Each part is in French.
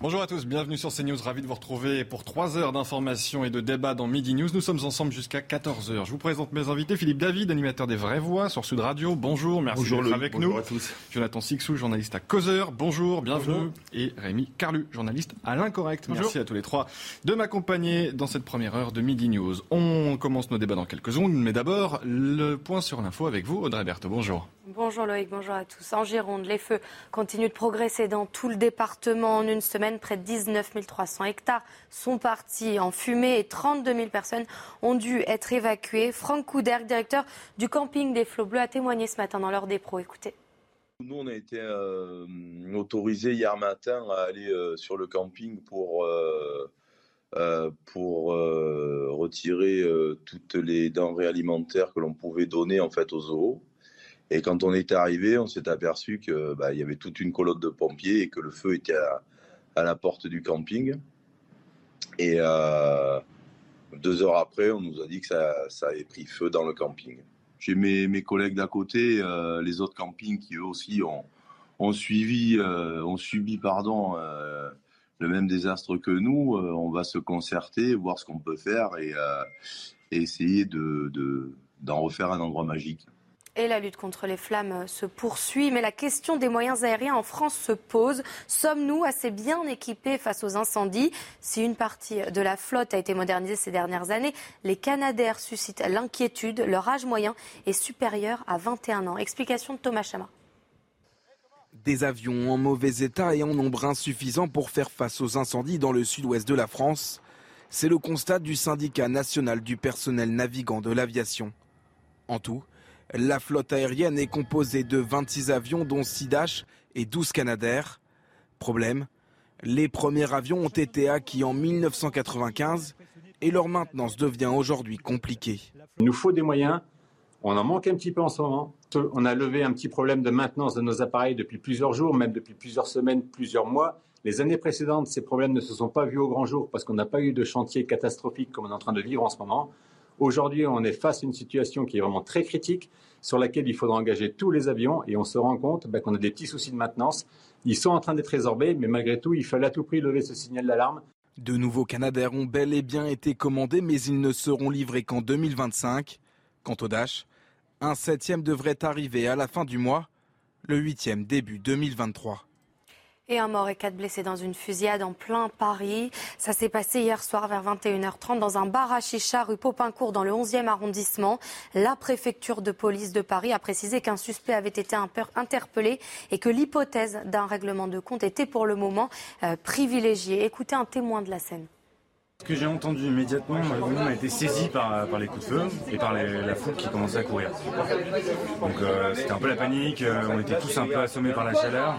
Bonjour à tous, bienvenue sur CNews, ravi de vous retrouver pour 3 heures d'information et de débat dans Midi News. Nous sommes ensemble jusqu'à 14h. Je vous présente mes invités, Philippe David, animateur des Vraies Voix sur Sud Radio. Bonjour, merci d'être avec bonjour nous. à tous. Jonathan Sixou, journaliste à Causeur. Bonjour, bienvenue. Bonjour. Et Rémi Carlu, journaliste à l'Incorrect. Merci à tous les trois de m'accompagner dans cette première heure de Midi News. On commence nos débats dans quelques secondes, mais d'abord, le point sur l'info avec vous, Audrey Berthaud. Bonjour. Bonjour Loïc, bonjour à tous. En Gironde, les feux continuent de progresser dans tout le département. En une semaine, près de 19 300 hectares sont partis en fumée et 32 000 personnes ont dû être évacuées. Franck Couderc, directeur du camping des Flots Bleus, a témoigné ce matin dans l'heure des pros. Écoutez. Nous, on a été euh, autorisés hier matin à aller euh, sur le camping pour, euh, pour retirer toutes les denrées alimentaires que l'on pouvait donner en fait aux zoos. Et quand on est arrivé, on s'est aperçu que bah, y avait toute une colonne de pompiers et que le feu était à, la porte du camping. Et euh, deux heures après, on nous a dit que ça, avait pris feu dans le camping. J'ai mes, collègues d'à côté, euh, les autres campings qui eux aussi ont, euh, subi le même désastre que nous. On va se concerter, voir ce qu'on peut faire et, essayer de, de- d'en refaire un endroit magique. Et la lutte contre les flammes se poursuit, mais la question des moyens aériens en France se pose. Sommes-nous assez bien équipés face aux incendies? Si une partie de la flotte a été modernisée ces dernières années, les Canadaires suscitent l'inquiétude. Leur âge moyen est supérieur à 21 ans. Explication de Thomas Chama. Des avions en mauvais état et en nombre insuffisant pour faire face aux incendies dans le sud-ouest de la France. C'est le constat du syndicat national du personnel navigant de l'aviation. En tout, la flotte aérienne est composée de 26 avions dont 6 Dash et 12 Canadair. Problème, les premiers avions ont été acquis en 1995 et leur maintenance devient aujourd'hui compliquée. Il nous faut des moyens. On en manque un petit peu en ce moment. On a levé un petit problème de maintenance de nos appareils depuis plusieurs jours, même depuis plusieurs semaines, plusieurs mois. Les années précédentes, ces problèmes ne se sont pas vus au grand jour parce qu'on n'a pas eu de chantier catastrophique comme on est en train de vivre en ce moment. Aujourd'hui, on est face à une situation qui est vraiment très critique, sur laquelle il faudra engager tous les avions et on se rend compte ben, qu'on a des petits soucis de maintenance. Ils sont en train d'être résorbés, mais malgré tout, il fallait à tout prix lever ce signal d'alarme. De nouveaux Canadair ont bel et bien été commandés, mais ils ne seront livrés qu'en 2025. Quant au Dash, un septième devrait arriver à la fin du mois, le huitième début 2023. Et un mort et quatre blessés dans une fusillade en plein Paris. Ça s'est passé hier soir vers 21h30 dans un bar à chicha rue Popincourt dans le 11e arrondissement. La préfecture de police de Paris a précisé qu'un suspect avait été interpellé et que l'hypothèse d'un règlement de compte était pour le moment euh, privilégiée. Écoutez un témoin de la scène. Ce que j'ai entendu immédiatement, on a été saisis par, par les coups de feu et par les- la foule qui commençait à courir. Donc euh, c'était un peu la panique, euh, on était tous un peu assommés par la chaleur.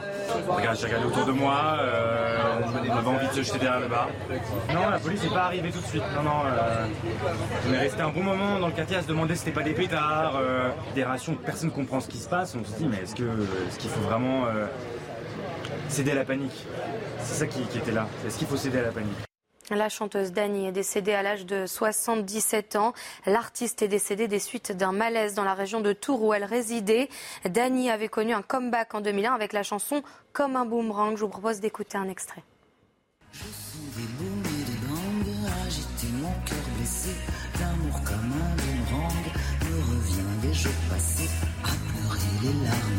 Regarde, j'ai regardé autour de moi, euh, on avait envie de se jeter derrière le bar. Non, la police n'est pas arrivée tout de suite. Non, non, euh, on est resté un bon moment dans le quartier à se demander si c'était pas des pétards, euh, des rations, personne ne comprend ce qui se passe. On se dit, mais est-ce que- est-ce qu'il faut vraiment euh, céder à la panique? C'est ça qui, qui était là. Est-ce qu'il faut céder à la panique? La chanteuse Dani est décédée à l'âge de 77 ans. L'artiste est décédée des suites d'un malaise dans la région de Tours où elle résidait. Dani avait connu un comeback en 2001 avec la chanson Comme un boomerang. Je vous propose d'écouter un extrait. Et des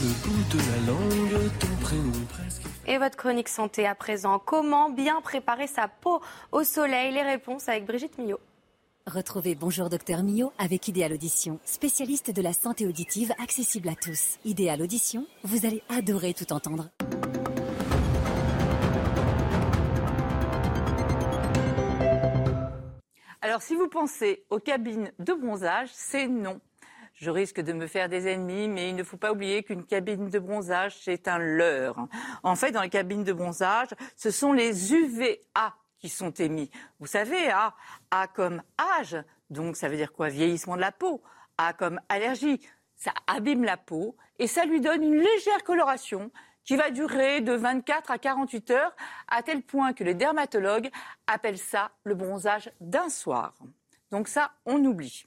le bout de la langue ton prénom presque. Et votre chronique santé à présent. Comment bien préparer sa peau au soleil? Les réponses avec Brigitte Millot. Retrouvez Bonjour Docteur Mio avec Idéal Audition, spécialiste de la santé auditive accessible à tous. Idéal Audition, vous allez adorer tout entendre. Alors Alors, si vous pensez aux cabines de bronzage, c'est non. Je risque de me faire des ennemis, mais il ne faut pas oublier qu'une cabine de bronzage, c'est un leurre. En fait, dans les cabines de bronzage, ce sont les UVA qui sont émis. Vous savez, A, A comme âge, donc ça veut dire quoi? Vieillissement de la peau. A comme allergie, ça abîme la peau et ça lui donne une légère coloration qui va durer de 24 à 48 heures, à tel point que les dermatologues appellent ça le bronzage d'un soir. Donc ça, on oublie.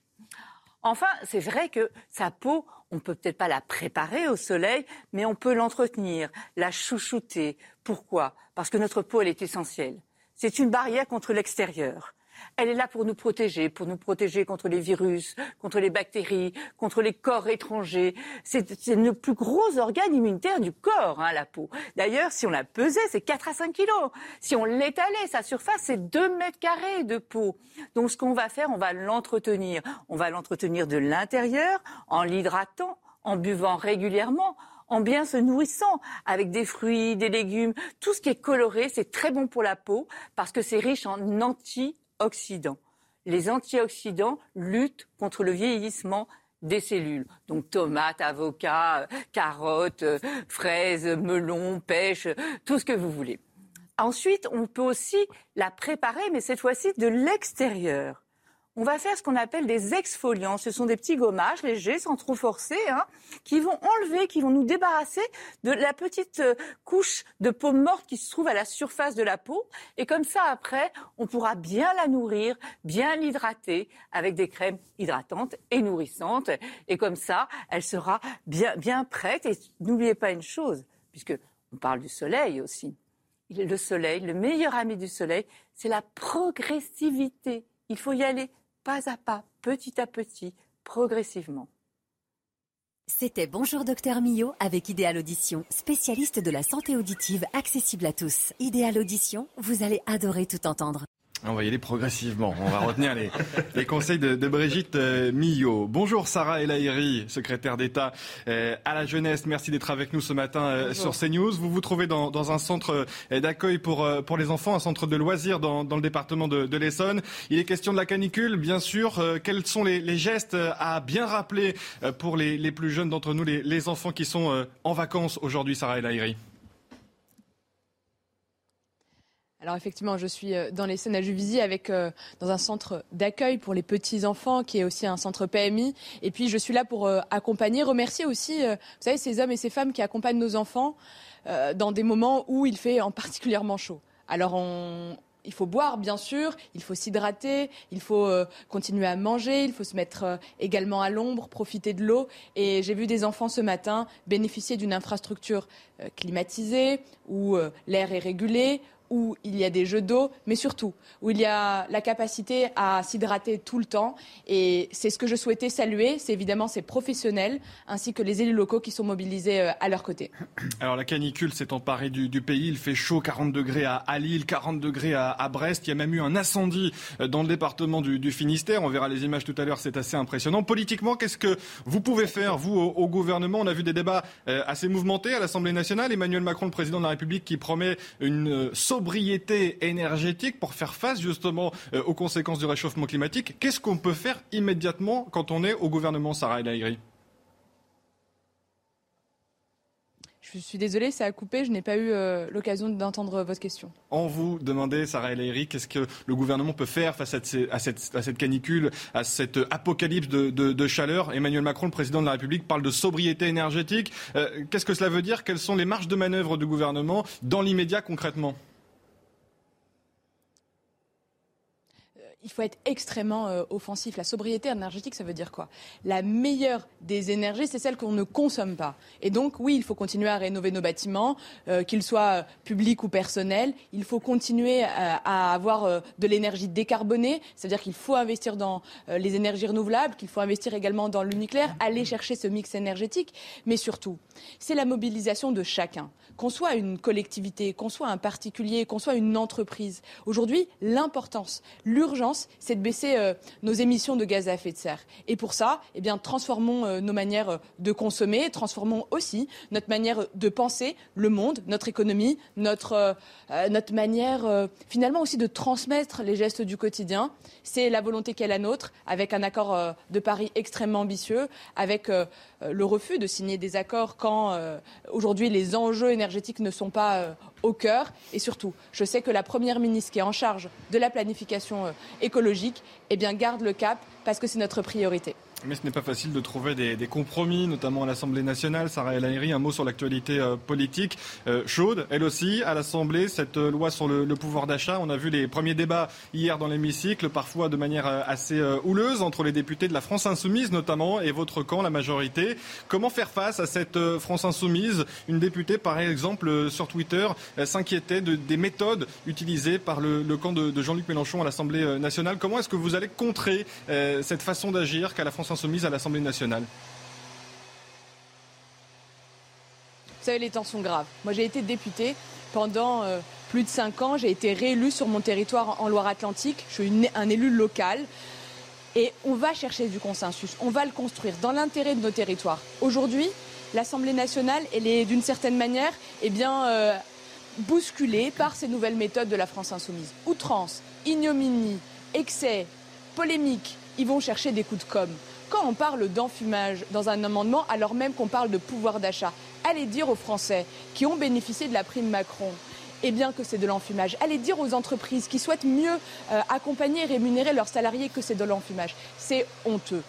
Enfin, c'est vrai que sa peau, on peut peut-être pas la préparer au soleil, mais on peut l'entretenir, la chouchouter. Pourquoi? Parce que notre peau, elle est essentielle. C'est une barrière contre l'extérieur. Elle est là pour nous protéger, pour nous protéger contre les virus, contre les bactéries, contre les corps étrangers. C'est le plus gros organe immunitaire du corps, hein, la peau. D'ailleurs, si on la pesait, c'est 4 à 5 kilos. Si on l'étalait, sa surface, c'est 2 mètres carrés de peau. Donc, ce qu'on va faire, on va l'entretenir. On va l'entretenir de l'intérieur, en l'hydratant, en buvant régulièrement, en bien se nourrissant avec des fruits, des légumes. Tout ce qui est coloré, c'est très bon pour la peau parce que c'est riche en anti antioxydants. Les antioxydants luttent contre le vieillissement des cellules. Donc tomates, avocats, carottes, fraises, melons, pêche, tout ce que vous voulez. Ensuite, on peut aussi la préparer, mais cette fois-ci de l'extérieur on va faire ce qu'on appelle des exfoliants. Ce sont des petits gommages légers, sans trop forcer, hein, qui vont enlever, qui vont nous débarrasser de la petite euh, couche de peau morte qui se trouve à la surface de la peau. Et comme ça, après, on pourra bien la nourrir, bien l'hydrater avec des crèmes hydratantes et nourrissantes. Et comme ça, elle sera bien, bien prête. Et n'oubliez pas une chose, puisque on parle du soleil aussi. Le soleil, le meilleur ami du soleil, c'est la progressivité. Il faut y aller pas à pas, petit à petit, progressivement. C'était Bonjour Docteur Millot avec Idéal Audition, spécialiste de la santé auditive accessible à tous. Idéal Audition, vous allez adorer tout entendre. On va y aller progressivement. On va retenir les, les conseils de, de Brigitte euh, Millot. Bonjour Sarah Elahiri, secrétaire d'État euh, à la jeunesse. Merci d'être avec nous ce matin euh, sur CNews. Vous vous trouvez dans, dans un centre d'accueil pour, pour les enfants, un centre de loisirs dans, dans le département de, de l'Essonne. Il est question de la canicule, bien sûr. Quels sont les, les gestes à bien rappeler pour les, les plus jeunes d'entre nous, les, les enfants qui sont en vacances aujourd'hui, Sarah Elahiri Alors effectivement, je suis euh, dans les scènes à Juvisy avec euh, dans un centre d'accueil pour les petits enfants qui est aussi un centre PMI. Et puis je suis là pour euh, accompagner, remercier aussi, vous savez, ces hommes et ces femmes qui accompagnent nos enfants dans des moments où il fait en particulièrement chaud. Alors il faut boire, bien sûr, il faut s'hydrater, il faut continuer à manger, il faut se mettre également à l'ombre, profiter de l'eau. Et j'ai vu des enfants ce matin bénéficier d'une infrastructure climatisée, où l'air est régulé, où il y a des jeux d'eau, mais surtout où il y a la capacité à s'hydrater tout le temps. Et c'est ce que je souhaitais saluer, c'est évidemment ces professionnels ainsi que les élus locaux qui sont mobilisés euh, à leur côté. Alors la canicule s'est emparée du, du, pays, il fait chaud, 40 degrés à, à Lille, 40 degrés à, à, Brest, il y a même eu un incendie euh, dans le département du, du Finistère, on verra les images tout à l'heure, c'est assez impressionnant. Politiquement, qu'est-ce que vous pouvez faire, vous, au, au gouvernement? On a vu des débats euh, assez mouvementés à l'Assemblée nationale, Emmanuel Macron, le président de la République, qui promet une euh, sobriété énergétique pour faire face justement euh, aux conséquences du réchauffement climatique. Qu'est-ce qu'on peut faire immédiatement quand on est au gouvernement, Sarah El Haïry? Je suis désolée, ça a coupé. Je n'ai pas eu euh, l'occasion d'entendre votre question. On vous demandait, Sarah El qu'est-ce que le gouvernement peut faire face à, à, cette, à cette, canicule, à cette apocalypse de, de, de, chaleur? Emmanuel Macron, le président de la République, parle de sobriété énergétique. Euh, qu'est-ce que cela veut dire? Quelles sont les marges de manœuvre du gouvernement dans l'immédiat concrètement? Il faut être extrêmement euh, offensif. La sobriété énergétique, ça veut dire quoi? La meilleure des énergies, c'est celle qu'on ne consomme pas. Et donc, oui, il faut continuer à rénover nos bâtiments, euh, qu'ils soient publics ou personnels. Il faut continuer à, à avoir euh, de l'énergie décarbonée, c'est-à-dire qu'il faut investir dans euh, les énergies renouvelables, qu'il faut investir également dans le nucléaire, aller chercher ce mix énergétique. Mais surtout, c'est la mobilisation de chacun. Qu'on soit une collectivité, qu'on soit un particulier, qu'on soit une entreprise. Aujourd'hui, l'importance, l'urgence, c'est de baisser euh, nos émissions de gaz à effet de serre. Et pour ça, eh bien, transformons euh, nos manières de consommer, transformons aussi notre manière de penser le monde, notre économie, notre, notre manière finalement aussi de transmettre les gestes du quotidien. C'est la volonté qu'est la nôtre, avec un accord de Paris extrêmement ambitieux, avec le refus de signer des accords quand aujourd'hui les enjeux énergétiques ne sont pas au cœur. Et surtout, je sais que la Première ministre qui est en charge de la planification euh, écologique eh bien, garde le cap parce que c'est notre priorité. Mais ce n'est pas facile de trouver des, compromis, notamment à l'Assemblée nationale. Sarah El un mot sur l'actualité euh, politique euh, chaude, elle aussi, à l'Assemblée, cette euh, loi sur le, pouvoir d'achat. On a vu les premiers débats hier dans l'hémicycle, parfois de manière assez houleuse entre les députés de la France insoumise notamment et votre camp, la majorité. Comment faire face à cette France insoumise? Une députée, par exemple, sur Twitter, s'inquiétait de, des méthodes utilisées par le, camp de, de Jean-Luc Mélenchon à l'Assemblée nationale. Comment est-ce que vous allez contrer cette façon d'agir qu'a la France insoumise à l'Assemblée nationale Vous savez, les temps sont graves. Moi, j'ai été députée pendant euh, plus de cinq ans. J'ai été réélue sur mon territoire en Loire-Atlantique. Je suis un élu local. Et on va chercher du consensus. On va le construire dans l'intérêt de nos territoires. Aujourd'hui, l'Assemblée nationale, elle est d'une certaine manière eh bien, euh, bousculée par ces nouvelles méthodes de la France insoumise. Outrance, ignominie, excès, polémique, ils vont chercher des coups de com' quand on parle d'enfumage dans un amendement, alors même qu'on parle de pouvoir d'achat, allez dire aux Français qui ont bénéficié de la prime Macron eh que c'est de l'enfumage. Allez dire aux entreprises qui souhaitent mieux euh, accompagner et rémunérer leurs salariés que c'est de l'enfumage. C'est honteux.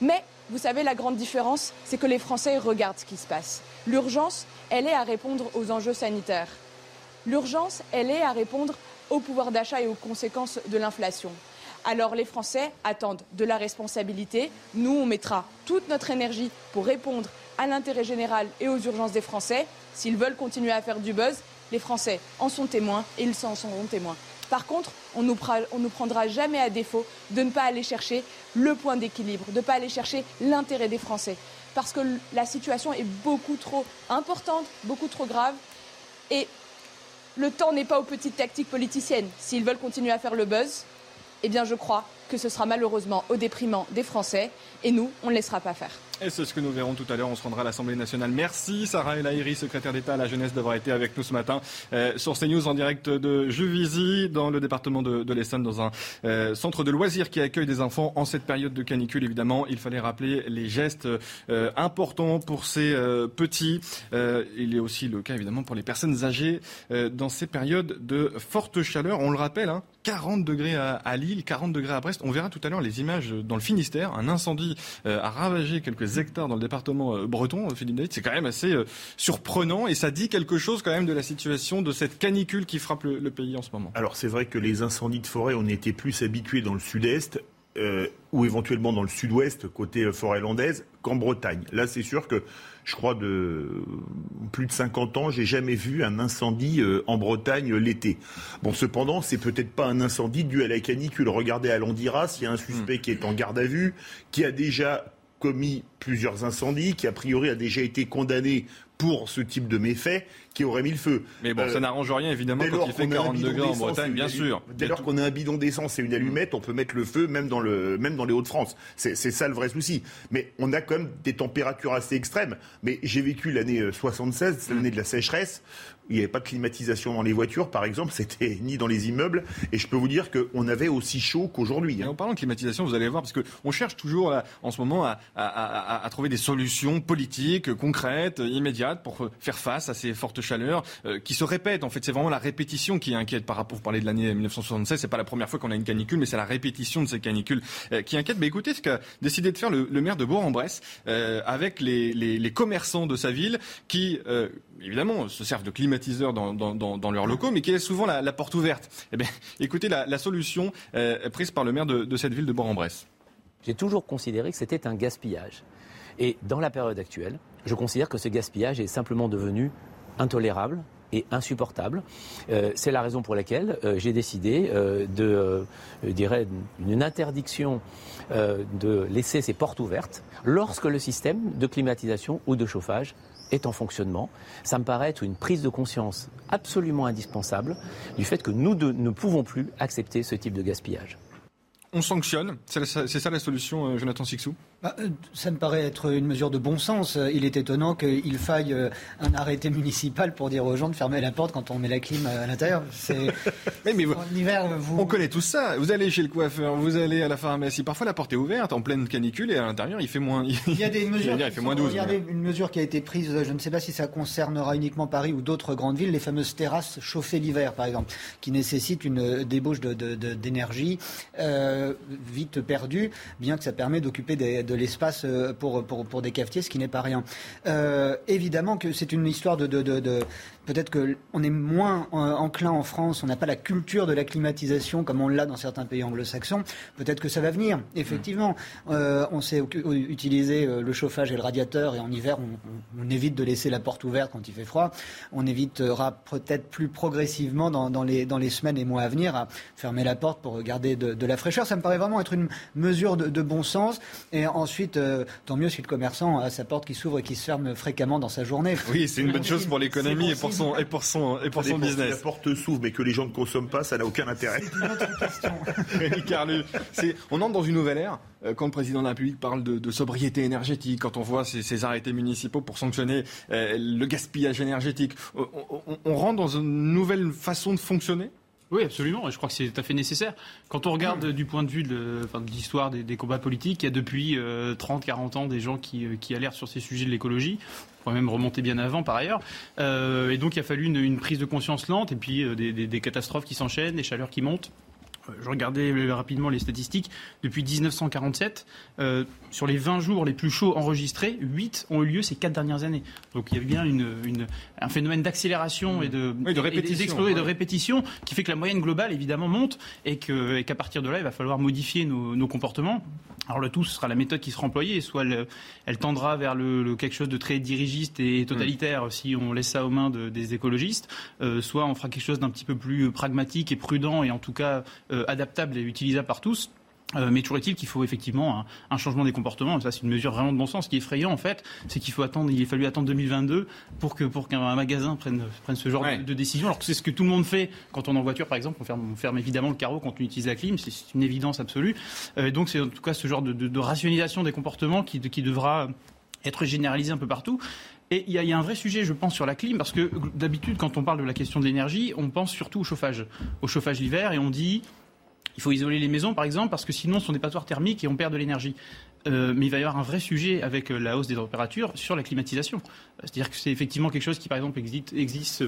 Mais vous savez, la grande différence, c'est que les Français regardent ce qui se passe. L'urgence, elle est à répondre aux enjeux sanitaires. L'urgence, elle est à répondre au pouvoir d'achat et aux conséquences de l'inflation. Alors les Français attendent de la responsabilité. Nous, on mettra toute notre énergie pour répondre à l'intérêt général et aux urgences des Français. S'ils veulent continuer à faire du buzz, les Français en sont témoins et ils s'en seront témoins. Par contre, on ne nous, prendra jamais à défaut de ne pas aller chercher le point d'équilibre, de ne pas aller chercher l'intérêt des Français. Parce que la situation est beaucoup trop importante, beaucoup trop grave. Et le temps n'est pas aux petites tactiques politiciennes. S'ils veulent continuer à faire le buzz, eh bien je crois que ce sera malheureusement au déprimant des Français et nous, on ne laissera pas faire. Et c'est ce que nous verrons tout à l'heure. On se rendra à l'Assemblée nationale. Merci Sarah El secrétaire d'État à la jeunesse, d'avoir été avec nous ce matin euh, sur CNews en direct de Juvisy, dans le département de, de l'Essonne, dans un euh, centre de loisirs qui accueille des enfants en cette période de canicule. Évidemment, il fallait rappeler les gestes euh, importants pour ces petits. il est aussi le cas évidemment pour les personnes âgées dans ces périodes de forte chaleur. On le rappelle, hein, 40 degrés à, Lille, 40 degrés à Brest. On verra tout à l'heure les images dans le Finistère. Un incendie a ravagé quelques hectares dans le département euh, breton, euh, Philippe David, c'est quand même assez euh, surprenant et ça dit quelque chose quand même de la situation de cette canicule qui frappe le, pays en ce moment. Alors c'est vrai que les incendies de forêt, on était plus habitués dans le sud-est. ou éventuellement dans le sud-ouest, côté forêt landaise, qu'en Bretagne. Là, c'est sûr que je crois de plus de 50 ans, j'ai jamais vu un incendie en Bretagne l'été. Bon, cependant, c'est peut-être pas un incendie dû à la canicule. Regardez à Landiras, il y a un suspect qui est en garde à vue, qui a déjà commis plusieurs incendies, qui a priori a déjà été condamné pour ce type de méfait, qui aurait mis le feu. Mais bon, ça euh, n'arrange rien évidemment quand il fait 40 degrés en Bretagne, bien sûr. Dès lors qu'on a un bidon d'essence et une allumette, on peut mettre le feu même dans, le, même dans les Hauts-de-France. C'est ça le vrai souci. Mais on a quand même des températures assez extrêmes. Mais j'ai vécu l'année 76, euh, c'est l'année de la sécheresse. Il n'y avait pas de climatisation dans les voitures, par exemple, c'était ni dans les immeubles. Et je peux vous dire qu'on avait aussi chaud qu'aujourd'hui. Hein. En parlant de climatisation, vous allez voir, parce qu'on cherche toujours là, en ce moment à, à, à, trouver des solutions politiques, concrètes, immédiates pour faire face à ces fortes chaleurs euh, qui se répètent. En fait, c'est vraiment la répétition qui inquiète par rapport, vous parlez de l'année 1976, c'est pas la première fois qu'on a une canicule, mais c'est la répétition de ces canicules euh, qui inquiète. Mais écoutez ce qu'a décidé de faire le, maire de Bourg-en-Bresse euh, avec les, les, les, commerçants de sa ville qui, évidemment, se servent de climatiseurs dans, dans, dans, leurs locaux, mais qui laissent souvent la, porte ouverte? Eh bien, écoutez la, solution prise par le maire de, cette ville de Bourg-en-Bresse. J'ai toujours considéré que c'était un gaspillage. Et dans la période actuelle, je considère que ce gaspillage est simplement devenu intolérable et insupportable. Euh, c'est la raison pour laquelle euh, j'ai décidé euh, de, dirais, une interdiction de laisser ces portes ouvertes lorsque le système de climatisation ou de chauffage est en fonctionnement. Ça me paraît être une prise de conscience absolument indispensable du fait que nous ne pouvons plus accepter ce type de gaspillage. on sanctionne. C'est ça la solution, euh, Jonathan Sixou? Ça me paraît être une mesure de bon sens. Il est étonnant qu'il faille euh, un arrêté municipal pour dire aux gens de fermer la porte quand on met la clim à l'intérieur. mais, mais vous... On connaît tout ça. Vous allez chez le coiffeur, vous allez à la pharmacie. Parfois, la porte est ouverte en pleine canicule et à l'intérieur, il fait moins. Il y a des mesures. il fait moins 12. Regardez, une mesure qui a été prise, je ne sais pas si ça concernera uniquement Paris ou d'autres grandes villes, les fameuses terrasses chauffées l'hiver, par exemple, qui nécessitent une débauche d'énergie euh, vite perdue, bien que ça permet d'occuper de l'espace euh, pour, pour, pour, des cafetiers, ce qui n'est pas rien. Euh, évidemment que c'est une histoire de, de, de peut-être qu'on est moins enclin en France, on n'a pas la culture de la climatisation comme on l'a dans certains pays anglo-saxons. Peut-être que ça va venir, effectivement. Euh, on sait utiliser euh, le chauffage et le radiateur et en hiver, on, évite de laisser la porte ouverte quand il fait froid. On évitera peut-être plus progressivement dans, les, dans les semaines et mois à venir à fermer la porte pour garder de, la fraîcheur. Ça me paraît vraiment être une mesure de, bon sens. Et ensuite, euh, tant mieux si le commerçant a sa porte qui s'ouvre et qui se ferme fréquemment dans sa journée. Oui, c'est une bonne chose pour l'économie et pour et pour son, et pour son business. Si la porte s'ouvre mais que les gens ne consomment pas, ça n'a aucun intérêt. C'est une autre question. on entre dans une nouvelle ère euh, quand le président de la République parle de, sobriété énergétique, quand on voit ces, arrêtés municipaux pour sanctionner euh, le gaspillage énergétique. On, rentre dans une nouvelle façon de fonctionner? Oui, absolument. Je crois que c'est tout à fait nécessaire. Quand on regarde du point de vue de, l'histoire des, combats politiques, il y a depuis 30-40 euh, ans des gens qui, qui, alertent sur ces sujets de l'écologie même remonter bien avant par ailleurs. Euh, et donc il a fallu une, prise de conscience lente et puis euh, des, catastrophes qui s'enchaînent, des chaleurs qui montent. Euh, je regardais rapidement les statistiques. Depuis 1947, sur les 20 jours les plus chauds enregistrés, 8 ont eu lieu ces 4 dernières années. Donc il y a bien une, un phénomène d'accélération et de, de répétition, et, de répétition qui fait que la moyenne globale, évidemment, monte et qu'à partir de là, il va falloir modifier nos, nos comportements. Alors le tout, ce sera la méthode qui sera employée. Soit elle, tendra vers le, quelque chose de très dirigiste et totalitaire mm. si on laisse ça aux mains des écologistes, euh, soit on fera quelque chose d'un petit peu plus pragmatique et prudent et en tout cas euh, adaptable et utilisable par tous. Euh, mais toujours est-il qu'il faut effectivement un, changement des comportements. ça, c'est une mesure vraiment de bon sens. Ce qui est effrayant, en fait, c'est qu'il faut attendre. Il a fallu attendre 2022 pour que pour qu'un magasin prenne prenne ce genre de, décision. Alors que c'est ce que tout le monde fait quand on est en voiture, par exemple. On ferme, on ferme évidemment le carreau quand on utilise la clim. C'est une évidence absolue. Euh, donc, c'est en tout cas ce genre de, de rationalisation des comportements qui, qui devra être généralisé un peu partout. Et il y, y, a un vrai sujet, je pense, sur la clim, parce que d'habitude, quand on parle de la question de l'énergie, on pense surtout au chauffage, au chauffage l'hiver, et on dit il faut isoler les maisons, par exemple, parce que sinon, ce sont des passoires thermiques et on perd de l'énergie. Euh, mais il va y avoir un vrai sujet avec euh, la hausse des températures sur la climatisation. C'est-à-dire que c'est effectivement quelque chose qui, par exemple, existe,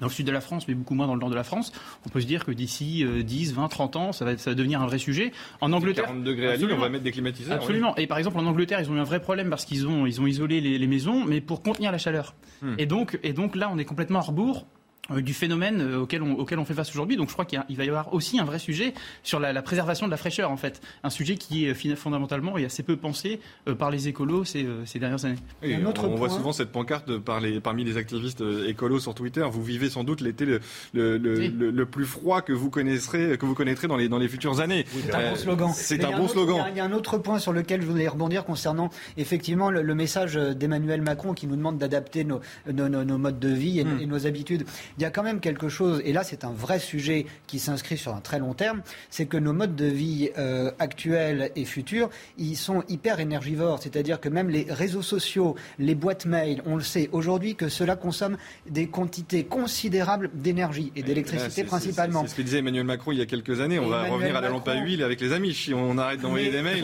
dans le sud de la France, mais beaucoup moins dans le nord de la France. On peut se dire que d'ici 10, 20, 30 ans, ça va, ça va, devenir un vrai sujet. En Angleterre, 40 degrés à Lille, on va mettre des climatiseurs. Absolument. Et par exemple, en Angleterre, ils ont eu un vrai problème parce qu'ils ont, ils ont isolé les, maisons, mais pour contenir la chaleur. Hmm. Et donc, et donc là, on est complètement à rebours du phénomène euh, auquel on, auquel on fait face aujourd'hui. Donc je crois qu'il va y avoir aussi un vrai sujet sur la, préservation de la fraîcheur, en fait. Un sujet qui est fondamentalement et assez peu pensé euh, par les écolos ces, ces dernières années. on, voit souvent cette pancarte par les, parmi les activistes écolos sur Twitter. Vous vivez sans doute l'été le, le, le, plus froid que vous connaîtrez, que vous connaîtrez dans les, dans les futures années. c'est un bon slogan. C'est un bon slogan. Il y, a un autre point sur lequel je voulais rebondir concernant effectivement le, message d'Emmanuel Macron qui nous demande d'adapter nos, nos, nos, modes de vie et, hmm. et nos habitudes il y a quand même quelque chose, et là c'est un vrai sujet qui s'inscrit sur un très long terme, c'est que nos modes de vie euh, actuels et futurs, ils sont hyper énergivores. C'est-à-dire que même les réseaux sociaux, les boîtes mail, on le sait aujourd'hui que cela consomme des quantités considérables d'énergie et d'électricité principalement. C'est ce que disait Emmanuel Macron il y a quelques années. On va revenir à la lampe à huile avec les amis. Si on arrête d'envoyer des mails.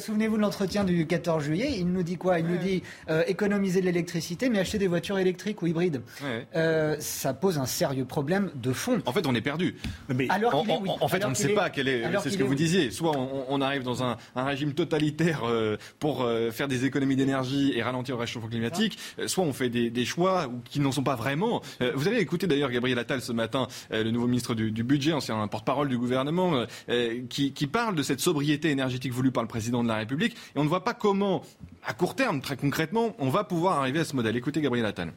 Souvenez-vous de l'entretien du 14 juillet. Il nous dit quoi? Il nous dit euh, économiser de l'électricité, mais acheter des voitures électriques ou hybrides. Euh, ça pose un sérieux problème de fond. En fait, on est perdu. Mais Alors en, fait, on ne sait pas quel est. C'est ce que vous disiez. Soit on, arrive dans un, régime totalitaire euh, pour euh, faire des économies d'énergie et ralentir le réchauffement climatique, euh, soit on fait des, choix qui n'en sont pas vraiment. vous avez écouté d'ailleurs Gabriel Attal ce matin, le nouveau ministre du, budget, ancien porte-parole du gouvernement, qui, qui parle de cette sobriété énergétique voulue par le président de la République. Et on ne voit pas comment, à court terme, très concrètement, on va pouvoir arriver à ce modèle. Écoutez Gabriel Attal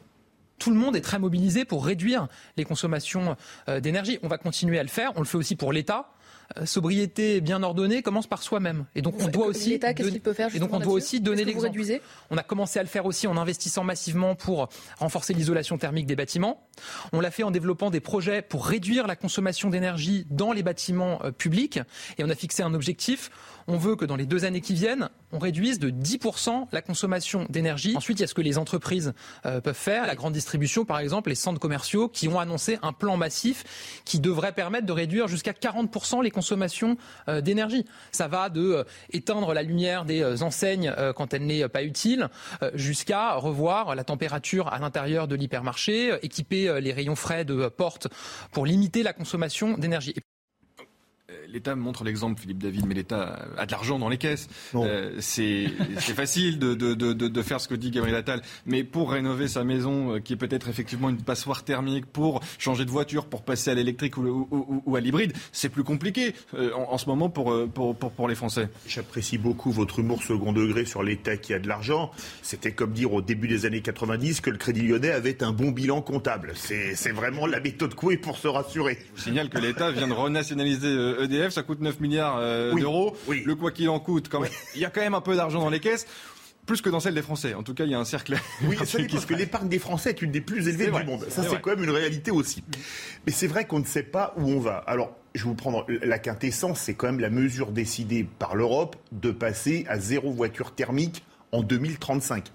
tout le monde est très mobilisé pour réduire les consommations euh, d'énergie. On va continuer à le faire. On le fait aussi pour l'État. euh, sobriété bien ordonnée commence par soi-même. Et donc on doit aussi. L'État, qu'est-ce qu'il peut faire Et donc on doit aussi donner l'exemple. l'exemple. On a commencé à le faire aussi en investissant massivement pour renforcer l'isolation thermique des bâtiments. On l'a fait en développant des projets pour réduire la consommation d'énergie dans les bâtiments euh, publics. Et on a fixé un objectif. On veut que dans les deux années qui viennent, on réduise de 10% la consommation d'énergie. Ensuite, il y a ce que les entreprises euh, peuvent faire. La grande distribution, par exemple, les centres commerciaux qui ont annoncé un plan massif qui devrait permettre de réduire jusqu'à 40% les consommations euh, d'énergie. Ça va de euh, la lumière des enseignes quand elle n'est pas utile, jusqu'à revoir la température à l'intérieur de l'hypermarché, équiper les rayons frais de portes pour limiter la consommation d'énergie. L'État montre l'exemple, Philippe David, mais l'État a de l'argent dans les caisses. Euh, c'est facile de, de, de, de faire ce que dit Gabriel Attal, mais pour rénover sa maison, euh, qui est peut-être effectivement une passoire thermique, pour changer de voiture, pour passer à l'électrique ou, ou- ou- ou à l'hybride, c'est plus compliqué euh, en, en ce moment pour, euh, pour, pour, pour les Français. J'apprécie beaucoup votre humour second degré sur l'État qui a de l'argent. C'était comme dire au début des années 90 que le Crédit Lyonnais avait un bon bilan comptable. C'est vraiment la méthode Coué pour se rassurer. Je vous signale que l'État vient de renationaliser euh, EDF, ça coûte 9 milliards euh, Oui, d'euros. Le quoi qu'il en coûte, quand même, il y a quand même un peu d'argent dans les caisses. Plus que dans celle des Français. En tout cas, il y a un cercle. Oui, ça parce se que l'épargne des Français est une des plus élevées du vrai, monde. Ça, c'est quand même une réalité aussi. Mais c'est vrai qu'on ne sait pas où on va. Alors, je vais vous prendre la quintessence, c'est quand même la mesure décidée par l'Europe de passer à zéro voiture thermique en 2035.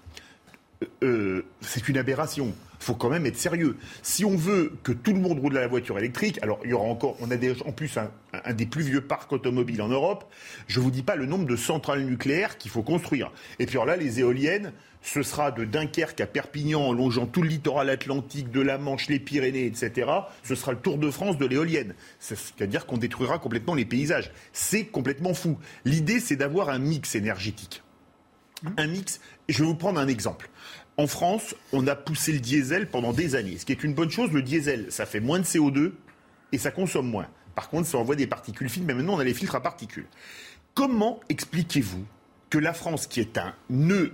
Euh, c'est une aberration. Il faut quand même être sérieux. Si on veut que tout le monde roule à la voiture électrique, alors il y aura encore, on a déjà en plus un, un des plus vieux parcs automobiles en Europe. Je vous dis pas le nombre de centrales nucléaires qu'il faut construire. Et puis alors là, les éoliennes, ce sera de Dunkerque à Perpignan, en longeant tout le littoral atlantique, de la Manche, les Pyrénées, etc. Ce sera le Tour de France de l'éolienne. C'est-à-dire qu'on détruira complètement les paysages. C'est complètement fou. L'idée, c'est d'avoir un mix énergétique un mix. Je vais vous prendre un exemple. En France, on a poussé le diesel pendant des années, ce qui est une bonne chose. Le diesel, ça fait moins de CO2 et ça consomme moins. Par contre, ça envoie des particules fines, mais maintenant on a les filtres à particules. Comment expliquez-vous que la France, qui est un nœud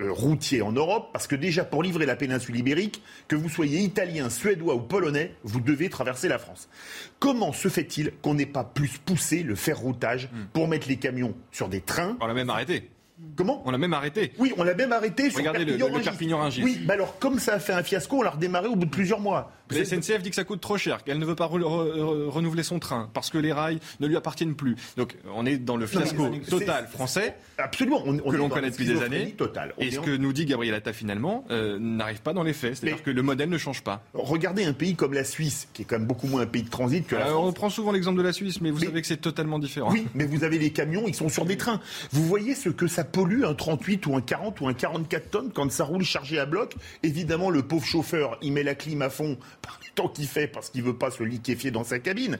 euh, routier en Europe, parce que déjà pour livrer la péninsule ibérique, que vous soyez italien, suédois ou polonais, vous devez traverser la France. Comment se fait-il qu'on n'ait pas plus poussé le ferroutage pour mettre les camions sur des trains On l'a même arrêté. Comment On l'a même arrêté. Oui, on l'a même arrêté sur Regardez le- le- le. Oui, mais alors comme ça a fait un fiasco, on l'a redémarré au bout de plusieurs mois. La SNCF dit que ça coûte trop cher, qu'elle ne veut pas re- re- re- renouveler son train parce que les rails ne lui appartiennent plus. Donc on est dans le fiasco Non, total français. Absolument, on, on que l'on connaît depuis des années. totale. On Et ce en- que nous dit Gabriel Attal finalement euh, n'arrive pas dans les faits. C'est-à-dire que le modèle ne change pas. Regardez un pays comme la Suisse, qui est quand même beaucoup moins un pays de transit que la Euh, France. on prend souvent l'exemple de la Suisse, mais vous savez que c'est totalement différent. Oui, mais vous avez les camions, ils sont sur des trains. Vous voyez ce que ça pollue, un 38 ou un 40 ou un 44 tonnes quand ça roule chargé à bloc Évidemment, le pauvre chauffeur, il met la clim à fond par le temps qu'il fait parce qu'il veut pas se liquéfier dans sa cabine.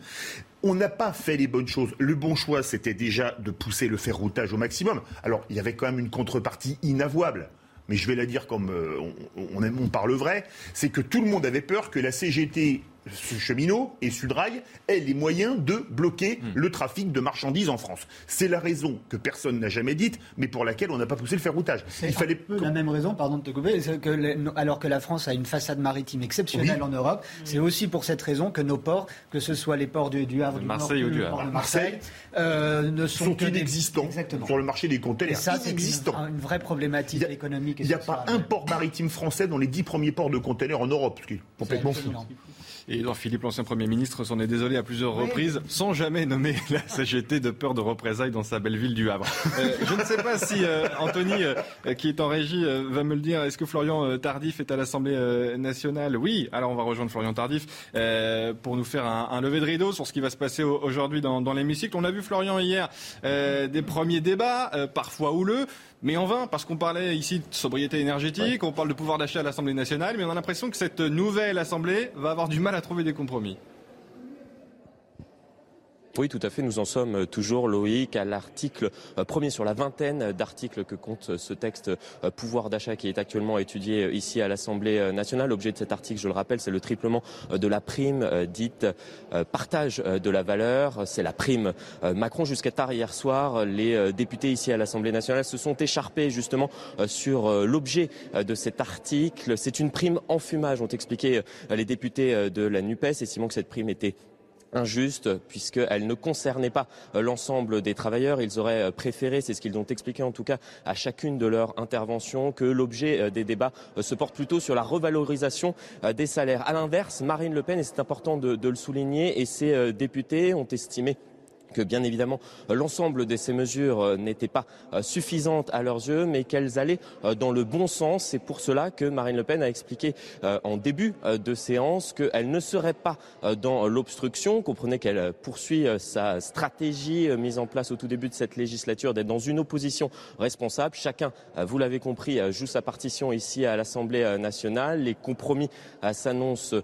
On n'a pas fait les bonnes choses. Le bon choix, c'était déjà de pousser le ferroutage au maximum. Alors, il y avait quand même une contrepartie inavouable. Mais je vais la dire comme euh, on parle vrai, c'est que tout le monde avait peur que la CGT cheminot et Sudrail aient les moyens de bloquer le trafic de marchandises en France. C'est la raison que personne n'a jamais dite, mais pour laquelle on n'a pas poussé le ferroutage. C'est Il fallait peu la même raison, pardon de te couper, c'est que les- alors que la France a une façade maritime exceptionnelle Oui. en Europe, c'est aussi pour cette raison que nos ports, que ce soit les ports du, du Havre, du Marseille Nord, ou du Havre. port de Marseille, euh, ne sont, sont que des- inexistants Exactement. sur le marché des Et containers. ça, c'est une, une vraie problématique économique. et Il n'y a pas un port maritime français dans les dix premiers ports de containers en Europe, ce qui est complètement fou. Et Edouard Philippe, l'ancien Premier ministre, s'en est désolé à plusieurs reprises, sans jamais nommer la CGT de peur de représailles dans sa belle ville du Havre. Euh, je ne sais pas si euh, Anthony, euh, qui est en régie, euh, va me le dire. Est-ce que Florian euh, Tardif est à l'Assemblée euh, nationale? Oui. Alors on va rejoindre Florian Tardif euh, pour nous faire un, un lever de rideau sur ce qui va se passer au- aujourd'hui dans, dans l'hémicycle. On a vu Florian hier euh, des premiers débats, euh, parfois houleux. Mais en vain, parce qu'on parlait ici de sobriété énergétique, on parle de pouvoir d'achat à l'Assemblée nationale, mais on a l'impression que cette nouvelle Assemblée va avoir du mal à trouver des compromis. Oui, tout à fait. Nous en sommes toujours, Loïc, à l'article euh, premier sur la vingtaine d'articles que compte euh, ce texte euh, pouvoir d'achat qui est actuellement étudié ici à l'Assemblée nationale. L'objet de cet article, je le rappelle, c'est le triplement de la prime dite partage de la valeur. C'est la prime Macron. Jusqu'à tard hier soir, les députés ici à l'Assemblée nationale se sont écharpés justement sur l'objet de cet article. C'est une prime en fumage, ont expliqué les députés de la NUPES, estimant que cette prime était injuste puisqu'elle ne concernait pas l'ensemble des travailleurs. Ils auraient préféré, c'est ce qu'ils ont expliqué en tout cas à chacune de leurs interventions, que l'objet des débats se porte plutôt sur la revalorisation des salaires. À l'inverse, Marine Le Pen, et c'est important de, de, le souligner, et ses députés ont estimé que bien évidemment l'ensemble de ces mesures euh, n'étaient pas euh, suffisantes à leurs yeux, mais qu'elles allaient euh, dans le bon sens. C'est pour cela que Marine Le Pen a expliqué en début de séance qu'elle ne serait pas dans l'obstruction. Comprenez qu'elle poursuit sa stratégie mise en place au tout début de cette législature d'être dans une opposition responsable. Chacun, vous l'avez compris, joue sa partition ici à l'Assemblée nationale. Les compromis s'annoncent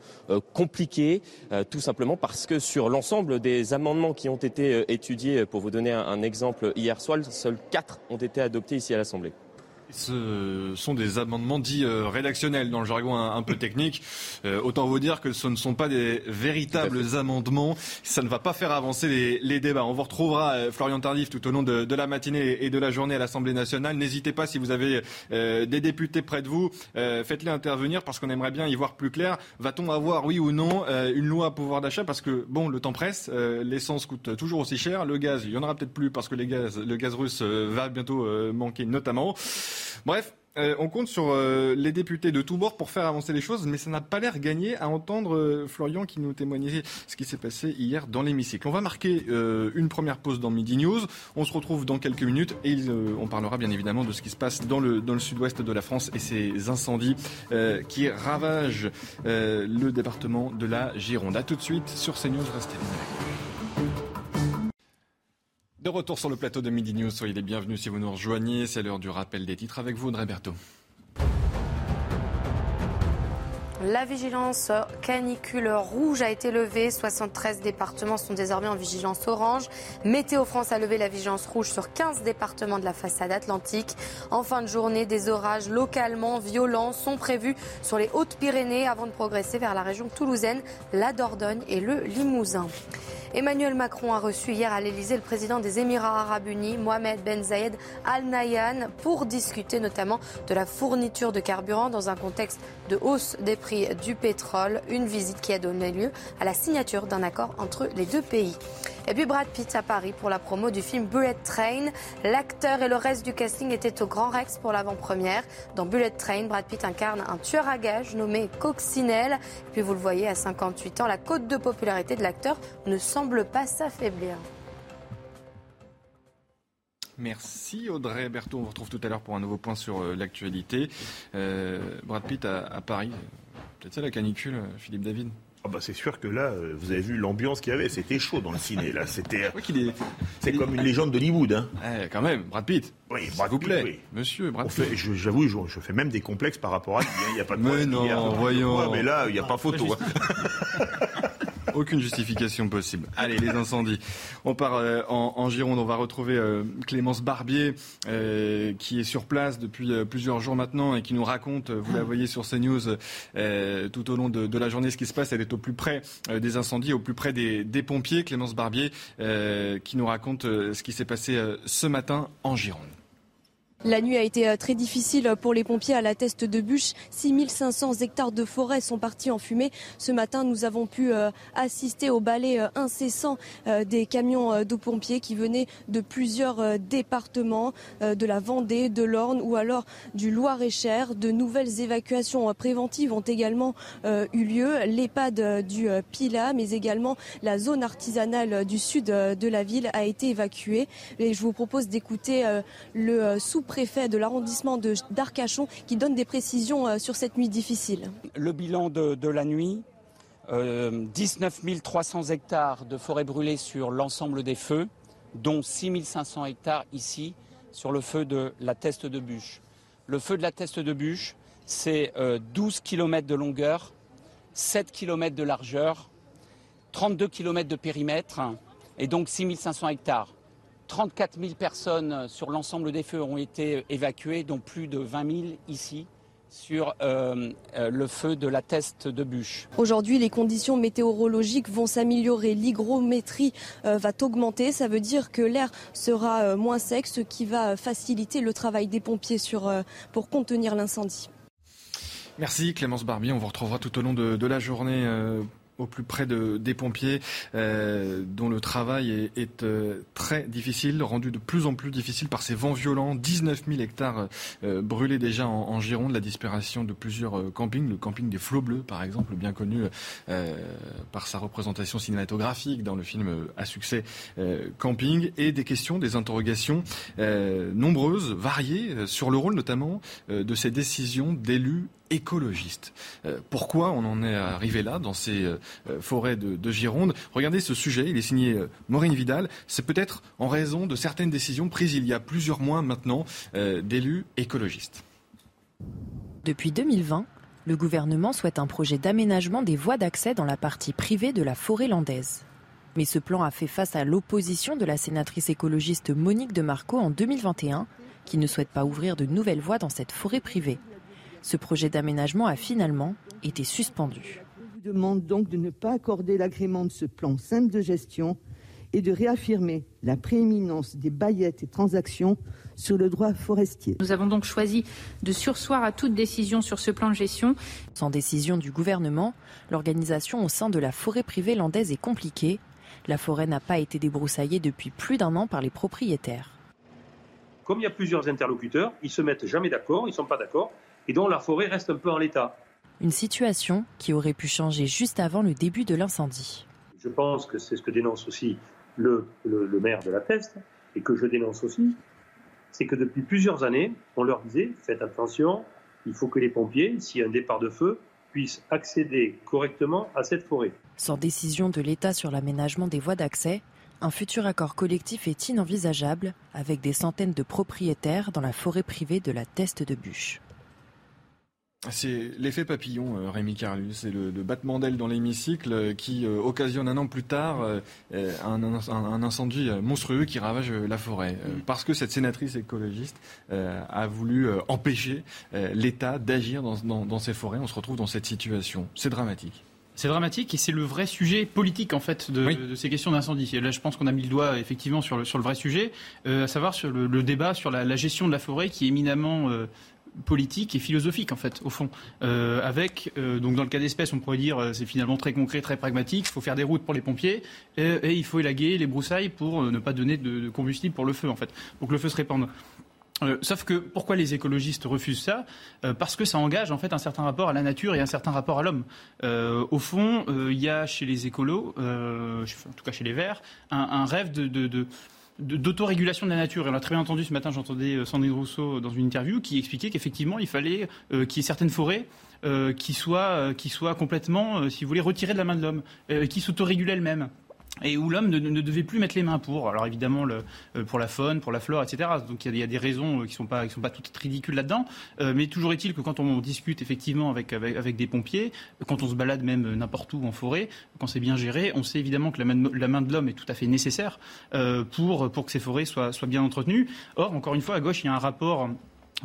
compliqués, tout simplement parce que sur l'ensemble des amendements qui ont été euh, étudiés, pour vous donner un, exemple, hier soir, seuls quatre ont été adoptés ici à l'Assemblée. Ce sont des amendements dits euh, rédactionnels, dans le jargon un, peu technique. Euh, autant vous dire que ce ne sont pas des véritables amendements. Ça ne va pas faire avancer les, débats. On vous retrouvera, euh, Florian Tardif, tout au long de, la matinée et de la journée à l'Assemblée nationale. N'hésitez pas, si vous avez des députés près de vous, faites-les intervenir parce qu'on aimerait bien y voir plus clair. Va-t-on avoir, oui ou non, une loi à pouvoir d'achat? Parce que, bon, le temps presse, l'essence coûte toujours aussi cher. Le gaz, il y en aura peut-être plus parce que les gaz, le gaz russe va bientôt manquer notamment. Bref, euh, on compte sur euh, les députés de tous bords pour faire avancer les choses, mais ça n'a pas l'air gagné à entendre euh, Florian qui nous témoignait ce qui s'est passé hier dans l'hémicycle. On va marquer une première pause dans Midi News. On se retrouve dans quelques minutes et on parlera bien évidemment de ce qui se passe dans le, sud-ouest de la France et ces incendies qui ravagent le département de la Gironde. A tout de suite sur CNews, restez de retour sur le plateau de Midi News, soyez les bienvenus si vous nous rejoignez. C'est l'heure du rappel des titres avec vous, André Berthaud. La vigilance canicule rouge a été levée. 73 départements sont désormais en vigilance orange. Météo France a levé la vigilance rouge sur 15 départements de la façade atlantique. En fin de journée, des orages localement violents sont prévus sur les Hautes-Pyrénées avant de progresser vers la région toulousaine, la Dordogne et le Limousin. Emmanuel Macron a reçu hier à l'Elysée le président des Émirats arabes unis, Mohamed Ben Zayed Al Nahyan, pour discuter notamment de la fourniture de carburant dans un contexte de hausse des prix du pétrole. Une visite qui a donné lieu à la signature d'un accord entre les deux pays. Et puis Brad Pitt à Paris pour la promo du film Bullet Train. L'acteur et le reste du casting étaient au Grand Rex pour l'avant-première. Dans Bullet Train, Brad Pitt incarne un tueur à gages nommé Coccinelle. Et puis vous le voyez, à 58 ans, la cote de popularité de l'acteur ne semble pas s'affaiblir. Merci Audrey Berthaud. On vous retrouve tout à l'heure pour un nouveau point sur euh, l'actualité. Euh, Brad Pitt à, Paris. Peut-être ça la canicule, euh, Philippe David? Ah bah c'est sûr que là, vous avez vu l'ambiance qu'il y avait, c'était chaud dans le ciné. Là, c'était, c'est comme une légende d'Hollywood. Hein. Eh, quand même, Brad Pitt. Oui, Brad vous plaît, Monsieur Brad Pitt. J'avoue, je, fais même des complexes par rapport à lui. Hein. Il n'y a pas de mais non, voyons. mais là, il n'y a pas photo. Hein. Aucune justification possible. Allez, les incendies. On part euh, en, Gironde. On va retrouver euh, Clémence Barbier, euh, qui est sur place depuis plusieurs jours maintenant et qui nous raconte, vous la voyez sur CNews, tout au long de, la journée, ce qui se passe. Elle est au plus près des incendies, au plus près des, des pompiers. Clémence Barbier, qui nous raconte ce qui s'est passé ce matin en Gironde. La nuit a été euh, très difficile pour les pompiers à la teste de bûche. 6500 hectares de forêt sont partis en fumée. Ce matin, nous avons pu euh, assister au balai euh, incessant des camions de pompiers qui venaient de plusieurs départements, de la Vendée, de l'Orne ou alors du Loir-et-Cher. De nouvelles évacuations préventives ont également eu lieu. L'EHPAD du Pila, mais également la zone artisanale du sud de la ville a été évacuée. Et je vous propose d'écouter le sous préfet de l'arrondissement d'Arcachon qui donne des précisions euh, sur cette nuit difficile. Le bilan de, la nuit, 19 euh, 300 hectares de forêt brûlée sur l'ensemble des feux, dont 6 500 hectares ici sur le feu de la Teste de Bûche. Le feu de la Teste de Bûche, c'est 12 euh, km de longueur, 7 km de largeur, 32 km de périmètre et donc 6 500 hectares. 34 000 personnes sur l'ensemble des feux ont été évacuées, dont plus de 20 000 ici sur euh, euh, le feu de la teste de bûche. Aujourd'hui, les conditions météorologiques vont s'améliorer. L'hygrométrie euh, va augmenter. Ça veut dire que l'air sera moins sec, ce qui va faciliter le travail des pompiers sur, pour contenir l'incendie. Merci Clémence Barbier. On vous retrouvera tout au long de, de la journée au plus près de, des pompiers, euh, dont le travail est, euh, très difficile, rendu de plus en plus difficile par ces vents violents. 19 000 hectares euh, brûlés déjà en, en, Gironde, la disparition de plusieurs campings, le camping des Flots Bleus par exemple, bien connu par sa représentation cinématographique dans le film à succès Camping, et des questions, des interrogations nombreuses, variées, sur le rôle notamment de ces décisions d'élus écologiste. Euh, pourquoi on en est arrivé là, dans ces euh, forêts de, de, Gironde? Regardez ce sujet, il est signé euh, Maureen Vidal. C'est peut-être en raison de certaines décisions prises il y a plusieurs mois maintenant euh, d'élus écologistes. Depuis 2020, le gouvernement souhaite un projet d'aménagement des voies d'accès dans la partie privée de la forêt landaise. Mais ce plan a fait face à l'opposition de la sénatrice écologiste Monique de Marco en 2021, qui ne souhaite pas ouvrir de nouvelles voies dans cette forêt privée. Ce projet d'aménagement a finalement été suspendu. Je vous demande donc de ne pas accorder l'agrément de ce plan simple de gestion et de réaffirmer la prééminence des baillettes et transactions sur le droit forestier. Nous avons donc choisi de sursoir à toute décision sur ce plan de gestion. Sans décision du gouvernement, l'organisation au sein de la forêt privée landaise est compliquée. La forêt n'a pas été débroussaillée depuis plus d'un an par les propriétaires. Comme il y a plusieurs interlocuteurs, ils se mettent jamais d'accord, ils ne sont pas d'accord, et donc la forêt reste un peu en l'état. Une situation qui aurait pu changer juste avant le début de l'incendie. Je pense que c'est ce que dénonce aussi le, le, le, maire de la Peste et que je dénonce aussi, c'est que depuis plusieurs années, on leur disait faites attention, il faut que les pompiers, s'il y a un départ de feu, puissent accéder correctement à cette forêt. Sans décision de l'État sur l'aménagement des voies d'accès, un futur accord collectif est inenvisageable avec des centaines de propriétaires dans la forêt privée de la Teste de Bûche. C'est l'effet papillon, euh, Rémi Carlus. C'est le, le, battement d'aile dans l'hémicycle euh, qui euh, occasionne un an plus tard euh, un, un, un, incendie monstrueux qui ravage la forêt. Mm. Parce que cette sénatrice écologiste a voulu empêcher l'État d'agir dans, dans, dans ces forêts. On se retrouve dans cette situation. C'est dramatique. C'est dramatique et c'est le vrai sujet politique en fait de, oui. de ces questions d'incendie. Et là, je pense qu'on a mis le doigt effectivement sur le, sur le vrai sujet, euh, à savoir sur le, le débat sur la, la, gestion de la forêt qui est éminemment euh, politique et philosophique en fait au fond. Euh, avec euh, donc dans le cas d'espèce on pourrait dire c'est finalement très concret très pragmatique il faut faire des routes pour les pompiers et, il faut élaguer les broussailles pour euh, ne pas donner de, combustible pour le feu en fait. Pour que le feu se répande euh, sauf que pourquoi les écologistes refusent ça? Euh, Parce que ça engage en fait un certain rapport à la nature et un certain rapport à l'homme. Euh, au fond, il y a chez les écolos, en tout cas chez les Verts, un, rêve de d'autorégulation de la nature. Et on l'a très bien entendu ce matin, j'entendais Sandrine Rousseau dans une interview qui expliquait qu'effectivement, il fallait euh, qu'il y ait certaines forêts euh, qui, soient, euh, complètement, si vous voulez, retirées de la main de l'homme, qui s'autorégulent elles-mêmes et où l'homme ne, devait plus mettre les mains pour. Alors évidemment, euh, pour la faune, pour la flore, etc. Donc il y, a des raisons euh, qui ne sont, pas, toutes ridicules là-dedans. Euh, mais toujours est-il que quand on discute effectivement avec, des pompiers, quand on se balade même n'importe où en forêt, quand c'est bien géré, on sait évidemment que la main de, l'homme est tout à fait nécessaire pour, que ces forêts soient bien entretenues. Or, encore une fois, à gauche, il y a un rapport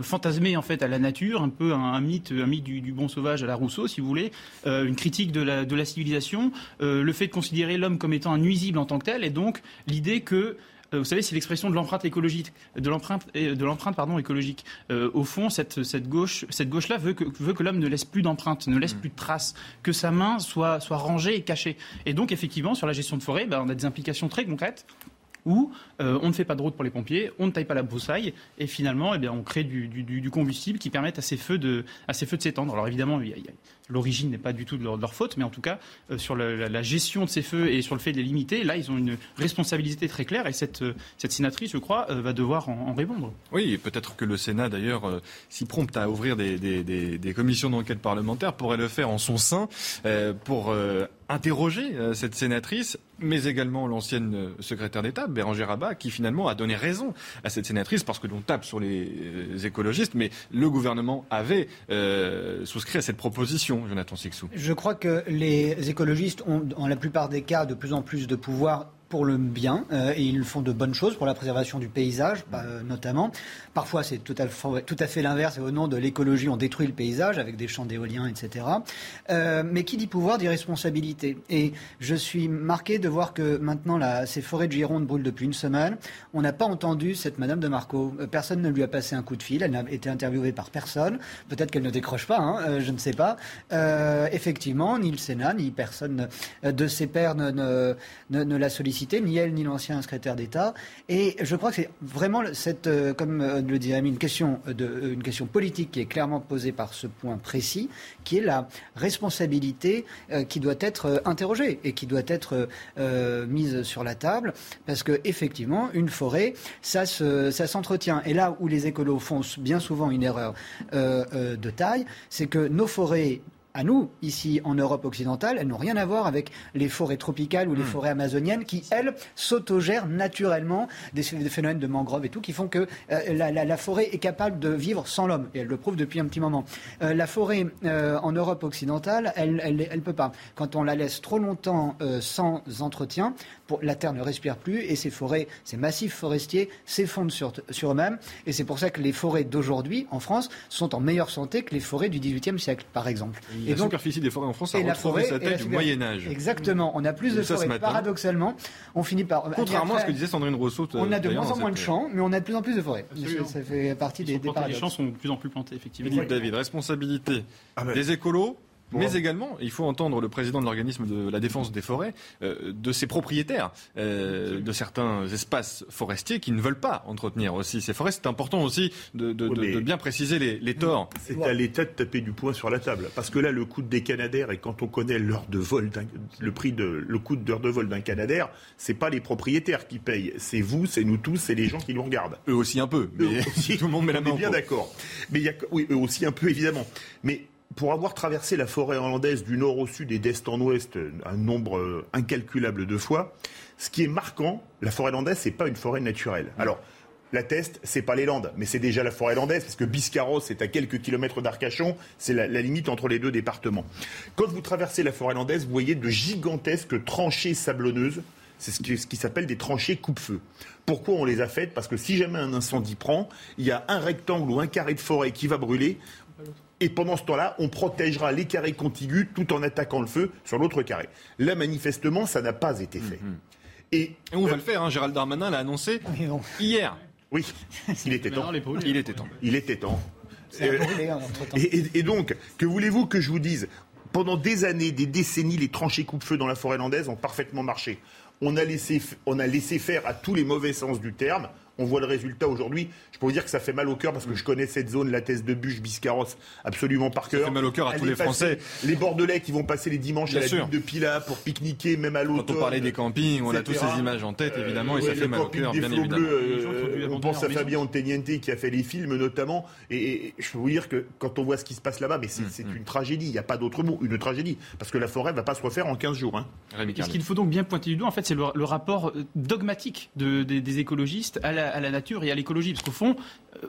fantasmé en fait à la nature, un peu un, un mythe, un mythe du, du, bon sauvage à la Rousseau, si vous voulez, euh, une critique de la, de la civilisation, euh, le fait de considérer l'homme comme étant un nuisible en tant que tel, et donc l'idée que euh, vous savez, c'est l'expression de l'empreinte écologique, de l'empreinte, de l'empreinte pardon écologique. Euh, au fond, cette, cette gauche, cette gauche-là veut que, veut que l'homme ne laisse plus d'empreinte, ne laisse mmh. plus de traces, que sa main soit, soit rangée et cachée. Et donc, effectivement, sur la gestion de forêt, ben, on a des implications très concrètes où euh, on ne fait pas de route pour les pompiers, on ne taille pas la broussaille, et finalement, eh bien, on crée du, combustible qui permet à ces feux de, à ces feux de s'étendre. Alors évidemment, l'origine n'est pas du tout de leur, faute, mais en tout cas, euh, sur la, gestion de ces feux et sur le fait de les limiter, là, ils ont une responsabilité très claire, et cette, euh, cette sénatrice, je crois, euh, va devoir en, répondre. Oui, peut-être que le Sénat, d'ailleurs, si prompte à ouvrir des, des, commissions d'enquête parlementaire, pourrait le faire en son sein pour interroger cette sénatrice, mais également l'ancienne secrétaire d'État, Bérangère Rabat, qui finalement a donné raison à cette sénatrice, parce que l'on tape sur les écologistes, mais le gouvernement avait souscrit à cette proposition, Je crois que les écologistes ont, en la plupart des cas, de plus en plus de pouvoir pour le bien euh, et ils font de bonnes choses pour la préservation du paysage, bah, euh, notamment. Parfois, c'est tout à, fait- l'inverse et au nom de l'écologie, on détruit le paysage avec des champs d'éoliens, etc. Euh, mais qui dit pouvoir dit responsabilité. Et je suis marqué de voir que maintenant, ces forêts de Gironde brûlent depuis une semaine. On n'a pas entendu cette Madame de Marco. Personne ne lui a passé un coup de fil. Elle n'a été interviewée par personne. Peut-être qu'elle ne décroche pas, hein, je ne sais pas. Effectivement, ni le Sénat, ni personne de ses pairs ne, ne, l'a ni elle, ni l'ancien secrétaire d'État. Et je crois que c'est vraiment cette, euh, comme euh, le dit Ami, une question, de, une question politique qui est clairement posée par ce point précis, qui est la responsabilité euh, qui doit être euh, interrogée et qui doit être euh, euh, mise sur la table, parce que effectivement, une forêt, ça ça s'entretient. Et là où les écolos font bien souvent une erreur euh, euh, de taille, c'est que nos forêts à nous, ici en Europe occidentale, elles n'ont rien à voir avec les forêts tropicales ou les forêts amazoniennes qui, elles, s'autogèrent naturellement des, des phénomènes de mangrove et tout, qui font que euh, la, la- la forêt est capable de vivre sans l'homme. Et elle le prouve depuis un petit moment. Euh, la forêt euh, en Europe occidentale, elle elle, elle peut pas. Quand on la laisse trop longtemps sans entretien, pour, la terre ne respire plus et ces forêts, ces massifs forestiers s'effondrent sur, sur eux-mêmes. Et c'est pour ça que les forêts d'aujourd'hui, en France, sont en meilleure santé que les forêts du XVIIIe siècle, par exemple. La superficie des forêts en France a et retrouvé forêt sa et tête du Moyen Âge. Exactement. On a plus de Ça, forêts. matin. Paradoxalement, on finit par. Contrairement à ce que disait Sandrine Rousseau. On a de moins en moins de champs, mais on a de plus en plus de forêts. Absolument. Ça fait partie des, des Les paradoxes. champs sont de plus en plus plantés, effectivement. Philippe David, responsabilité des écolos. Mais également, il faut entendre le président de l'organisme de la défense des forêts, euh, de ses propriétaires, euh, de certains espaces forestiers qui ne veulent pas entretenir aussi ces forêts. C'est important aussi de, de- de- de bien préciser les, les torts. C'est à l'État de taper du poing sur la table. Parce que là, le coût des Canadaires, et quand on connaît l'heure de vol, le prix de, le coût d'heure de vol d'un Canadair, c'est pas les propriétaires qui payent. C'est vous, c'est nous tous, c'est les gens qui nous regardent. Eux aussi un peu. Mais tout le monde met la on main est au bien d'accord. Mais il y a, oui, eux aussi un peu, évidemment. Mais pour avoir traversé la forêt hollandaise du nord au sud et d'est en ouest un nombre euh, incalculable de fois, ce qui est marquant, la forêt hollandaise, c'est pas une forêt naturelle. Alors, la Teste, c'est pas les Landes, mais c'est déjà la forêt landaise, parce que Biscarrosse, c'est à quelques kilomètres d'Arcachon, c'est la, la limite entre les deux départements. Quand vous traversez la forêt landaise, vous voyez de gigantesques tranchées sablonneuses, c'est ce qui, ce qui s'appelle des tranchées coupe-feu. Pourquoi on les a faites? Parce que si jamais un incendie prend, il y a un rectangle ou un carré de forêt qui va brûler, et pendant ce temps-là, on protégera les carrés contigus tout en attaquant le feu sur l'autre carré. Là, manifestement, ça n'a pas été fait. Et, Et on va le faire, hein. Gérald Darmanin l'a annoncé hier. Oui, il était temps. Il était temps. Il était temps. Brûlé, hein, entre-temps. Et, et- et donc, que voulez-vous que je vous dise? Pendant des années, des décennies, les tranchées coupe-feu dans la forêt landaise ont parfaitement marché. On a, laissé, f- on a laissé faire à tous les mauvais sens du terme. On voit le résultat aujourd'hui. Je peux vous dire que ça fait mal au cœur parce que je connais cette zone, la thèse de Bûche, Biscarrosse, absolument par cœur. fait mal au cœur à tous les Français. Les Bordelais qui vont passer les dimanches Bien à la sûr. de Pila pour pique-niquer, même à l'automne. Quand on parlait des campings, on a tous ces images en tête, évidemment, et Euh, ça fait le mal au cœur, bien évidemment. Bleus, euh, on abandonner pense à. Fabien Anteniente qui a fait les films notamment. Et, et je peux vous dire que quand on voit ce qui se passe là-bas, mais c'est Hum, c'est une tragédie. Il n'y a pas d'autre mot. Une tragédie. Parce que la forêt va pas se refaire en 15 jours. hein. Ce qu'il faut donc bien pointer du doigt, en fait, c'est le, le rapport euh, dogmatique de- des, des écologistes à la, à la nature et à l'écologie. Parce qu'au fond,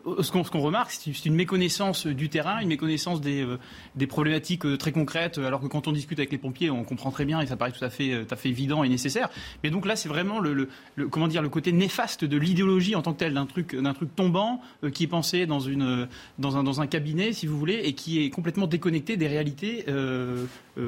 euh, ce qu'on remarque, c'est une méconnaissance du terrain, une méconnaissance des, euh, problématiques euh, très concrètes, alors que quand on discute avec les pompiers, on comprend très bien et ça paraît tout à fait, évident et nécessaire. Mais donc là, c'est vraiment le, comment dire, le côté néfaste de l'idéologie en tant que tel, d'un truc, truc tombant qui est pensé dans, une, dans, un, dans un cabinet, si vous voulez, et qui est complètement déconnecté des réalités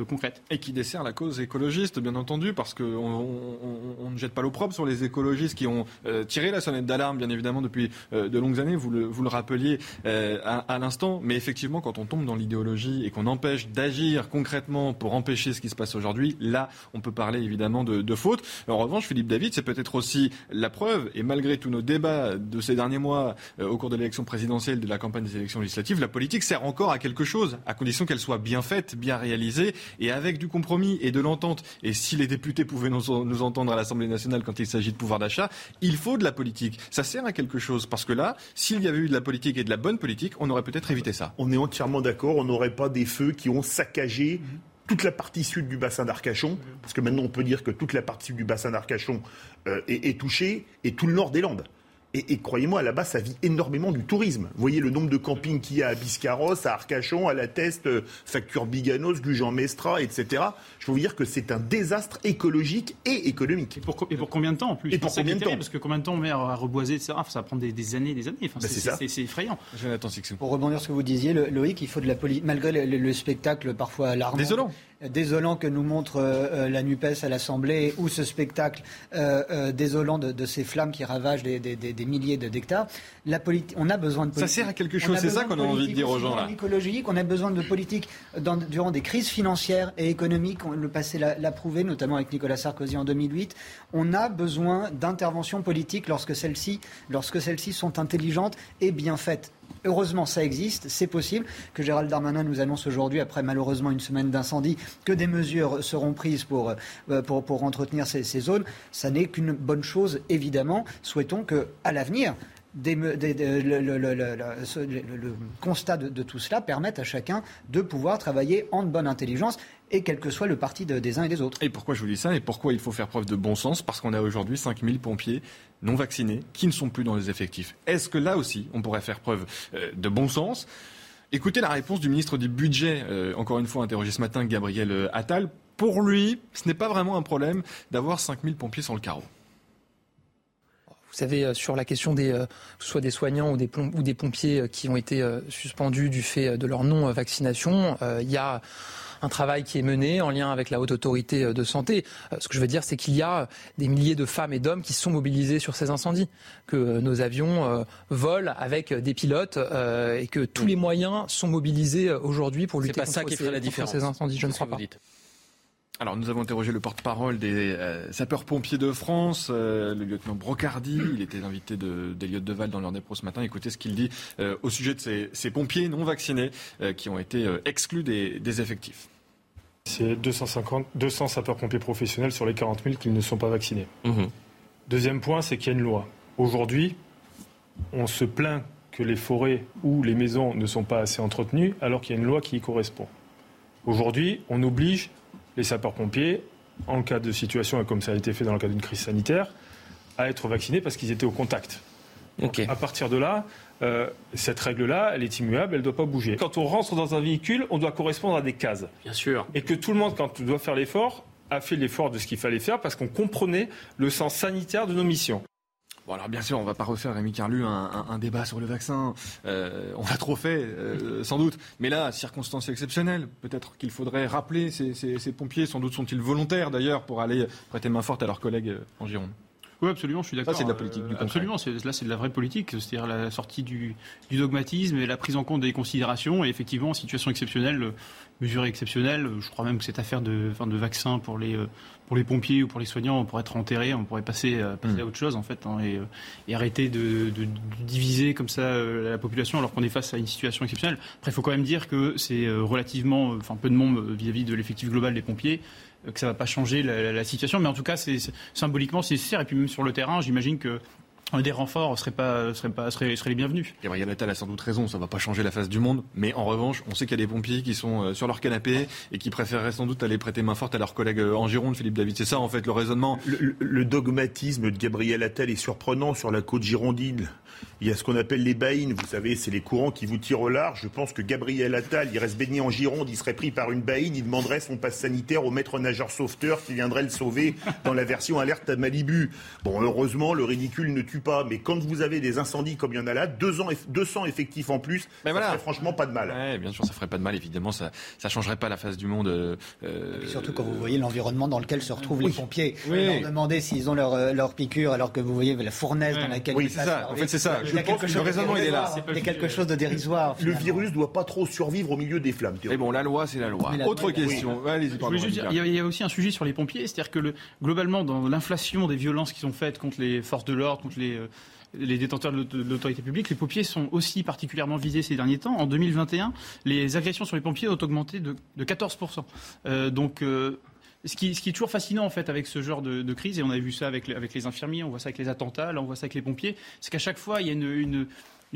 concrètes. Et qui dessert la cause écologiste, bien entendu, parce qu'on on, on- on ne jette pas l'opprobre sur les écologistes qui ont tiré la sonnette d'alarme, bien évidemment, depuis euh, de longues années. Vous le, vous le rappeliez euh, à, l'instant. Mais effectivement, quand on tombe dans l'idéologie et qu'on empêche d'agir concrètement pour empêcher ce qui se passe aujourd'hui, là, on peut parler évidemment de, de faute. En revanche, Philippe David, c'est peut-être aussi la preuve, et malgré tous nos débats de ces derniers mois euh, au cours de l'élection présidentielle, de la campagne des élections législatives, la politique sert encore à quelque chose, à condition qu'elle soit bien faite, bien réalisée, et avec du compromis et de l'entente. Et si les députés pouvaient nous entendre à l'Assemblée nationale quand il s'agit de pouvoir d'achat, il faut de la politique. Ça sert à quelque chose, parce que là, s'il y avait eu de la politique et de la bonne politique, on aurait peut-être évité ça. On est entièrement d'accord. On n'aurait pas des feux qui ont saccagé toute la partie sud du bassin d'Arcachon, parce que maintenant on peut dire que toute la partie sud du bassin d'Arcachon euh, est, est touchée, et tout le nord des Landes. Et, et croyez-moi, là-bas, ça vit énormément du tourisme. Vous voyez le nombre de campings qu'il y a à Biscarrosse, à Arcachon, à La Teste, euh, Facture Biganos, Gujan-Mestra, etc. Je peux vous dire que c'est un désastre écologique et économique. Et pour, et pour combien de temps en plus? Et pour ça combien de temps? Parce que combien de temps on met à reboiser, etc. Ça va prendre des, des années, des années. Enfin, Bah, c'est- ça. effrayant. Jonathan Sixou. Pour rebondir sur ce que vous disiez, Loïc, il faut de la politique, malgré le, le- le spectacle parfois alarmant. Désolant. Désolant que nous montre euh, euh, la NUPES à l'Assemblée ou ce spectacle euh, désolant de, de ces flammes qui ravagent des, des- des- des milliers de- d'hectares. La on a besoin de Ça politique. sert à quelque chose, c'est ça qu'on a envie de dire aux gens, là. l'écologique, on a besoin de politique dans- durant des crises financières et économiques. On- Le passé l'a l'a prouvé, notamment avec Nicolas Sarkozy en 2008. On a besoin d'interventions politiques lorsque celles-ci sont intelligentes et bien faites. Heureusement, ça existe, c'est possible. Que Gérald Darmanin nous annonce aujourd'hui, après malheureusement une semaine d'incendie, que des mesures seront prises pour, euh, entretenir ces, zones. Ça n'est qu'une bonne chose, évidemment. Souhaitons que, à l'avenir, le, constat de tout cela permette à chacun de pouvoir travailler en bonne intelligence et quel que soit le parti de- des uns et des autres. Et pourquoi je vous dis ça et pourquoi il faut faire preuve de bon sens? Parce qu'on a aujourd'hui 5000 pompiers non vaccinés qui ne sont plus dans les effectifs. Est-ce que là aussi, on pourrait faire preuve euh, de bon sens? Écoutez la réponse du ministre du Budget, euh, encore une fois interrogé ce matin, Gabriel euh, Attal. Pour lui, ce n'est pas vraiment un problème d'avoir 5000 pompiers sur le carreau. Vous savez, sur la question des, euh, soit des soignants ou des, plom- ou des pompiers qui ont été euh, suspendus du fait de leur non-vaccination, euh, il y a un travail qui est mené en lien avec la haute autorité euh, de santé. Euh, Ce que je veux dire, c'est qu'il y a des milliers de femmes et d'hommes qui sont mobilisés sur ces incendies, que euh, nos avions euh, volent avec des pilotes euh, et que tous les moyens sont mobilisés euh, aujourd'hui pour lutter pas ça contre, qui ces, ferait la différence. ces incendies. Je ne C'est ce crois que pas. vous dites. Alors, nous avons interrogé le porte-parole des euh, sapeurs-pompiers de France, euh, le lieutenant Brocardi. Il était l'invité de- d'Eliott Deval dans l'heure des pros ce matin. Écoutez ce qu'il dit euh, au sujet de ces, ces pompiers non vaccinés qui ont été exclus des, des effectifs. C'est 250, 200 sapeurs-pompiers professionnels sur les 40 000 qui ne sont pas vaccinés. Mhm. Deuxième point, c'est qu'il y a une loi. Aujourd'hui, on se plaint que les forêts ou les maisons ne sont pas assez entretenues alors qu'il y a une loi qui y correspond. Aujourd'hui, on oblige les sapeurs-pompiers, en cas de situation, et comme ça a été fait dans le cas d'une crise sanitaire, à être vaccinés parce qu'ils étaient au contact. Donc, À partir de là, euh, cette règle-là, elle est immuable, elle ne doit pas bouger. Quand on rentre dans un véhicule, on doit correspondre à des cases. Bien sûr. Et que tout le monde, quand on doit faire l'effort, a fait l'effort de ce qu'il fallait faire parce qu'on comprenait le sens sanitaire de nos missions. Bon, alors bien sûr, on va pas refaire, Rémi Carlu, un, débat sur le vaccin. Euh, on l'a trop fait, euh, sans doute. Mais là, circonstances exceptionnelles. Peut-être qu'il faudrait rappeler ces, ces- ces pompiers. Sans doute sont-ils volontaires, d'ailleurs, pour aller prêter main forte à leurs collègues euh, en Gironde. Oui, absolument, je suis d'accord. Ça, c'est de la politique, du Euh, concret. Absolument, là, c'est de la vraie politique, c'est-à-dire la sortie du, du dogmatisme et la prise en compte des considérations. Et effectivement, en situation exceptionnelle, euh, mesure exceptionnelle, euh, je crois même que cette affaire de, enfin, de vaccin pour les, pour les pompiers ou pour les soignants, on pourrait être enterré, on pourrait passer, euh, passer Mm. à autre chose, en fait, hein, et, et arrêter de, de- de diviser comme ça la population alors qu'on est face à une situation exceptionnelle. Après, il faut quand même dire que c'est relativement, enfin, peu de monde vis-à-vis de l'effectif global des pompiers que ça va pas changer la, situation, mais en tout cas, c'est symboliquement, c'est nécessaire. Et puis même sur le terrain, j'imagine que des renforts seraient pas, seraient pas, seraient, seraient les bienvenus. Gabriel Attal a sans doute raison, ça va pas changer la face du monde. Mais en revanche, on sait qu'il y a des pompiers qui sont euh, sur leur canapé et qui préféreraient sans doute aller prêter main forte à leurs collègues euh, en Gironde, Philippe David. C'est ça, en fait, le raisonnement. Le, le- le dogmatisme de Gabriel Attal est surprenant sur la côte girondine. Il y a ce qu'on appelle les baïnes, vous savez, c'est les courants qui vous tirent au large. Je pense que Gabriel Attal, il reste baigné en Gironde, il serait pris par une baïne, il demanderait son passe sanitaire au maître nageur sauveteur qui viendrait le sauver dans la version alerte à Malibu. Bon, heureusement, le ridicule ne tue pas, mais quand vous avez des incendies comme il y en a là, deux ans, 200 effectifs en plus, ça ferait franchement pas de mal. Ouais, bien sûr, ça ferait pas de mal, évidemment, ça, ça changerait pas la face du monde. euh, euh, Surtout quand vous voyez l'environnement dans lequel se retrouvent Oui. les pompiers. Oui. Leur demander s'ils ont leur, euh, leur piqûre alors que vous voyez la fournaise dans laquelle Oui, ils c'est passent ça. En fait, c'est ça. Je pense que le raisonnement, il est là. dérisoire. Il y a quelque chose de dérisoire. Le virus doit pas trop survivre au milieu des flammes. Mais bon, la loi, c'est la loi. Mais la Autre loi, question. Pardon, dire, il y, a, il y a aussi un sujet sur les pompiers, c'est-à-dire que le, globalement, dans l'inflation des violences qui sont faites contre les forces de l'ordre, contre les, euh, les détenteurs de l'aut- de l'autorité publique, les pompiers sont aussi particulièrement visés ces derniers temps. En 2021, les agressions sur les pompiers ont augmenté de, de 14%. Euh, donc, euh, ce qui, est toujours fascinant en fait avec ce genre de, crise, et on a vu ça avec, les- infirmiers, on voit ça avec les attentats, là on voit ça avec les pompiers, c'est qu'à chaque fois il y a une,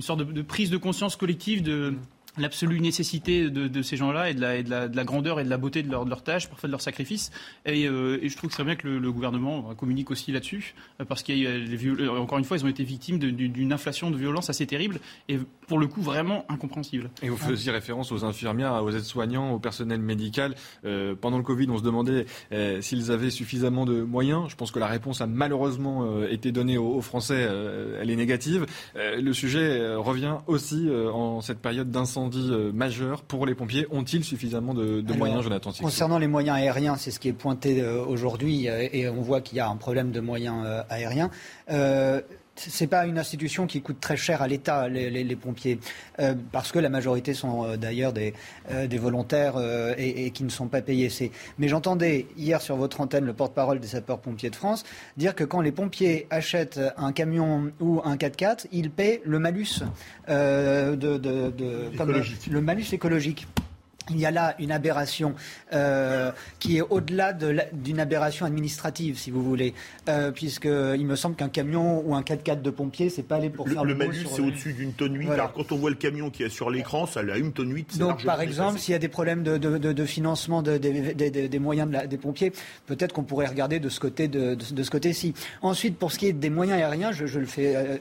sorte de prise de conscience collective de, l'absolue nécessité de, ces gens-là et, de la, de, la, grandeur et de la beauté de leur, de leur tâche, parfois de leur sacrifice. Et, euh, et je trouve que c'est bien que le, gouvernement communique aussi là-dessus, euh, parce qu'il euh, encore une fois, ils ont été victimes d'une inflation de violence assez terrible et pour le coup vraiment incompréhensible. Et vous faisiez référence aux infirmières, aux aides-soignants, au personnel médical. pendant le Covid, on se demandait s'ils avaient suffisamment de moyens. Je pense que la réponse a malheureusement été donnée aux, aux Français. elle est négative. le sujet revient aussi en cette période d'incendie euh, majeur pour les pompiers. Ont-ils suffisamment de, moyens, Jonathan Concernant les moyens aériens, c'est ce qui est pointé euh, aujourd'hui euh, et on voit qu'il y a un problème de moyens aériens. Euh, c'est pas une institution qui coûte très cher à l'État, les, pompiers, parce que la majorité sont d'ailleurs des, des, volontaires et, qui ne sont pas payés. Mais j'entendais hier sur votre antenne le porte-parole des sapeurs-pompiers de France dire que quand les pompiers achètent un camion ou un 4x4, ils paient le malus euh, de, le malus écologique il y a là une aberration euh, qui est au-delà d'une aberration administrative, si vous voulez, euh, puisqu'il me semble qu'un camion ou un 4x4 de pompier, c'est pas aller pour faire le, le malus, c'est au-dessus d'une tonne 8. Alors quand on voit le camion qui est sur l'écran, ça a une tonne 8. Donc par exemple, s'il y a des problèmes de, financement des moyens des pompiers, peut-être qu'on pourrait regarder de ce côté de, ce côté-ci. Ensuite, pour ce qui est des moyens aériens, je, le fais. Euh,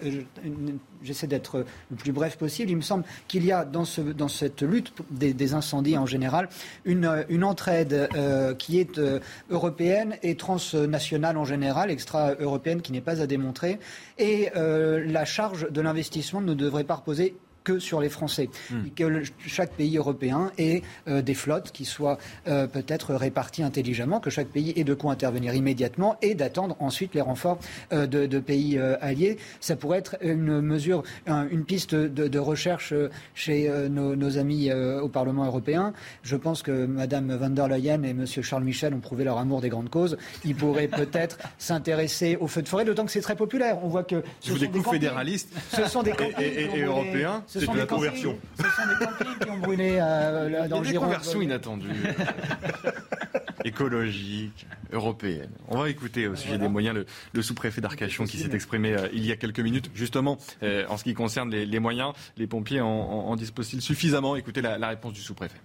j'essaie d'être le plus bref possible. Il me semble qu'il y a dans, ce, dans cette lutte des, incendies en général une, une entraide euh, qui est euh, européenne et transnationale en général, extra-européenne qui n'est pas à démontrer. Et euh, la charge de l'investissement ne devrait pas reposer que sur les Français. Hmm. Que chaque pays européen ait euh, des flottes qui soient euh, peut-être réparties intelligemment, que chaque pays ait de quoi intervenir immédiatement et d'attendre ensuite les renforts euh, de, pays alliés. Ça pourrait être une mesure, une piste de, recherche chez nos, amis au Parlement européen. Je pense que Mme van der Leyen et M. Charles Michel ont prouvé leur amour des grandes causes. Ils pourraient peut-être s'intéresser aux feux de forêt, d'autant que c'est très populaire. On voit que ce sont des fédéralistes ce sont des et, européens. Ce sont, des conversions. ce sont des campings qui ont brûlé euh, dans le Gironde. Des conversions inattendues. écologiques, européennes. On va écouter au sujet des moyens le, sous-préfet d'Arcachon qui s'est exprimé euh, il y a quelques minutes. Justement, euh, en ce qui concerne les, moyens, les pompiers en, disposent-ils suffisamment? Écoutez la, la réponse du sous-préfet.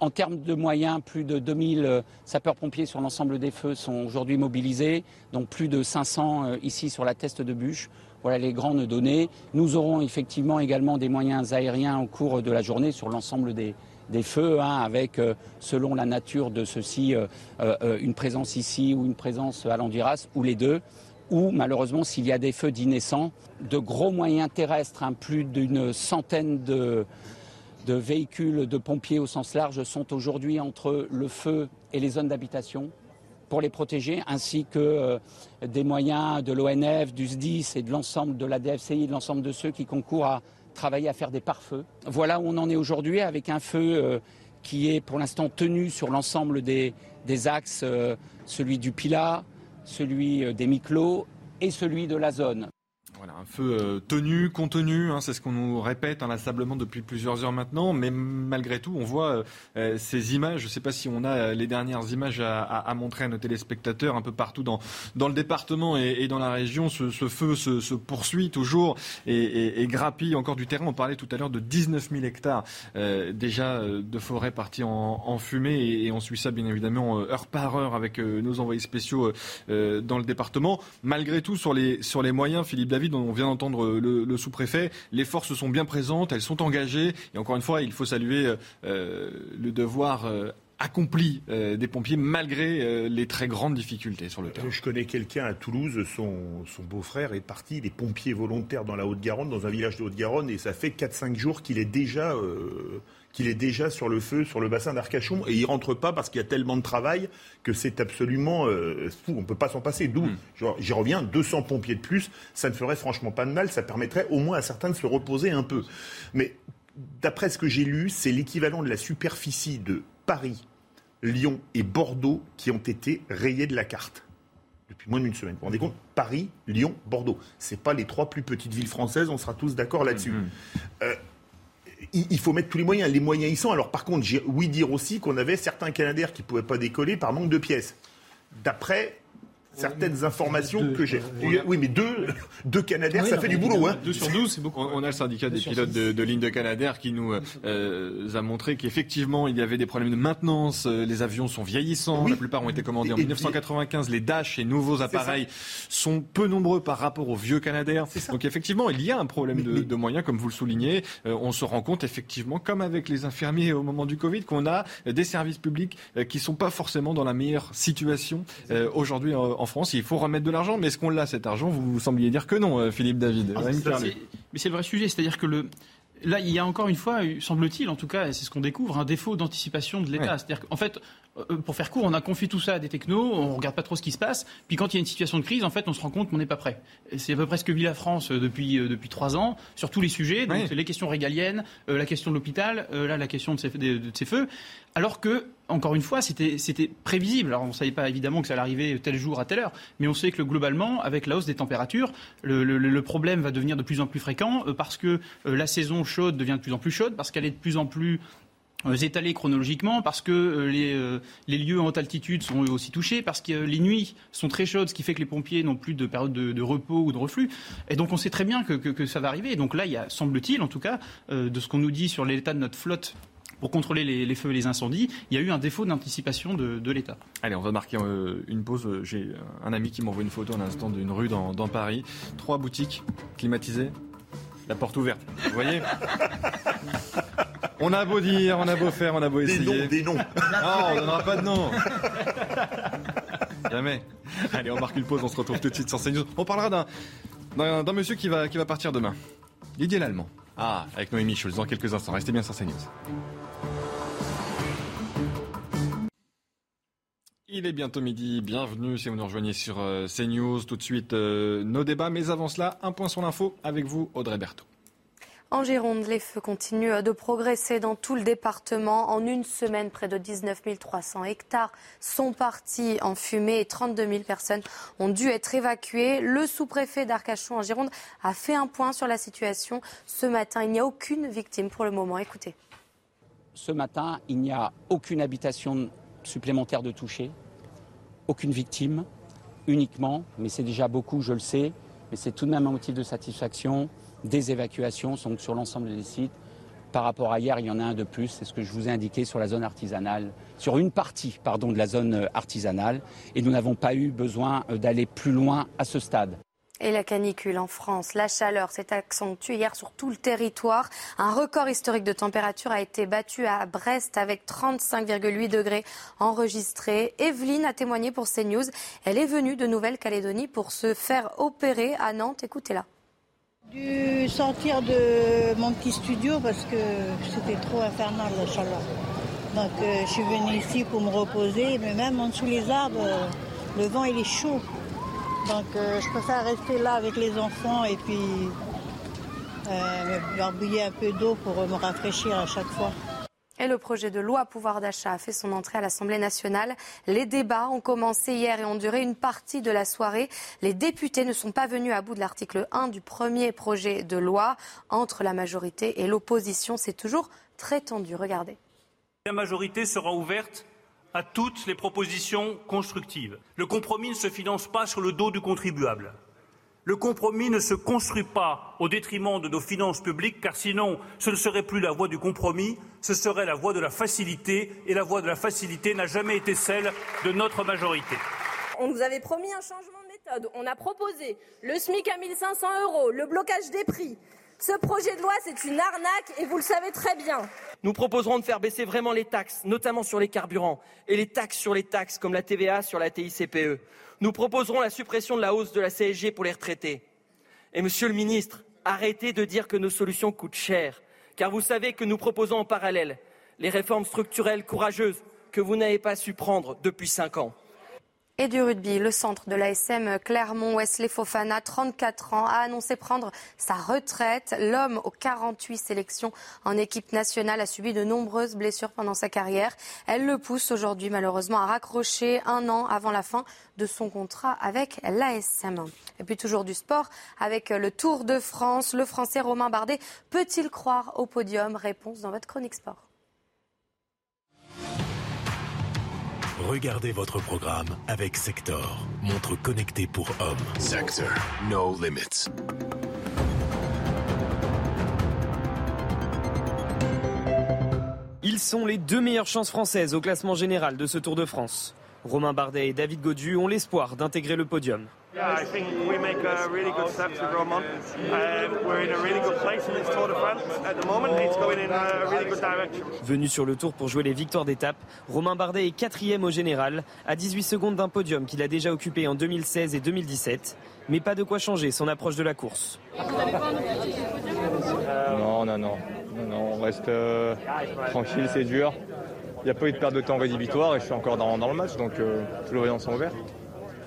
En termes de moyens, plus de 2000 sapeurs-pompiers sur l'ensemble des feux sont aujourd'hui mobilisés, donc plus de 500 ici sur la teste de bûche. Voilà les grandes données. Nous aurons effectivement également des moyens aériens au cours de la journée sur l'ensemble des, feux, hein, avec, euh, selon la nature de ceux-ci, euh, euh, une présence ici ou une présence à l'Andiras, ou les deux. Ou malheureusement, s'il y a des feux d'innocents, de gros moyens terrestres, hein, plus d'une centaine de, de véhicules de pompiers au sens large sont aujourd'hui entre le feu et les zones d'habitation pour les protéger, ainsi que euh, des moyens de l'ONF, du SDIS et de l'ensemble de la DFCI, de l'ensemble de ceux qui concourent à travailler à faire des pare-feux. Voilà où on en est aujourd'hui avec un feu euh, qui est pour l'instant tenu sur l'ensemble des, axes, euh, celui du Pilat, celui des Miclos et celui de la zone. Voilà, un feu euh, tenu, contenu, hein, c'est ce qu'on nous répète inlassablement depuis plusieurs heures maintenant, mais malgré tout, on voit euh, euh, ces images, je ne sais pas si on a les dernières images à, montrer à nos téléspectateurs, un peu partout dans, le département et, dans la région, ce, feu se, poursuit toujours et, grappille encore du terrain. On parlait tout à l'heure de 19 000 hectares déjà de forêt partis en, fumée et, on suit ça bien évidemment heure par heure avec nos envoyés spéciaux dans le département. Malgré tout, sur les, sur les moyens, Philippe David, on vient d'entendre le, sous-préfet, les forces sont bien présentes, elles sont engagées. Et encore une fois, il faut saluer euh, le devoir euh, accompli euh, des pompiers malgré les très grandes difficultés sur le terrain. Je connais quelqu'un à Toulouse, son, beau-frère est parti, il est pompier volontaire dans la Haute-Garonne, dans un village de Haute-Garonne, et ça fait 4-5 jours qu'il est déjà qu'il est déjà sur le feu, sur le bassin d'Arcachon, et il rentre pas parce qu'il y a tellement de travail que c'est absolument euh, fou. On ne peut pas s'en passer. D'où, hmm. j'y reviens, 200 pompiers de plus, ça ne ferait franchement pas de mal. Ça permettrait au moins à certains de se reposer un peu. Mais d'après ce que j'ai lu, c'est l'équivalent de la superficie de Paris, Lyon et Bordeaux qui ont été rayés de la carte depuis moins d'une semaine. Vous vous rendez compte? Paris, Lyon, Bordeaux. Ce pas les trois plus petites villes françaises, on sera tous d'accord là-dessus. Hmm. Euh, il faut mettre tous les moyens. Les moyens y sont. Alors par contre, oui dire aussi qu'on avait certains Canadaires qui ne pouvaient pas décoller par manque de pièces. D'après certaines informations que j'ai. Oui, mais deux, deux Canadair, ça fait du boulot. Hein. 2 sur 12, c'est beaucoup. On a le syndicat des pilotes de, de ligne de Canadair qui nous euh, a montré qu'effectivement, il y avait des problèmes de maintenance. euh, Les avions sont vieillissants. La plupart ont été commandés en Et- 1995. Les Dash et nouveaux appareils sont peu nombreux par rapport aux vieux Canadair. Donc effectivement, il y a un problème de, de moyens, comme vous le soulignez. Euh, on se rend compte effectivement, comme avec les infirmiers au moment du Covid, qu'on a euh, des services publics euh, qui sont pas forcément dans la meilleure situation euh, aujourd'hui en, en France. Il faut remettre de l'argent, mais est-ce qu'on l'a cet argent? Vous sembliez dire que non, euh, Philippe David. Ça, c'est- Mais c'est le vrai sujet, c'est-à-dire que le. Là, il y a encore une fois, semble-t-il, en tout cas, et c'est ce qu'on découvre, un défaut d'anticipation de l'État. Ouais. C'est-à-dire qu'en fait, euh, pour faire court, on a confié tout ça à des technos, on regarde pas trop ce qui se passe, puis quand il y a une situation de crise, en fait, on se rend compte qu'on n'est pas prêt. C'est à peu près ce que vit la France euh, depuis depuis trois ans sur tous les sujets, donc Oui. les questions régaliennes, euh, la question de l'hôpital, euh, là la question de ces, de, de ces feux, alors que encore une fois, c'était prévisible. On ne savait pas évidemment que ça allait arriver tel jour à telle heure, mais on sait que globalement, avec la hausse des températures, le, problème va devenir de plus en plus fréquent euh, parce que euh, la saison chaude devient de plus en plus chaude, parce qu'elle est de plus en plus euh, étalée chronologiquement, parce que les, lieux en haute altitude sont eux aussi touchés, parce que les nuits sont très chaudes, ce qui fait que les pompiers n'ont plus de période de, repos ou de reflux. Et donc on sait très bien que, ça va arriver. Et donc là, il y a, semble-t-il, en tout cas, de ce qu'on nous dit sur l'état de notre flotte pour contrôler les, les feux et les incendies, il y a eu un défaut d'anticipation de, de l'État. Allez, on va marquer euh, une pause. Euh, J'ai un ami qui m'envoie une photo à l'instant d'une rue dans, dans Paris. Trois boutiques climatisées, la porte ouverte. Vous voyez On a beau dire, on a beau faire, on a beau Des essayer. noms, des noms. Non, on n'aura pas de nom. Jamais. Allez, on marque une pause, on se retrouve tout de suite sur CNews. On parlera d'un, d'un, d'un monsieur qui va, qui va partir demain. Didier Lallemand. Ah, avec Noémie Schulz dans quelques instants. Restez bien sur CNews. Il est bientôt midi, bienvenue si vous nous rejoignez sur euh, CNews. Tout de suite, euh, nos débats, mais avant cela, un point sur l'info avec vous, Audrey Berthaud. En Gironde, les feux continuent de progresser dans tout le département. En une semaine, près de 19 300 hectares sont partis en fumée et 32 000 personnes ont dû être évacuées. Le sous-préfet d'Arcachon en Gironde a fait un point sur la situation. Ce matin, il n'y a aucune victime pour le moment. Écoutez. Ce matin, il n'y a aucune habitation supplémentaire de touchée, aucune victime, uniquement, mais c'est déjà beaucoup, je le sais, mais c'est tout de même un motif de satisfaction, des évacuations donc sur l'ensemble des sites. Par rapport à hier, il y en a un de plus, c'est ce que je vous ai indiqué sur la zone artisanale, sur une partie pardon, de la zone euh, artisanale, et nous n'avons pas eu besoin euh, d'aller plus loin à ce stade. Et la canicule en France, la chaleur s'est accentuée hier sur tout le territoire. Un record historique de température a été battu à Brest avec 35,8 degrés enregistrés. Evelyne a témoigné pour CNews. Elle est venue de Nouvelle-Calédonie pour se faire opérer à Nantes. Écoutez-la. dû sortir de mon petit studio parce que c'était trop infernal la chaleur. Donc euh, je suis venue ici pour me reposer, mais même en dessous les arbres, euh, le vent il est chaud. Donc euh, je préfère rester là avec les enfants et puis euh, me barbouiller un peu d'eau pour me rafraîchir à chaque fois. Et le projet de loi pouvoir d'achat a fait son entrée à l'Assemblée nationale. Les débats ont commencé hier et ont duré une partie de la soirée. Les députés ne sont pas venus à bout de l'article 1 du premier projet de loi. Entre la majorité et l'opposition, c'est toujours très tendu. Regardez. La majorité sera ouverte à toutes les propositions constructives. Le compromis ne se finance pas sur le dos du contribuable. Le compromis ne se construit pas au détriment de nos finances publiques, car sinon, ce ne serait plus la voie du compromis, ce serait la voie de la facilité, et la voie de la facilité n'a jamais été celle de notre majorité. On nous avait promis un changement de méthode. On a proposé le SMIC à 1500 euros, le blocage des prix. Ce projet de loi, c'est une arnaque et vous le savez très bien. Nous proposerons de faire baisser vraiment les taxes, notamment sur les carburants, et les taxes sur les taxes, comme la TVA sur la TICPE. Nous proposerons la suppression de la hausse de la CSG pour les retraités. Et monsieur le ministre, arrêtez de dire que nos solutions coûtent cher, car vous savez que nous proposons en parallèle les réformes structurelles courageuses que vous n'avez pas su prendre depuis cinq ans. Et du rugby, le centre de l'ASM Clermont, Wesley Fofana, 34 ans, a annoncé prendre sa retraite. L'homme aux 48 sélections en équipe nationale a subi de nombreuses blessures pendant sa carrière. Elle le pousse aujourd'hui malheureusement à raccrocher un an avant la fin de son contrat avec l'ASM. Et puis toujours du sport avec le Tour de France. Le Français Romain Bardet peut-il croire au podium? Réponse dans votre chronique sport. Regardez votre programme avec Sector, montre connectée pour hommes. Sector, no limits. Ils sont les deux meilleures chances françaises au classement général de ce Tour de France. Romain Bardet et David Godu ont l'espoir d'intégrer le podium. Yeah, I think we make a really good steps with Roman. Um, we're in a really good place in this Tour de France at the moment. It's going in a really good direction. Venu sur le tour pour jouer les victoires d'étape, Romain Bardet est quatrième au général, à 18 secondes d'un podium qu'il a déjà occupé en 2016 et 2017. Mais pas de quoi changer son approche de la course. Non, non, non. non, non on reste euh, tranquille, c'est dur. Il n'y a pas eu de perte de temps rédhibitoire et je suis encore dans, dans le match, donc euh, tous les voyants sont ouverts.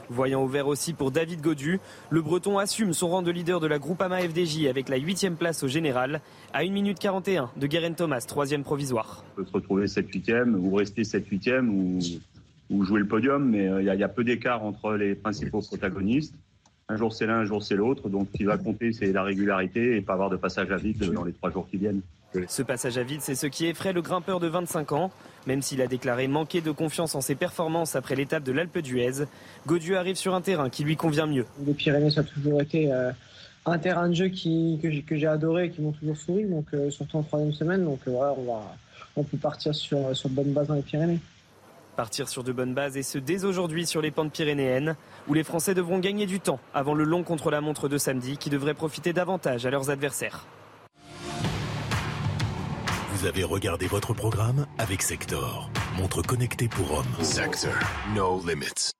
Voyant ouvert aussi pour David Godu, le Breton assume son rang de leader de la Groupama FDJ avec la 8 place au général, à 1 minute 41 de Guerin Thomas, troisième provisoire. On peut se retrouver 7-8e ou rester 7-8e ou, ou, jouer le podium, mais il y, y, a peu d'écart entre les principaux protagonistes. Un jour c'est l'un, un jour c'est l'autre, donc ce qui va compter c'est la régularité et pas avoir de passage à vide dans les trois jours qui viennent. Ce passage à vide, c'est ce qui effraie le grimpeur de 25 ans. Même s'il a déclaré manquer de confiance en ses performances après l'étape de l'Alpe d'Huez, Godieu arrive sur un terrain qui lui convient mieux. Les Pyrénées, ça a toujours été euh, un terrain de jeu qui, que j'ai adoré et qui m'ont toujours souri, donc, euh, surtout en troisième semaine. Donc euh, voilà, on, va, on peut partir sur, sur de bonnes bases dans les Pyrénées. Partir sur de bonnes bases et ce dès aujourd'hui sur les pentes pyrénéennes, où les Français devront gagner du temps avant le long contre-la-montre de samedi qui devrait profiter davantage à leurs adversaires. Vous avez regardé votre programme avec Sector, montre connectée pour hommes. Sector, no limits.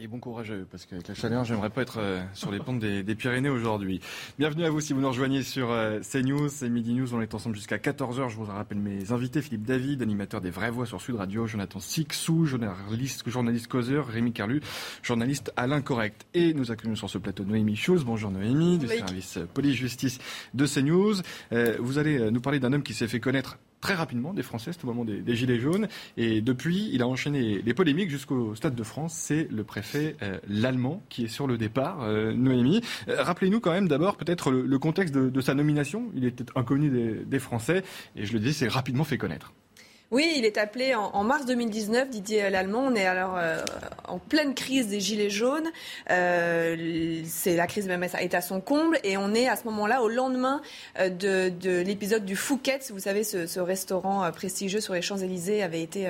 Et bon courage à eux, parce qu'avec la chaleur, j'aimerais pas être euh, sur les pentes des, des Pyrénées aujourd'hui. Bienvenue à vous si vous nous rejoignez sur euh, CNews, c'est Midi News, on est ensemble jusqu'à 14h. Je vous rappelle mes invités, Philippe David, animateur des Vraies Voix sur Sud Radio, Jonathan Sixou, journaliste, journaliste causeur, Rémi Carlu, journaliste à l'incorrect. Et nous accueillons sur ce plateau Noémie Chose. Bonjour Noémie, du service police-justice de CNews. Euh, vous allez nous parler d'un homme qui s'est fait connaître très rapidement des Français, c'était au moment des, Gilets jaunes. Et depuis, il a enchaîné les polémiques jusqu'au Stade de France. C'est le préfet euh, l'allemand qui est sur le départ, euh, Noémie. Euh, Rappelez-nous quand même d'abord peut-être le, contexte de, de, sa nomination. Il était inconnu des, des Français et je le dis, c'est rapidement fait connaître. Oui, il est appelé en, mars 2019, Didier Lallemand. On est alors euh, en pleine crise des Gilets jaunes. Euh, c'est la crise même est à son comble. Et on est à ce moment-là au lendemain euh, de, de l'épisode du Fouquet. Vous savez, ce, restaurant prestigieux sur les Champs-Élysées avait été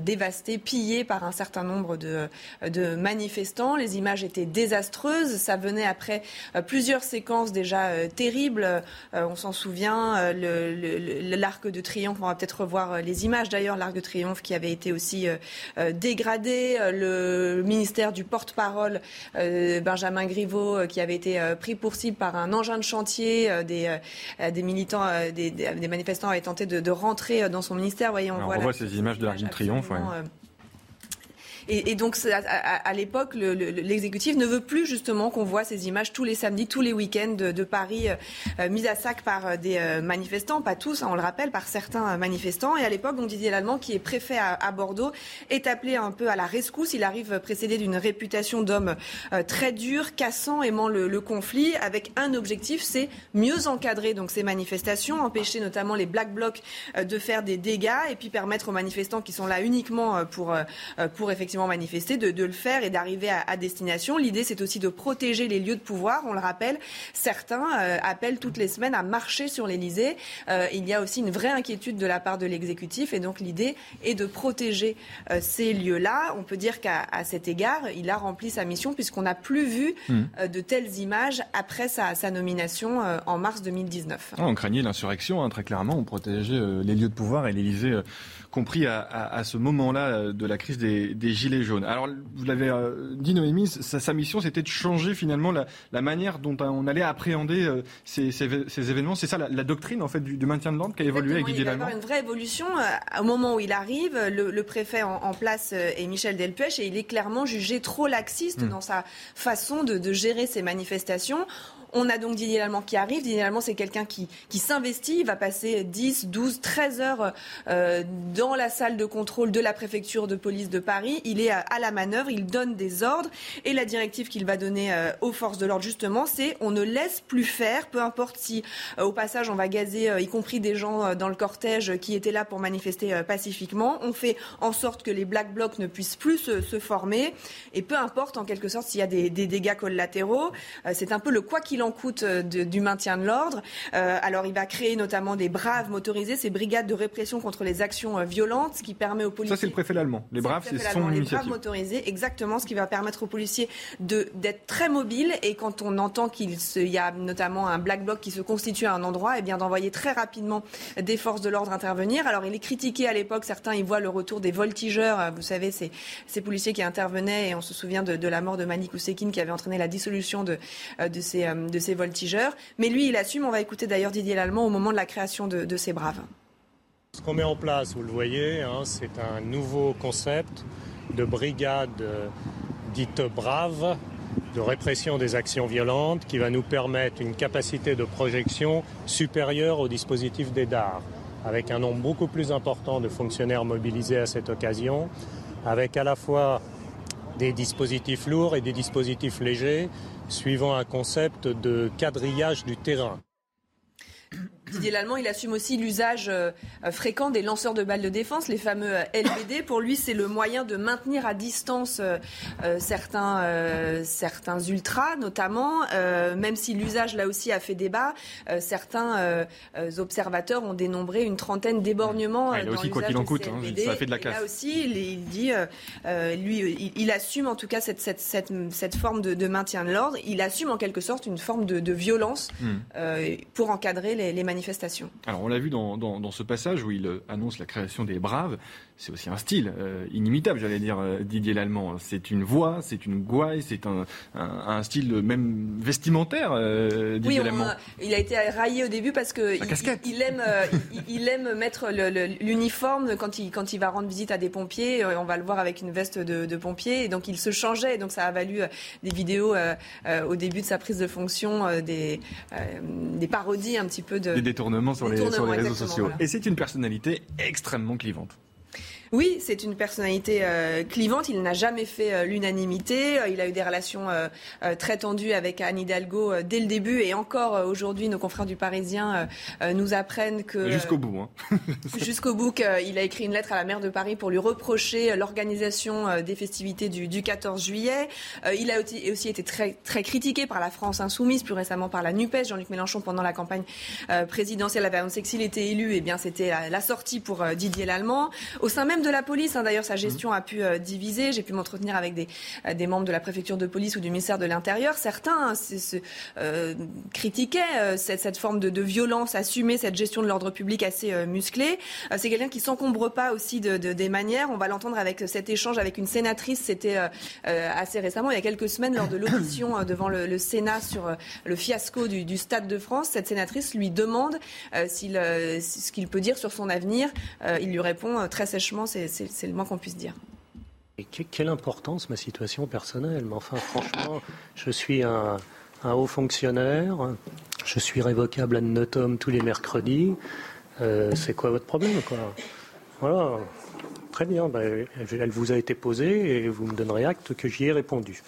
dévasté, pillé par un certain nombre de, de, manifestants. Les images étaient désastreuses. Ça venait après plusieurs séquences déjà terribles. on s'en souvient, l'arc de triomphe. On va peut-être revoir les images d'ailleurs, l'Arc de Triomphe qui avait été aussi euh, euh, dégradé, le ministère du porte-parole euh, Benjamin Griveaux qui avait été pris pour cible par un engin de chantier, des, des militants, des, des, manifestants avaient tenté de, de, rentrer dans son ministère. Voyez, on, Alors, voit, on voit ces images de l'Arc de Triomphe. Ouais. Et, donc, à, l'époque, l'exécutif le, le, ne veut plus justement qu'on voit ces images tous les samedis, tous les week-ends de, Paris euh, mises à sac par des euh, manifestants, pas tous, hein, on le rappelle, par certains manifestants. Et à l'époque, donc Didier Lallemand, qui est préfet à, Bordeaux, est appelé un peu à la rescousse. Il arrive précédé d'une réputation d'homme euh, très dur, cassant, aimant le, conflit, avec un objectif, c'est mieux encadrer donc ces manifestations, empêcher notamment les black blocs euh, de faire des dégâts, et puis permettre aux manifestants qui sont là uniquement pour, pour effectivement manifester, de, de le faire et d'arriver à, à, destination. L'idée, c'est aussi de protéger les lieux de pouvoir. On le rappelle, certains euh, appellent toutes les semaines à marcher sur l'Elysée. Euh, il y a aussi une vraie inquiétude de la part de l'exécutif et donc l'idée est de protéger euh, ces lieux-là. On peut dire qu'à cet égard, il a rempli sa mission puisqu'on n'a plus vu mmh. de telles images après sa, sa nomination en mars 2019. Oh, on craignait l'insurrection, hein, très clairement. On protégeait les lieux de pouvoir et l'Elysée compris à, à, à ce moment-là de la crise des, des Gilets jaunes. Alors, vous l'avez euh, dit, Noémie, sa, sa mission, c'était de changer finalement la, la, manière dont on allait appréhender euh, ces, ces, ces, événements. C'est ça la, la, doctrine en fait du, du maintien de l'ordre qui a évolué avec Didier Lallemand. Il va y avoir une vraie évolution. Euh, au moment où il arrive, le, le préfet en, en, place est Michel Delpech et il est clairement jugé trop laxiste mmh. dans sa façon de, de gérer ces manifestations On a donc Didier Lallemand qui arrive. Didier Lallemand, c'est quelqu'un qui, qui s'investit. Il va passer 10, 12, 13 heures euh, dans la salle de contrôle de la préfecture de police de Paris. Il est à, la manœuvre, il donne des ordres. Et la directive qu'il va donner euh, aux forces de l'ordre, justement, c'est on ne laisse plus faire, peu importe si euh, au passage on va gazer, y compris des gens dans le cortège qui étaient là pour manifester pacifiquement. On fait en sorte que les black blocs ne puissent plus se, former. Et peu importe, en quelque sorte, s'il y a des, des dégâts collatéraux, c'est un peu le quoi qu'il en coûte du maintien de l'ordre. alors il va créer notamment des braves motorisés, ces brigades de répression contre les actions euh, violentes, ce qui permet aux policiers. Ça, c'est le préfet allemand. Les braves, c'est son Les braves motorisés, exactement, ce qui va permettre aux policiers d'être très mobiles. Et quand on entend qu'il y a notamment un black bloc qui se constitue à un endroit, et eh bien d'envoyer très rapidement des forces de l'ordre intervenir. Alors, il est critiqué à l'époque. Certains y voient le retour des voltigeurs. Euh, vous savez, ces, ces policiers qui intervenaient. Et on se souvient de, la mort de Manik Oussekine qui avait entraîné la dissolution de, euh, de, ces, de ces voltigeurs. Mais lui, il assume. On va écouter d'ailleurs Didier Lallemand au moment de la création de, de ces braves. Ce qu'on met en place, vous le voyez, hein, c'est un nouveau concept de brigade euh, dite brave de répression des actions violentes qui va nous permettre une capacité de projection supérieure au dispositif des DAR, avec un nombre beaucoup plus important de fonctionnaires mobilisés à cette occasion, avec à la fois des dispositifs lourds et des dispositifs légers, suivant un concept de quadrillage du terrain. Didier Lallemand, il assume aussi l'usage euh, fréquent des lanceurs de balles de défense, les fameux euh, LBD. Pour lui, c'est le moyen de maintenir à distance euh, certains, certains ultras, notamment, même si l'usage là aussi a fait débat. certains observateurs ont dénombré une trentaine d'éborgnements. Ah, a aussi, quoi qu'il en coûte, hein, ça a fait de la casse. là aussi, il, dit, lui, il, assume en tout cas cette, cette, cette, forme de, maintien de l'ordre. Il assume en quelque sorte une forme de, violence hmm. pour encadrer les, les manifestations alors on l'a vu dans, ce passage où il euh, annonce la création des Braves, c'est aussi un style euh, inimitable, j'allais dire, euh, Didier Lallemand. C'est une voix, c'est une gouaille, c'est un, un, style même vestimentaire, euh, Didier oui, Lallemand. il a été raillé au début parce que il, aime, il, aime mettre l'uniforme quand il, quand il va rendre visite à des pompiers. On va le voir avec une veste de, de pompier, et donc il se changeait. Donc ça a valu des vidéos au début de sa prise de fonction, des, des parodies un petit peu de des détournements sur, les, sur les, réseaux sociaux. Et c'est une personnalité extrêmement clivante. Oui, c'est une personnalité euh, clivante. Il n'a jamais fait euh, l'unanimité. Euh, il a eu des relations très tendues avec Anne Hidalgo dès le début. Et encore aujourd'hui, nos confrères du Parisien nous apprennent que... Jusqu'au bout. Hein. jusqu'au bout qu'il a écrit une lettre à la maire de Paris pour lui reprocher l'organisation des festivités du, du 14 juillet. il a aussi été très, très critiqué par la France insoumise, plus récemment par la NUPES. Jean-Luc Mélenchon, pendant la campagne présidentielle, avait annoncé que s'il était élu, eh bien, c'était la, la, sortie pour Didier Lallemand. Au sein même de la police. Hein. D'ailleurs, sa gestion a pu euh, diviser. J'ai pu m'entretenir avec des, euh, des, membres de la préfecture de police ou du ministère de l'Intérieur. Certains hein, euh, critiquaient cette, cette, forme de, de, violence assumée, cette gestion de l'ordre public assez musclée. C'est quelqu'un qui s'encombre pas aussi de, de, des manières. On va l'entendre avec cet échange avec une sénatrice. C'était assez récemment, il y a quelques semaines, lors de l'audition devant le, le, Sénat sur le fiasco du, du, Stade de France. Cette sénatrice lui demande s'il, ce qu'il peut dire sur son avenir. il lui répond très sèchement c'est le moins qu'on puisse dire. Quelle importance ma situation personnelle? Mais enfin, franchement, je suis un, haut fonctionnaire, je suis révocable à notum tous les mercredis. Euh, c'est quoi votre problème Voilà. Très bien, ben, elle vous a été posée et vous me donnerez acte que j'y ai répondu.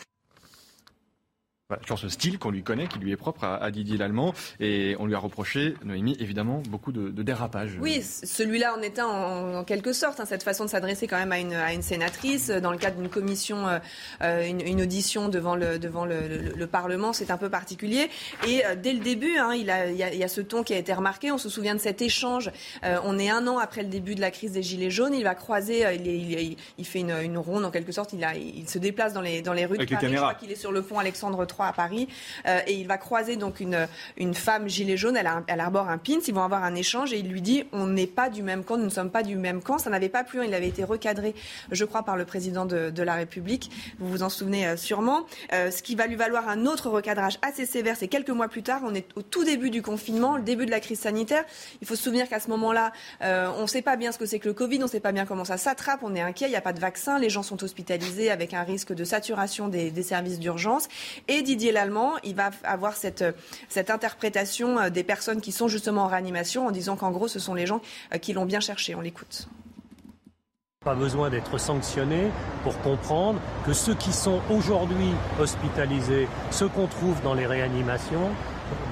Sur ce style qu'on lui connaît, qui lui est propre à, Didier Lallemand. Et on lui a reproché, Noémie, évidemment, beaucoup de, de dérapages. Oui, celui-là en est un en, quelque sorte. Hein, cette façon de s'adresser quand même à une, à une, sénatrice dans le cadre d'une commission, euh, euh une, une, audition devant le, devant le, le, Parlement, c'est un peu particulier. Et euh, dès le début, hein, il, a, il, y a, il, y a, ce ton qui a été remarqué. On se souvient de cet échange. Euh, on est un an après le début de la crise des Gilets jaunes. Il va croiser, il, il, il fait une, une, ronde en quelque sorte. Il, a, il se déplace dans les, dans les rues Avec de Paris. Je crois qu'il est sur le pont Alexandre à Paris. Euh, et il va croiser donc une, une femme gilet jaune, elle, a, elle arbore un pin, ils vont avoir un échange et il lui dit on n'est pas du même camp, nous ne sommes pas du même camp. Ça n'avait pas plu, il avait été recadré, je crois, par le président de, de la République. Vous vous en souvenez euh, sûrement. Euh, ce qui va lui valoir un autre recadrage assez sévère, c'est quelques mois plus tard, on est au tout début du confinement, le début de la crise sanitaire. Il faut se souvenir qu'à ce moment-là, on ne sait pas bien ce que c'est que le Covid, on ne sait pas bien comment ça s'attrape, on est inquiet, il n'y a pas de vaccin, les gens sont hospitalisés avec un risque de saturation des, des services d'urgence. Et Didier Lallemand, il va avoir cette, cette interprétation des personnes qui sont justement en réanimation en disant qu'en gros, ce sont les gens qui l'ont bien cherché. On l'écoute. Pas besoin d'être sanctionné pour comprendre que ceux qui sont aujourd'hui hospitalisés, ceux qu'on trouve dans les réanimations,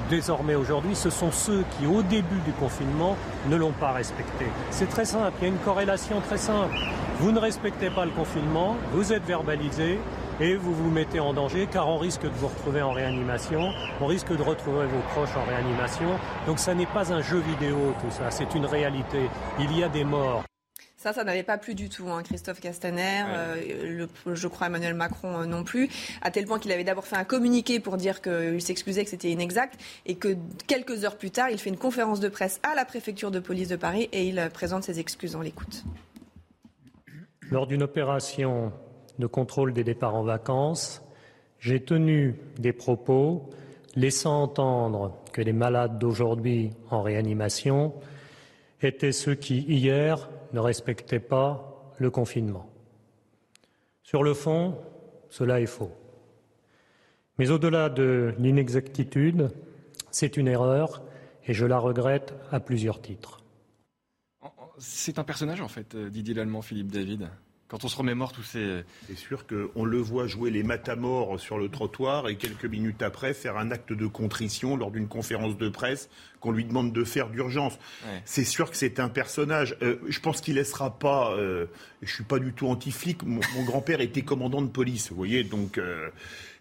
désormais aujourd'hui, ce sont ceux qui, au début du confinement, ne l'ont pas respecté. C'est très simple, il y a une corrélation très simple. Vous ne respectez pas le confinement, vous êtes verbalisé et vous vous mettez en danger car on risque de vous retrouver en réanimation, on risque de retrouver vos proches en réanimation. Donc ça n'est pas un jeu vidéo tout ça, c'est une réalité. Il y a des morts. Ça, ça n'avait pas plu du tout, hein, Christophe Castaner, euh, je crois Emmanuel Macron euh, non plus, à tel point qu'il avait d'abord fait un communiqué pour dire qu'il s'excusait, que c'était inexact, et que quelques heures plus tard, il fait une conférence de presse à la préfecture de police de Paris et il euh, présente ses excuses. On l'écoute. Lors d'une opération de contrôle des départs en vacances, j'ai tenu des propos laissant entendre que les malades d'aujourd'hui en réanimation étaient ceux qui, hier, ne respectaient pas le confinement. Sur le fond, cela est faux. Mais au-delà de l'inexactitude, c'est une erreur et je la regrette à plusieurs titres. C'est un personnage en fait, euh, Didier Lallemand, Philippe David. Quand on se remémore tous ces... C'est sûr qu'on le voit jouer les matamores sur le trottoir et quelques minutes après faire un acte de contrition lors d'une conférence de presse qu'on lui demande de faire d'urgence. C'est sûr que c'est un personnage. Euh, je pense qu'il laissera pas. Euh, je suis pas du tout anti-flic. Mon, mon grand-père était commandant de police, vous voyez. Donc, euh,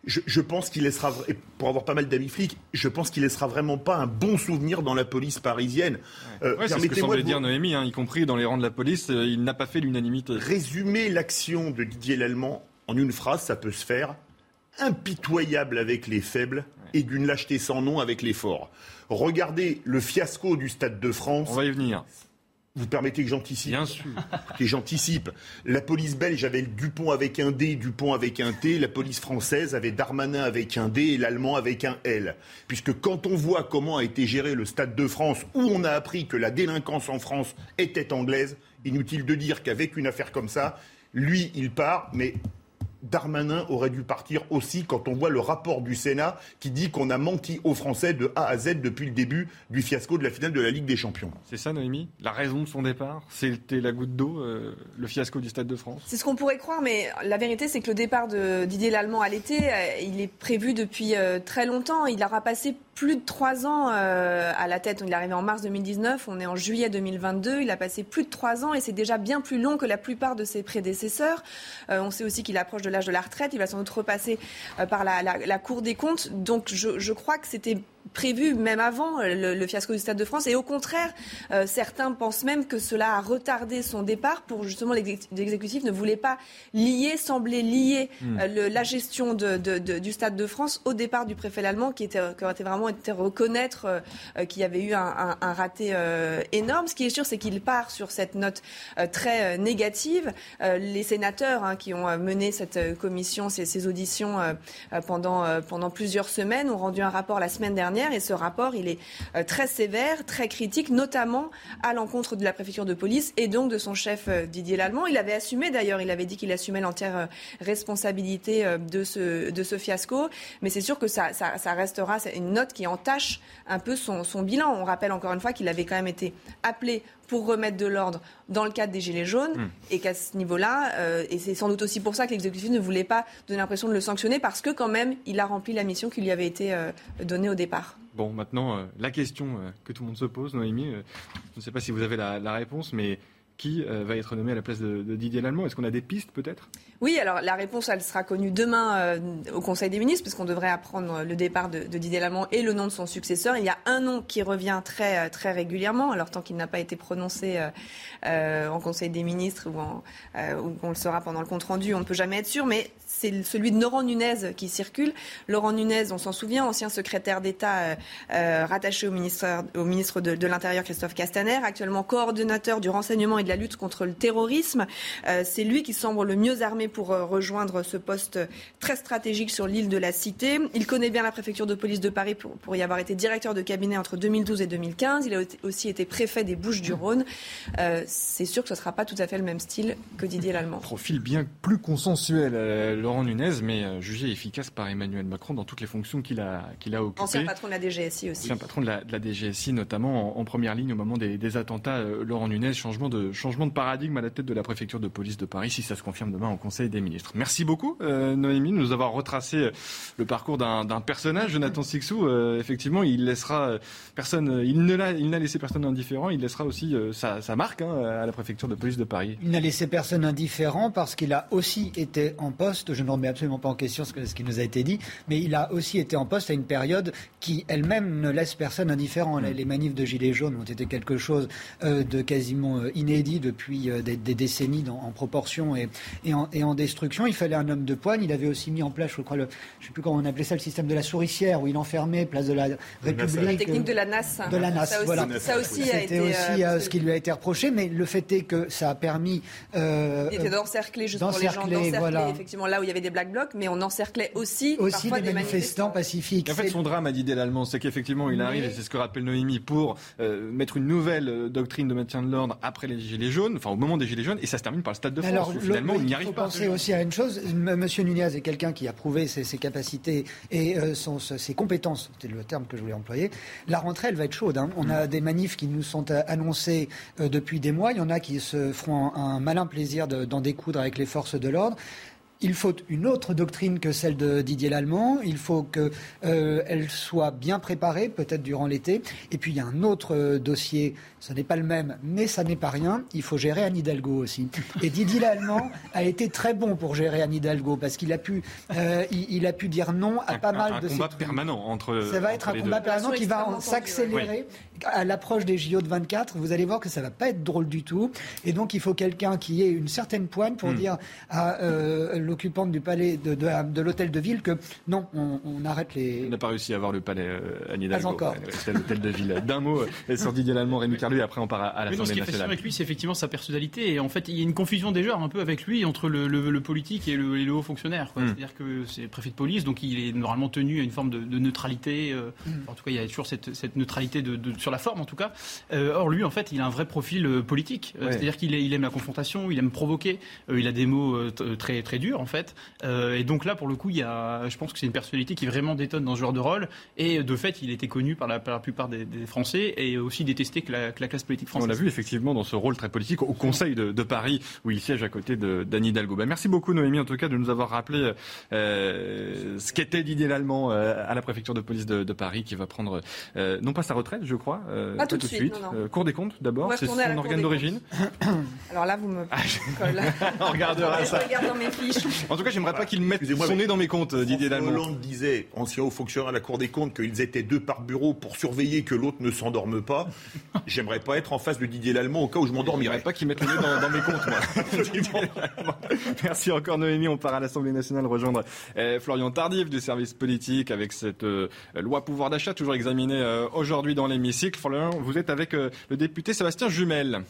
je, je, pense qu'il laissera. Pour avoir pas mal d'amis flics, je pense qu'il laissera vraiment pas un bon souvenir dans la police parisienne. Ouais. Ouais, c'est ce que semblait dire Noémie, hein, y compris dans les rangs de la police. Euh, il n'a pas fait l'unanimité. Résumer l'action de Didier Lallemand en une phrase, ça peut se faire. Impitoyable avec les faibles et d'une lâcheté sans nom avec les forts. Regardez le fiasco du Stade de France. On va y venir. Vous permettez que j'anticipe Bien sûr. Que j'anticipe. La police belge avait Dupont avec un D, Dupont avec un T. La police française avait Darmanin avec un D et l'allemand avec un L. Puisque quand on voit comment a été géré le Stade de France, où on a appris que la délinquance en France était anglaise, inutile de dire qu'avec une affaire comme ça, lui, il part, mais Darmanin aurait dû partir aussi quand on voit le rapport du Sénat qui dit qu'on a menti aux Français de A à Z depuis le début du fiasco de la finale de la Ligue des Champions. C'est ça, Noémie? La raison de son départ C'était la goutte d'eau, euh, le fiasco du Stade de France? C'est ce qu'on pourrait croire, mais la vérité, c'est que le départ de Didier Lallemand à l'été, euh, il est prévu depuis euh, très longtemps. Il aura passé plus de trois ans euh, à la tête. Il est arrivé en mars 2019, on est en juillet 2022. Il a passé plus de trois ans et c'est déjà bien plus long que la plupart de ses prédécesseurs. Euh, on sait aussi qu'il approche de l'âge de la retraite. Il va sans doute repasser euh, par la, la, la, Cour des comptes. Donc je, je crois que c'était prévu même avant le, le, fiasco du Stade de France. Et au contraire, euh, certains pensent même que cela a retardé son départ pour justement l'exécutif ne voulait pas lier, sembler lier mmh. euh, le, la gestion de, de, de, du Stade de France au départ du préfet allemand qui, était, qui aurait vraiment été reconnaître euh, qu'il y avait eu un, un, un raté énorme. Ce qui est sûr, c'est qu'il part sur cette note très négative. les sénateurs hein, qui ont mené cette commission, ces, ces auditions pendant, pendant plusieurs semaines ont rendu un rapport la semaine dernière Et ce rapport, il est euh, très sévère, très critique, notamment à l'encontre de la préfecture de police et donc de son chef euh, Didier Lallemand. Il avait assumé d'ailleurs, il avait dit qu'il assumait l'entière euh, responsabilité de ce, fiasco. Mais c'est sûr que ça, restera une note qui entache un peu son bilan. On rappelle encore une fois qu'il avait quand même été appelé pour remettre de l'ordre dans le cadre des Gilets jaunes mmh. et qu'à ce niveau-là, euh, et c'est sans doute aussi pour ça que l'exécutif ne voulait pas donner l'impression de le sanctionner parce que quand même, il a rempli la mission qui lui avait été euh, donnée au départ. Bon, maintenant, euh, la question que tout le monde se pose, Noémie, je ne sais pas si vous avez la, la réponse, mais qui euh, va être nommé à la place de, Didier Lallemand Est-ce qu'on a des pistes peut-être? Oui, alors la réponse, elle sera connue demain euh, au Conseil des ministres, puisqu'on devrait apprendre le départ de, Didier Lallemand et le nom de son successeur. Il y a un nom qui revient très, très régulièrement, alors tant qu'il n'a pas été prononcé euh, en Conseil des ministres ou, en, ou on le sera pendant le compte-rendu, on ne peut jamais être sûr, mais c'est celui de Laurent Nunez qui circule. Laurent Nunez, on s'en souvient, ancien secrétaire d'État euh, euh, rattaché au ministre, de, l'Intérieur Christophe Castaner, actuellement coordonnateur du renseignement et de la lutte contre le terrorisme. Euh, c'est lui qui semble le mieux armé pour rejoindre ce poste très stratégique sur l'île de la Cité. Il connaît bien la préfecture de police de Paris pour, y avoir été directeur de cabinet entre 2012 et 2015. Il a aussi été préfet des Bouches-du-Rhône. C'est sûr que ce ne sera pas tout à fait le même style que Didier Lallemand. Profil bien plus consensuel. Laurent Nunez, mais jugé efficace par Emmanuel Macron dans toutes les fonctions qu'il a, qu'il a occupées. Ancien patron de la DGSI aussi. Ancien patron de la, de la DGSI, notamment en, première ligne au moment des, des attentats. Laurent Nunez, changement de, changement de paradigme à la tête de la préfecture de police de Paris, si ça se confirme demain au Conseil des ministres. Merci beaucoup, Noémie, de nous avoir retracé le parcours d'un personnage, Jonathan Sixou. effectivement, il laissera personne, il n'a laissé personne indifférent, il laissera aussi sa, sa, marque hein, à la préfecture de police de Paris. Il n'a laissé personne indifférent parce qu'il a aussi été en poste, je ne remets absolument pas en question ce, ce, qui nous a été dit, mais il a aussi été en poste à une période qui elle-même ne laisse personne indifférent. Mm. Les manifs de Gilets jaunes ont été quelque chose euh, de quasiment euh, inédit depuis euh, des, des, décennies dans, en proportion et, et, en, et, en, destruction. Il fallait un homme de poigne. Il avait aussi mis en place, je crois, le, je ne sais plus comment on appelait ça, le système de la souricière, où il enfermait, place de la République. La technique de la NAS. De la NAS, ça aussi, voilà. Ça aussi a été... aussi ce qui lui a été reproché, mais le fait est que ça a permis. Euh, il était d'encercler, juste pour les gens, d'encercler voilà. effectivement là où il y avait des black blocs, mais on encerclait aussi, aussi parfois des, des manifestants, pacifiques. En fait, son drame, a dit l'allemand, c'est qu'effectivement, il arrive, et c'est ce que rappelle Noémie, pour euh, mettre une nouvelle euh, doctrine de maintien de l'ordre après les Gilets jaunes, enfin au moment des Gilets jaunes, et ça se termine par le Stade de France. Alors, où, finalement, il n'y arrive faut pas. penser aussi à une chose. Monsieur Nunez est quelqu'un qui a prouvé ses, ses capacités et euh, son, ses compétences, c'était le terme que je voulais employer. La rentrée, elle va être chaude. Hein. On a des manifs qui nous sont annoncés euh, depuis des mois. Il y en a qui se feront un, un malin plaisir d'en découdre avec les forces de l'ordre. Il faut une autre doctrine que celle de Didier Lallemand. Il faut qu'elle euh, soit bien préparée, peut-être durant l'été. Et puis il y a un autre euh, dossier, ce n'est pas le même, mais ça n'est pas rien. Il faut gérer Anne Hidalgo aussi. Et Didier Lallemand a été très bon pour gérer Anne Hidalgo parce qu'il a pu, euh, il, il, a pu dire non à un, pas mal un de. Un combat permanent entre. Ça va être un combat deux. permanent qui va s'accélérer oui. à l'approche des JO de 24. Vous allez voir que ça va pas être drôle du tout. Et donc il faut quelqu'un qui ait une certaine poigne pour Hmm. mm. dire à euh, l'occupante du palais de, de, de l'hôtel de ville que non, on, on arrête les. On n'a pas réussi à avoir le palais euh, Anne Hidalgo. Pas encore. C'était l'hôtel de ville. D'un mot euh, sur Didier Lallemand, Rémi Carlu, et après on part à, à l'Assemblée nationale. Ce qui est fascinant avec lui, c'est effectivement sa personnalité. Et en fait, il y a une confusion déjà un peu avec lui entre le, le, le politique et le, et le haut fonctionnaire. Mm. C'est-à-dire que c'est préfet de police, donc il est normalement tenu à une forme de, de neutralité. Euh, mm. En tout cas, il y a toujours cette, cette neutralité de, de, sur la forme, en tout cas. Euh, or, lui, en fait, il a un vrai profil euh, politique. Ouais. C'est-à-dire qu'il il aime la confrontation, il aime provoquer. Euh, il a des mots très très durs, en fait. Euh, et donc là, pour le coup, il y a, je pense que c'est une personnalité qui vraiment détonne dans ce genre de rôle. Et de fait, il était connu par la, par la plupart des, des, Français et aussi détesté que la, que la, classe politique française. On l'a vu effectivement dans ce rôle très politique au Conseil de, de Paris, où il siège à côté d'Anne Hidalgo. Bah, merci beaucoup, Noémie, en tout cas, de nous avoir rappelé euh, ce qu'était Didier Lallemand euh, à la préfecture de police de, de Paris, qui va prendre, euh, non pas sa retraite, je crois, pas, pas, tout, tout de suite. suite. Euh, cour des comptes, d'abord, c'est son organe d'origine. Alors là, vous me. Ah, je... On regardera ça. Je regarde dans mes fiches. En tout cas, j'aimerais pas qu'il mette son nez dans mes comptes, Didier Lallemand. Hollande disait, ancien haut fonctionnaire à la Cour des comptes, qu'ils étaient deux par bureau pour surveiller que l'autre ne s'endorme pas. J'aimerais pas être en face de Didier Lallemand au cas où je m'endormirais. pas qu'il mette le nez dans, dans mes comptes, moi. Merci encore, Noémie. On part à l'Assemblée nationale rejoindre euh, Florian Tardif du service politique avec cette euh, loi pouvoir d'achat toujours examinée euh, aujourd'hui dans l'hémicycle. Florian, vous êtes avec le député Sébastien Jumel.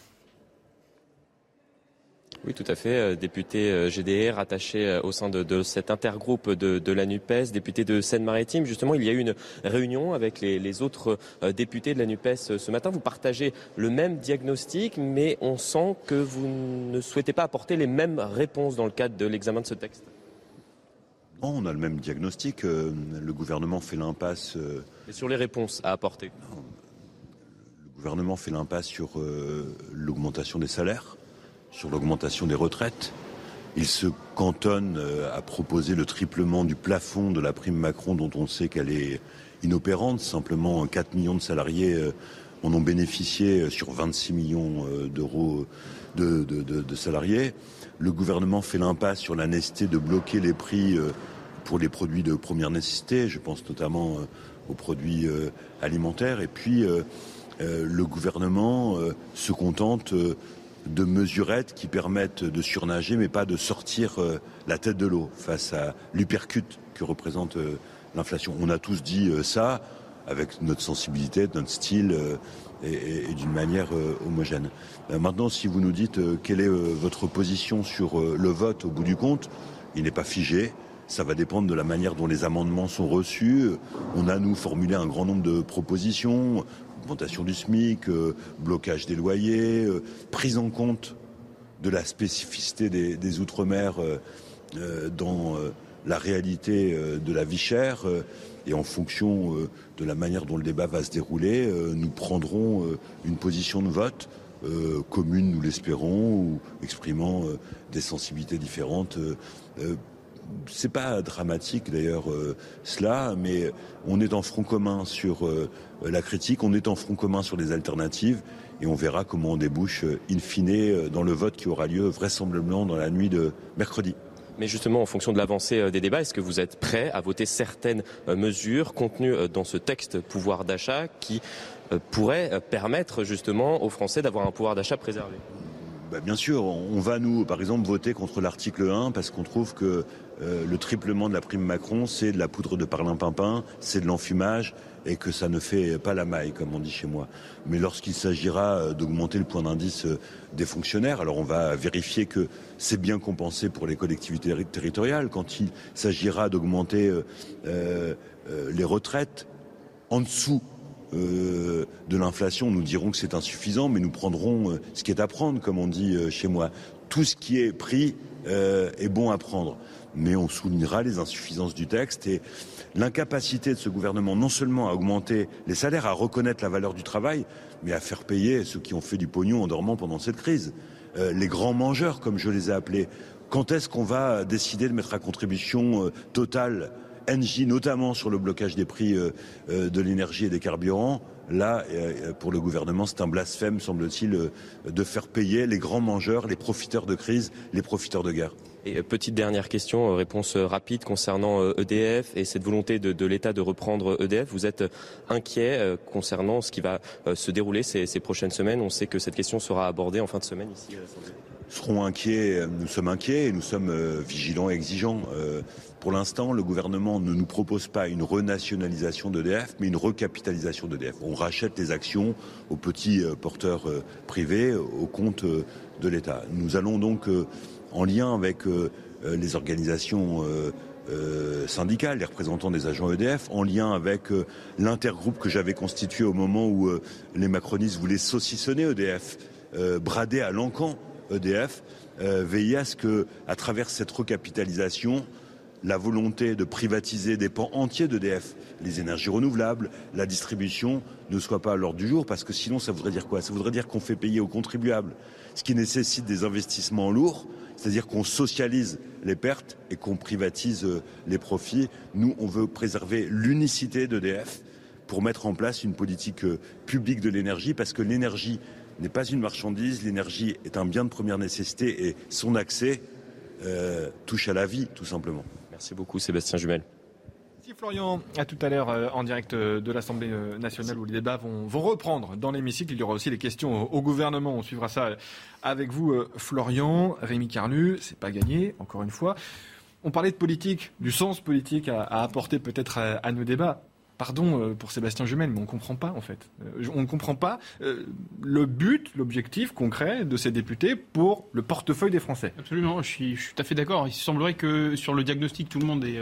Oui, tout à fait. Euh, député euh, GDR attaché euh, au sein de, de cet intergroupe de, de, la NUPES, député de Seine-Maritime. Justement, il y a eu une réunion avec les, les, autres députés de la NUPES ce matin. Vous partagez le même diagnostic, mais on sent que vous ne souhaitez pas apporter les mêmes réponses dans le cadre de l'examen de ce texte. Non, on a le même diagnostic. Le gouvernement fait l'impasse. Et sur les réponses à apporter. Le gouvernement fait l'impasse sur l'augmentation des salaires sur l'augmentation des retraites. Il se cantonne euh, à proposer le triplement du plafond de la prime Macron dont on sait qu'elle est inopérante. Simplement 4 millions de salariés euh, en ont bénéficié sur 26 millions euh, d'euros de, de, de, de, salariés. Le gouvernement fait l'impasse sur la nécessité de bloquer les prix pour les produits de première nécessité. Je pense notamment aux produits alimentaires. Et puis le gouvernement se contente de mesurettes qui permettent de surnager, mais pas de sortir euh, la tête de l'eau face à l'hypercute que représente euh, l'inflation. On a tous dit euh, ça avec notre sensibilité, notre style et d'une manière homogène. maintenant, si vous nous dites quelle est votre position sur le vote au bout du compte, il n'est pas figé. Ça va dépendre de la manière dont les amendements sont reçus. On a, nous, formulé un grand nombre de propositions augmentation du SMIC, euh, blocage des loyers, euh, prise en compte de la spécificité des, Outre-mer euh, dans la réalité de la vie chère et en fonction de la manière dont le débat va se dérouler, nous prendrons une position de vote commune, nous l'espérons, ou exprimant des sensibilités différentes c'est pas dramatique d'ailleurs cela, mais on est en front commun sur la critique, on est en front commun sur les alternatives, et on verra comment on débouche in fine dans le vote qui aura lieu vraisemblablement dans la nuit de mercredi. Mais justement, en fonction de l'avancée des débats, est-ce que vous êtes prêt à voter certaines mesures contenues dans ce texte pouvoir d'achat qui pourraient permettre justement aux Français d'avoir un pouvoir d'achat préservé? Bah, bien sûr, on va nous, par exemple, voter contre l'article 1 parce qu'on trouve que le triplement de la prime Macron, c'est de la poudre de parlimpinpin, c'est de l'enfumage et que ça ne fait pas la maille, comme on dit chez moi. Mais lorsqu'il s'agira d'augmenter le point d'indice des fonctionnaires, alors on va vérifier que c'est bien compensé pour les collectivités territoriales. Quand il s'agira d'augmenter les retraites en dessous de l'inflation, nous dirons que c'est insuffisant, mais nous prendrons ce qui est à prendre, comme on dit chez moi. Tout ce qui est pris est bon à prendre mais on soulignera les insuffisances du texte et l'incapacité de ce gouvernement non seulement à augmenter les salaires, à reconnaître la valeur du travail, mais à faire payer ceux qui ont fait du pognon en dormant pendant cette crise. les grands mangeurs, comme je les ai appelés. Quand est-ce qu'on va décider de mettre à contribution totale Engie, notamment sur le blocage des prix de l'énergie et des carburants? Là, pour le gouvernement, c'est un blasphème, semble-t-il, de faire payer les grands mangeurs, les profiteurs de crise, les profiteurs de guerre. Et petite dernière question, réponse rapide concernant EDF et cette volonté de, l'État de reprendre EDF. Vous êtes inquiet concernant ce qui va se dérouler ces, prochaines semaines On sait que cette question sera abordée en fin de semaine ici. Serons inquiets, nous sommes inquiets et nous sommes vigilants et exigeants. Pour l'instant, le gouvernement ne nous propose pas une renationalisation d'EDF, mais une recapitalisation d'EDF. On rachète les actions aux petits porteurs privés au compte de l'État. Nous allons donc en lien avec les organisations syndicales, les représentants des agents EDF, en lien avec l'intergroupe que j'avais constitué au moment où les macronistes voulaient saucissonner EDF, brader à l'encan EDF, veiller à ce que, à travers cette recapitalisation, la volonté de privatiser des pans entiers d'EDF, les énergies renouvelables, la distribution, ne soit pas à l'ordre du jour, parce que sinon ça voudrait dire quoi? Ça voudrait dire qu'on fait payer aux contribuables, ce qui nécessite des investissements lourds, c'est-à-dire qu'on socialise les pertes et qu'on privatise les profits. Nous, on veut préserver l'unicité d'EDF pour mettre en place une politique publique de l'énergie, parce que l'énergie n'est pas une marchandise, l'énergie est un bien de première nécessité et son accès euh, touche à la vie, tout simplement. Merci beaucoup Sébastien Jumel. Florian. À tout à l'heure en direct de l'Assemblée nationale où les débats vont, reprendre dans l'hémicycle. Il y aura aussi des questions au gouvernement. On suivra ça avec vous, Florian. Rémi Carlu, c'est pas gagné, encore une fois. On parlait de politique, du sens politique à, apporter peut-être à, à nos débats. Pardon pour Sébastien Jumel, mais on ne comprend pas en fait. On ne comprend pas le but, l'objectif concret de ces députés pour le portefeuille des Français. Absolument, je suis, je suis tout à fait d'accord. Il semblerait que sur le diagnostic, tout le monde est.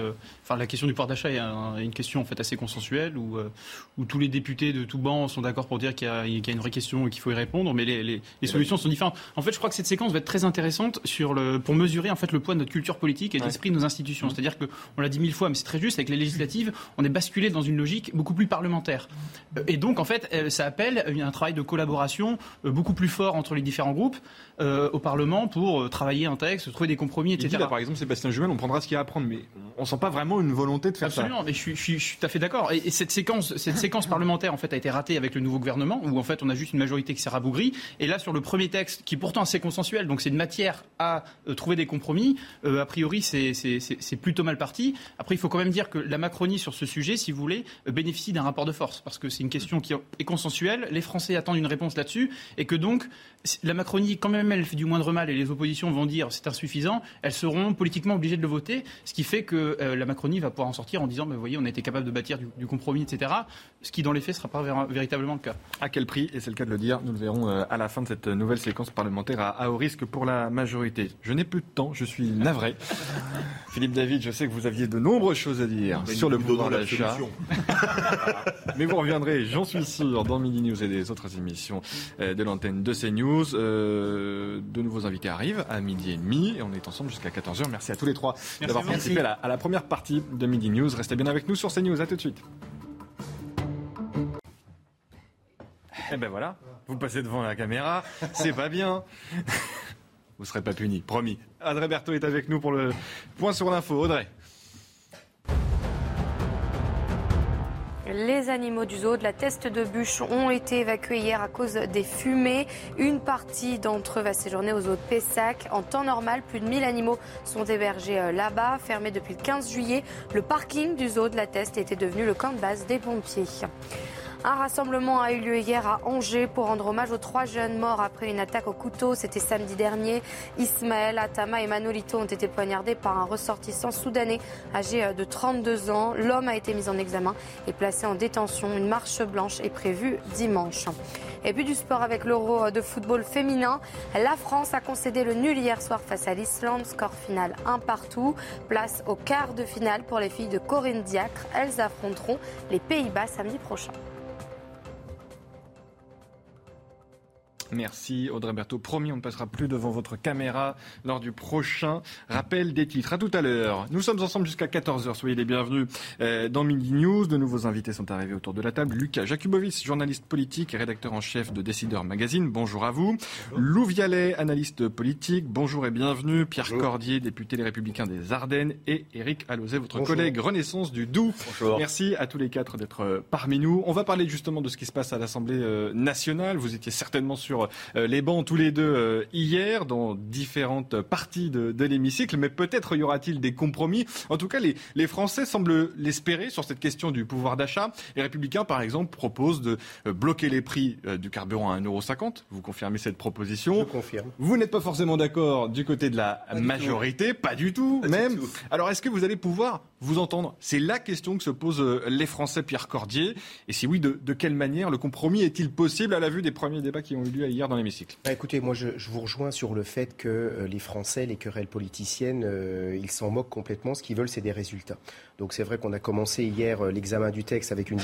Euh, enfin, la question du pouvoir d'achat est un, une question en fait assez consensuelle où, euh, où tous les députés de tous bancs sont d'accord pour dire qu'il y, qu y, a une vraie question et qu'il faut y répondre, mais les, les, les solutions sont différentes. En fait, je crois que cette séquence va être très intéressante sur le, pour mesurer en fait le poids de notre culture politique et de l'esprit de nos institutions. Mmh. C'est-à-dire qu'on l'a dit mille fois, mais c'est très juste, avec les législatives, on est basculé dans une logique beaucoup plus parlementaire. Et donc, en fait, ça appelle un travail de collaboration beaucoup plus fort entre les différents groupes euh, au Parlement pour travailler un texte, trouver des compromis, etc. Il dit là, par exemple, Sébastien Jumel, on prendra ce qu'il y a à prendre, mais on sent pas vraiment une volonté de faire Absolument, ça. Absolument, mais je suis, je, suis, je suis, tout à fait d'accord. Et, et, cette séquence, cette séquence parlementaire, en fait, a été ratée avec le nouveau gouvernement, où en fait, on a juste une majorité qui s'est rabougrie. Et là, sur le premier texte, qui est pourtant assez consensuel, donc c'est une matière à euh, trouver des compromis. Euh, a priori, c'est plutôt mal parti. Après, il faut quand même dire que la Macronie sur ce sujet, si vous voulez, bénéficie d'un rapport de force, parce que c'est une question qui est consensuelle. Les Français attendent une réponse là-dessus, et que donc la Macronie, quand même, elle fait du moindre mal, et les oppositions vont dire c'est insuffisant. Elles seront politiquement obligées de le voter, ce qui fait que euh, la Macronie va pouvoir en sortir en disant, bah, vous voyez, on a été capable de bâtir du, du, compromis, etc. Ce qui, dans les faits, ne sera pas ver véritablement le cas. À quel prix Et c'est le cas de le dire. Nous le verrons euh, à la fin de cette nouvelle séquence parlementaire à, à haut risque pour la majorité. Je n'ai plus de temps. Je suis navré. Philippe David, je sais que vous aviez de nombreuses choses à dire sur le pouvoir d'achat. Mais vous reviendrez, j'en suis sûr, dans Midi News et des autres émissions euh, de l'antenne de CNews. Euh, de nouveaux invités arrivent à midi et demi et on est ensemble jusqu'à 14h. Merci à tous les trois d'avoir participé à la, à la première partie de Midi News. Restez bien avec nous sur CNews. À tout de suite. Eh ben voilà, vous passez devant la caméra, c'est pas bien. Vous serez pas puni, promis. Audrey Berthaud est avec nous pour le point sur l'info. Audrey. Les animaux du zoo de la Teste de Bûche ont été évacués hier à cause des fumées. Une partie d'entre eux va séjourner au zoo de Pessac. En temps normal, plus de 1000 animaux sont hébergés euh, là-bas. Fermé depuis le 15 juillet, le parking du zoo de la Teste était devenu le camp de base des pompiers. Un rassemblement a eu lieu hier à Angers pour rendre hommage aux trois jeunes morts après une attaque au couteau. C'était samedi dernier. Ismaël, Atama et Manolito ont été poignardés par un ressortissant soudanais âgé de 32 ans. L'homme a été mis en examen et placé en détention. Une marche blanche est prévue dimanche. Et puis du sport avec l'Euro de football féminin. La France a concédé le nul hier soir face à l'Islande. Score final un partout. Place au quart de finale pour les filles de Corinne Diacre. Elles affronteront les Pays-Bas samedi prochain. Merci Audrey Berthaud. Promis, on ne passera plus devant votre caméra lors du prochain rappel des titres. À tout à l'heure. Nous sommes ensemble jusqu'à 14h. Soyez les bienvenus euh, dans Midi News. De nouveaux invités sont arrivés autour de la table. Lucas Jakubovic, journaliste politique et rédacteur en chef de Décideur Magazine. Bonjour à vous. Lou Vialet, analyste politique. Bonjour et bienvenue. Pierre Cordier, député Les Républicains des Ardennes. Et Éric Alauzet, votre Bonjour. collègue Renaissance du Doubs. Bonjour. Merci à tous les quatre d'être euh, parmi nous. On va parler justement de ce qui se passe à l'Assemblée euh, nationale. Vous étiez certainement sur euh, les bancs tous les deux euh, hier dans différentes parties de, de l'hémicycle, mais peut-être y aura-t-il des compromis. En tout cas, les, les Français semblent l'espérer sur cette question du pouvoir d'achat. Les Républicains, par exemple, proposent de euh, bloquer les prix du carburant à 1,50€. Vous confirmez cette proposition Je confirme. Vous n'êtes pas forcément d'accord du côté de la majorité, pas du tout, même. Alors, est-ce que vous allez pouvoir vous entendre? C'est la question que se posent les Français, Pierre Cordier. Et si oui, de, de quelle manière le compromis est-il possible à la vue des premiers débats qui ont eu lieu hier dans l'hémicycle Bah, écoutez, moi je, vous rejoins sur le fait que euh, les Français, les querelles politiciennes, euh, ils s'en moquent complètement. Ce qu'ils veulent, c'est des résultats. Donc c'est vrai qu'on a commencé hier euh, l'examen du texte avec une,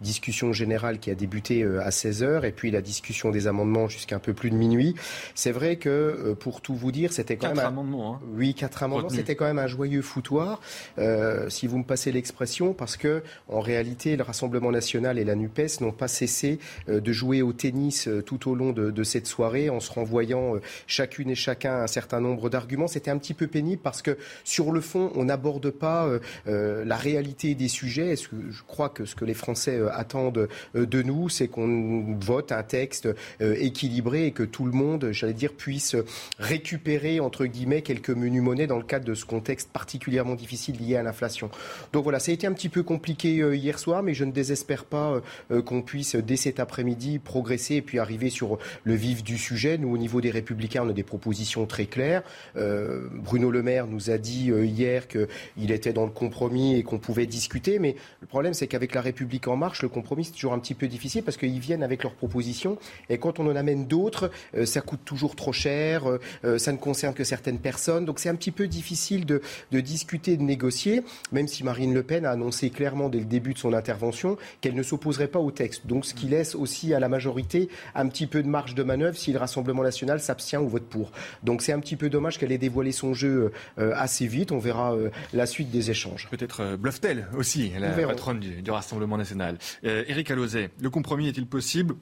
discussion générale qui a débuté euh, à 16h et puis la discussion des amendements jusqu'à un peu plus de minuit. C'est vrai que, euh, pour tout vous dire, c'était quand Quatre même... un- amendements. Hein. Oui, quatre amendements. C'était quand même un joyeux foutoir, euh, si vous me passez l'expression, parce que en réalité, le Rassemblement national et la Nupes n'ont pas cessé de jouer au tennis tout au long de, de cette soirée, en se renvoyant chacune et chacun un certain nombre d'arguments. C'était un petit peu pénible parce que sur le fond, on n'aborde pas la réalité des sujets. Est-ce que je crois que ce que les Français euh, attendent euh, de nous, c'est qu'on vote un texte euh, équilibré et que tout le monde, j'allais dire, puisse récupérer entre guillemets quelques menus monnaies dans le cadre de ce contexte particulièrement difficile lié à l'inflation. Donc voilà, ça a été un petit peu compliqué euh, hier soir, mais je ne désespère pas euh, euh, qu'on puisse euh, dès cet après-midi progresser et puis arriver sur le vif du sujet. Nous, au niveau des Républicains, on a des propositions très claires. Euh, Bruno Le Maire nous a dit euh, hier qu'il était dans le compromis et qu'on pouvait discuter, mais le problème, c'est qu'avec la République en marche, le compromis, c'est toujours un petit peu difficile parce qu'ils viennent avec leurs propositions et quand on en amène d'autres, euh, ça coûte toujours trop cher, euh, euh, ça ne concerne que certaines personnes, donc c'est un petit peu difficile de, de discuter, de négocier, même si Marine Le Pen a annoncé clairement dès le début de son intervention qu'elle ne s'opposerait pas au texte. Donc ce qui laisse aussi à la majorité un petit peu de marge de manœuvre si le Rassemblement national s'abstient ou vote pour. Donc c'est un petit peu dommage qu'elle ait dévoilé son jeu euh, assez vite. On verra euh, la suite des échanges. Peut-être euh, bluffe-t-elle aussi, la patronne du, du Rassemblement national. Euh, Éric Alauzet, le compromis est-il possible?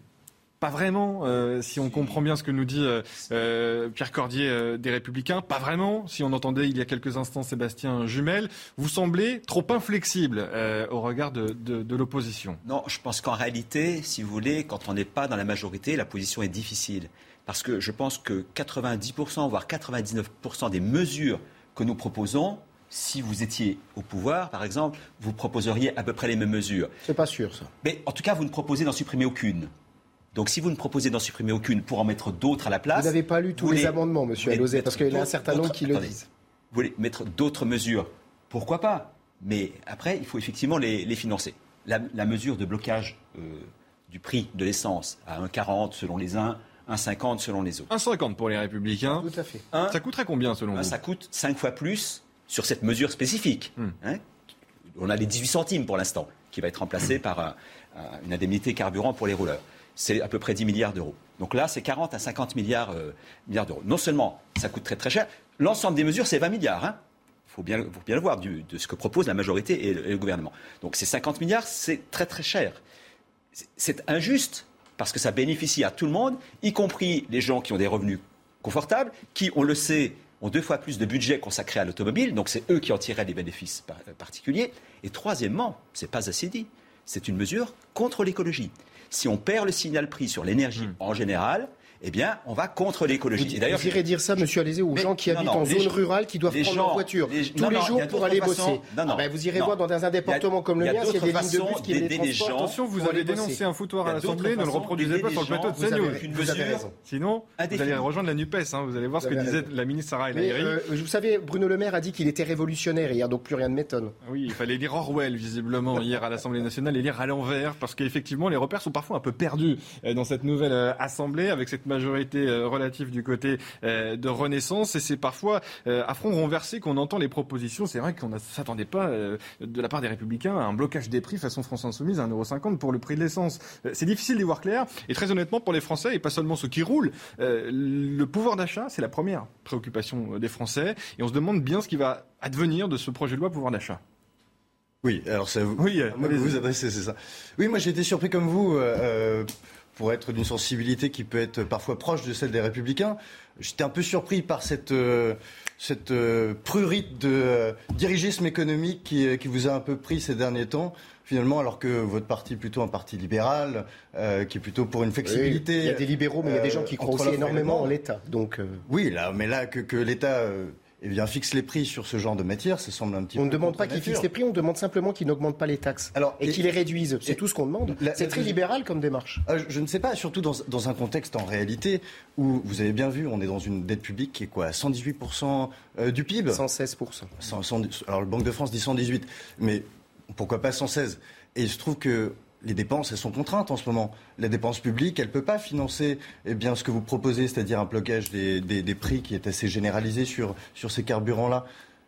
Pas vraiment, euh, si on comprend bien ce que nous dit euh, euh, Pierre Cordier euh, des Républicains. Pas vraiment, si on entendait il y a quelques instants Sébastien Jumel. Vous semblez trop inflexible euh, au regard de, de- de l'opposition. Non, je pense qu'en réalité, si vous voulez, quand on n'est pas dans la majorité, la position est difficile. Parce que je pense que 90%, voire 99% des mesures que nous proposons, si vous étiez au pouvoir, par exemple, vous proposeriez à peu près les mêmes mesures. C'est pas sûr, ça. Mais en tout cas, vous ne proposez d'en supprimer aucune. Donc si vous ne proposez d'en supprimer aucune pour en mettre d'autres à la place... Vous n'avez pas lu tous les amendements, monsieur mettre parce qu'il y en a un certain nombre qui le attendez. disent. Vous voulez mettre d'autres mesures Pourquoi pas? Mais après, il faut effectivement les, les financer. La, la mesure de blocage euh, du prix de l'essence à 1,40 selon les uns, 1,50 selon les autres. 1,50 pour les Républicains. Tout à fait. Ça coûterait combien selon vous? Ça coûte 5 fois plus sur cette mesure spécifique. Hmm. hein. On a les 18 centimes pour l'instant, qui va être remplacé par une indemnité carburant pour les rouleurs. C'est à peu près 10 milliards d'euros. Donc là, c'est 40 à 50 milliards, euh, milliards d'euros. Non seulement ça coûte très très cher, l'ensemble des mesures, c'est 20 milliards. Hein. Il faut bien, bien le voir de ce que propose la majorité et le, gouvernement. Donc ces 50 milliards, c'est très très cher. C'est injuste parce que ça bénéficie à tout le monde, y compris les gens qui ont des revenus confortables, qui, on le sait, ont deux fois plus de budget consacré à l'automobile, donc c'est eux qui en tireraient des bénéfices particuliers. Et troisièmement, c'est pas assez dit, c'est une mesure contre l'écologie. Si on perd le signal prix sur l'énergie hmm. en général, eh bien, on va contre l'écologie. Vous, d'ailleurs, irez dire ça, Monsieur Alézé, aux gens qui habitent en zone rurale, qui doivent prendre leur voiture tous les jours pour aller bosser. Ah ben, vous irez voir dans un département comme le mien, s'il y a des lignes de bus qui les transportent. Attention, vous avez dénoncé un foutoir à l'Assemblée, ne le reproduisez pas sur le plateau de CNews. Sinon, vous allez rejoindre la NUPES. Hein. Vous allez voir ce que disait la ministre Sarah El euh, Vous savez, Bruno Le Maire a dit qu'il était révolutionnaire hier, donc plus rien ne m'étonne. Oui, il fallait lire Orwell, visiblement, hier à l'Assemblée nationale, et lire à l'envers, parce qu'effectivement, les repères sont parfois un peu perdus dans cette nouvelle Assemblée, avec cette majorité relatif du côté euh, de Renaissance et c'est parfois euh, à front renversé qu'on entend les propositions. C'est vrai qu'on ne s'attendait pas euh, de la part des Républicains à un blocage des prix façon France Insoumise à 1,50€ pour le prix de l'essence. C'est difficile d'y voir clair et très honnêtement pour les Français et pas seulement ceux qui roulent, le pouvoir d'achat c'est la première préoccupation des Français et on se demande bien ce qui va advenir de ce projet de loi pouvoir d'achat. Oui, alors ça vous, oui, vous, vous adressez, c'est ça. Oui, moi j'ai été surpris comme vous pour être d'une sensibilité qui peut être parfois proche de celle des républicains. J'étais un peu surpris par cette, euh, cette euh, prurite de euh, dirigisme économique qui, qui, vous a un peu pris ces derniers temps. Finalement, alors que votre parti est plutôt un parti libéral, qui est plutôt pour une flexibilité. il y a des libéraux, mais il y a des gens qui croient aussi énormément en l'État. Donc, oui, là, mais là que, que l'État eh bien, fixe les prix sur ce genre de matière, ça semble un petit on peu. On ne demande pas qu'il fixe les prix, on demande simplement qu'il n'augmente pas les taxes. Alors, et, qu'il les réduise. C'est tout ce qu'on demande. C'est très libéral comme démarche. Ah, je, ne sais pas, surtout dans, dans, un contexte en réalité où, vous avez bien vu, on est dans une dette publique qui est quoi 118% euh, du PIB 116%. alors, le Banque de France dit 118, mais pourquoi pas 116 Et il se trouve que les dépenses, elles sont contraintes en ce moment. La dépense publique, elle ne peut pas financer eh bien, ce que vous proposez, c'est-à-dire un blocage des, prix qui est assez généralisé sur, sur ces carburants-là.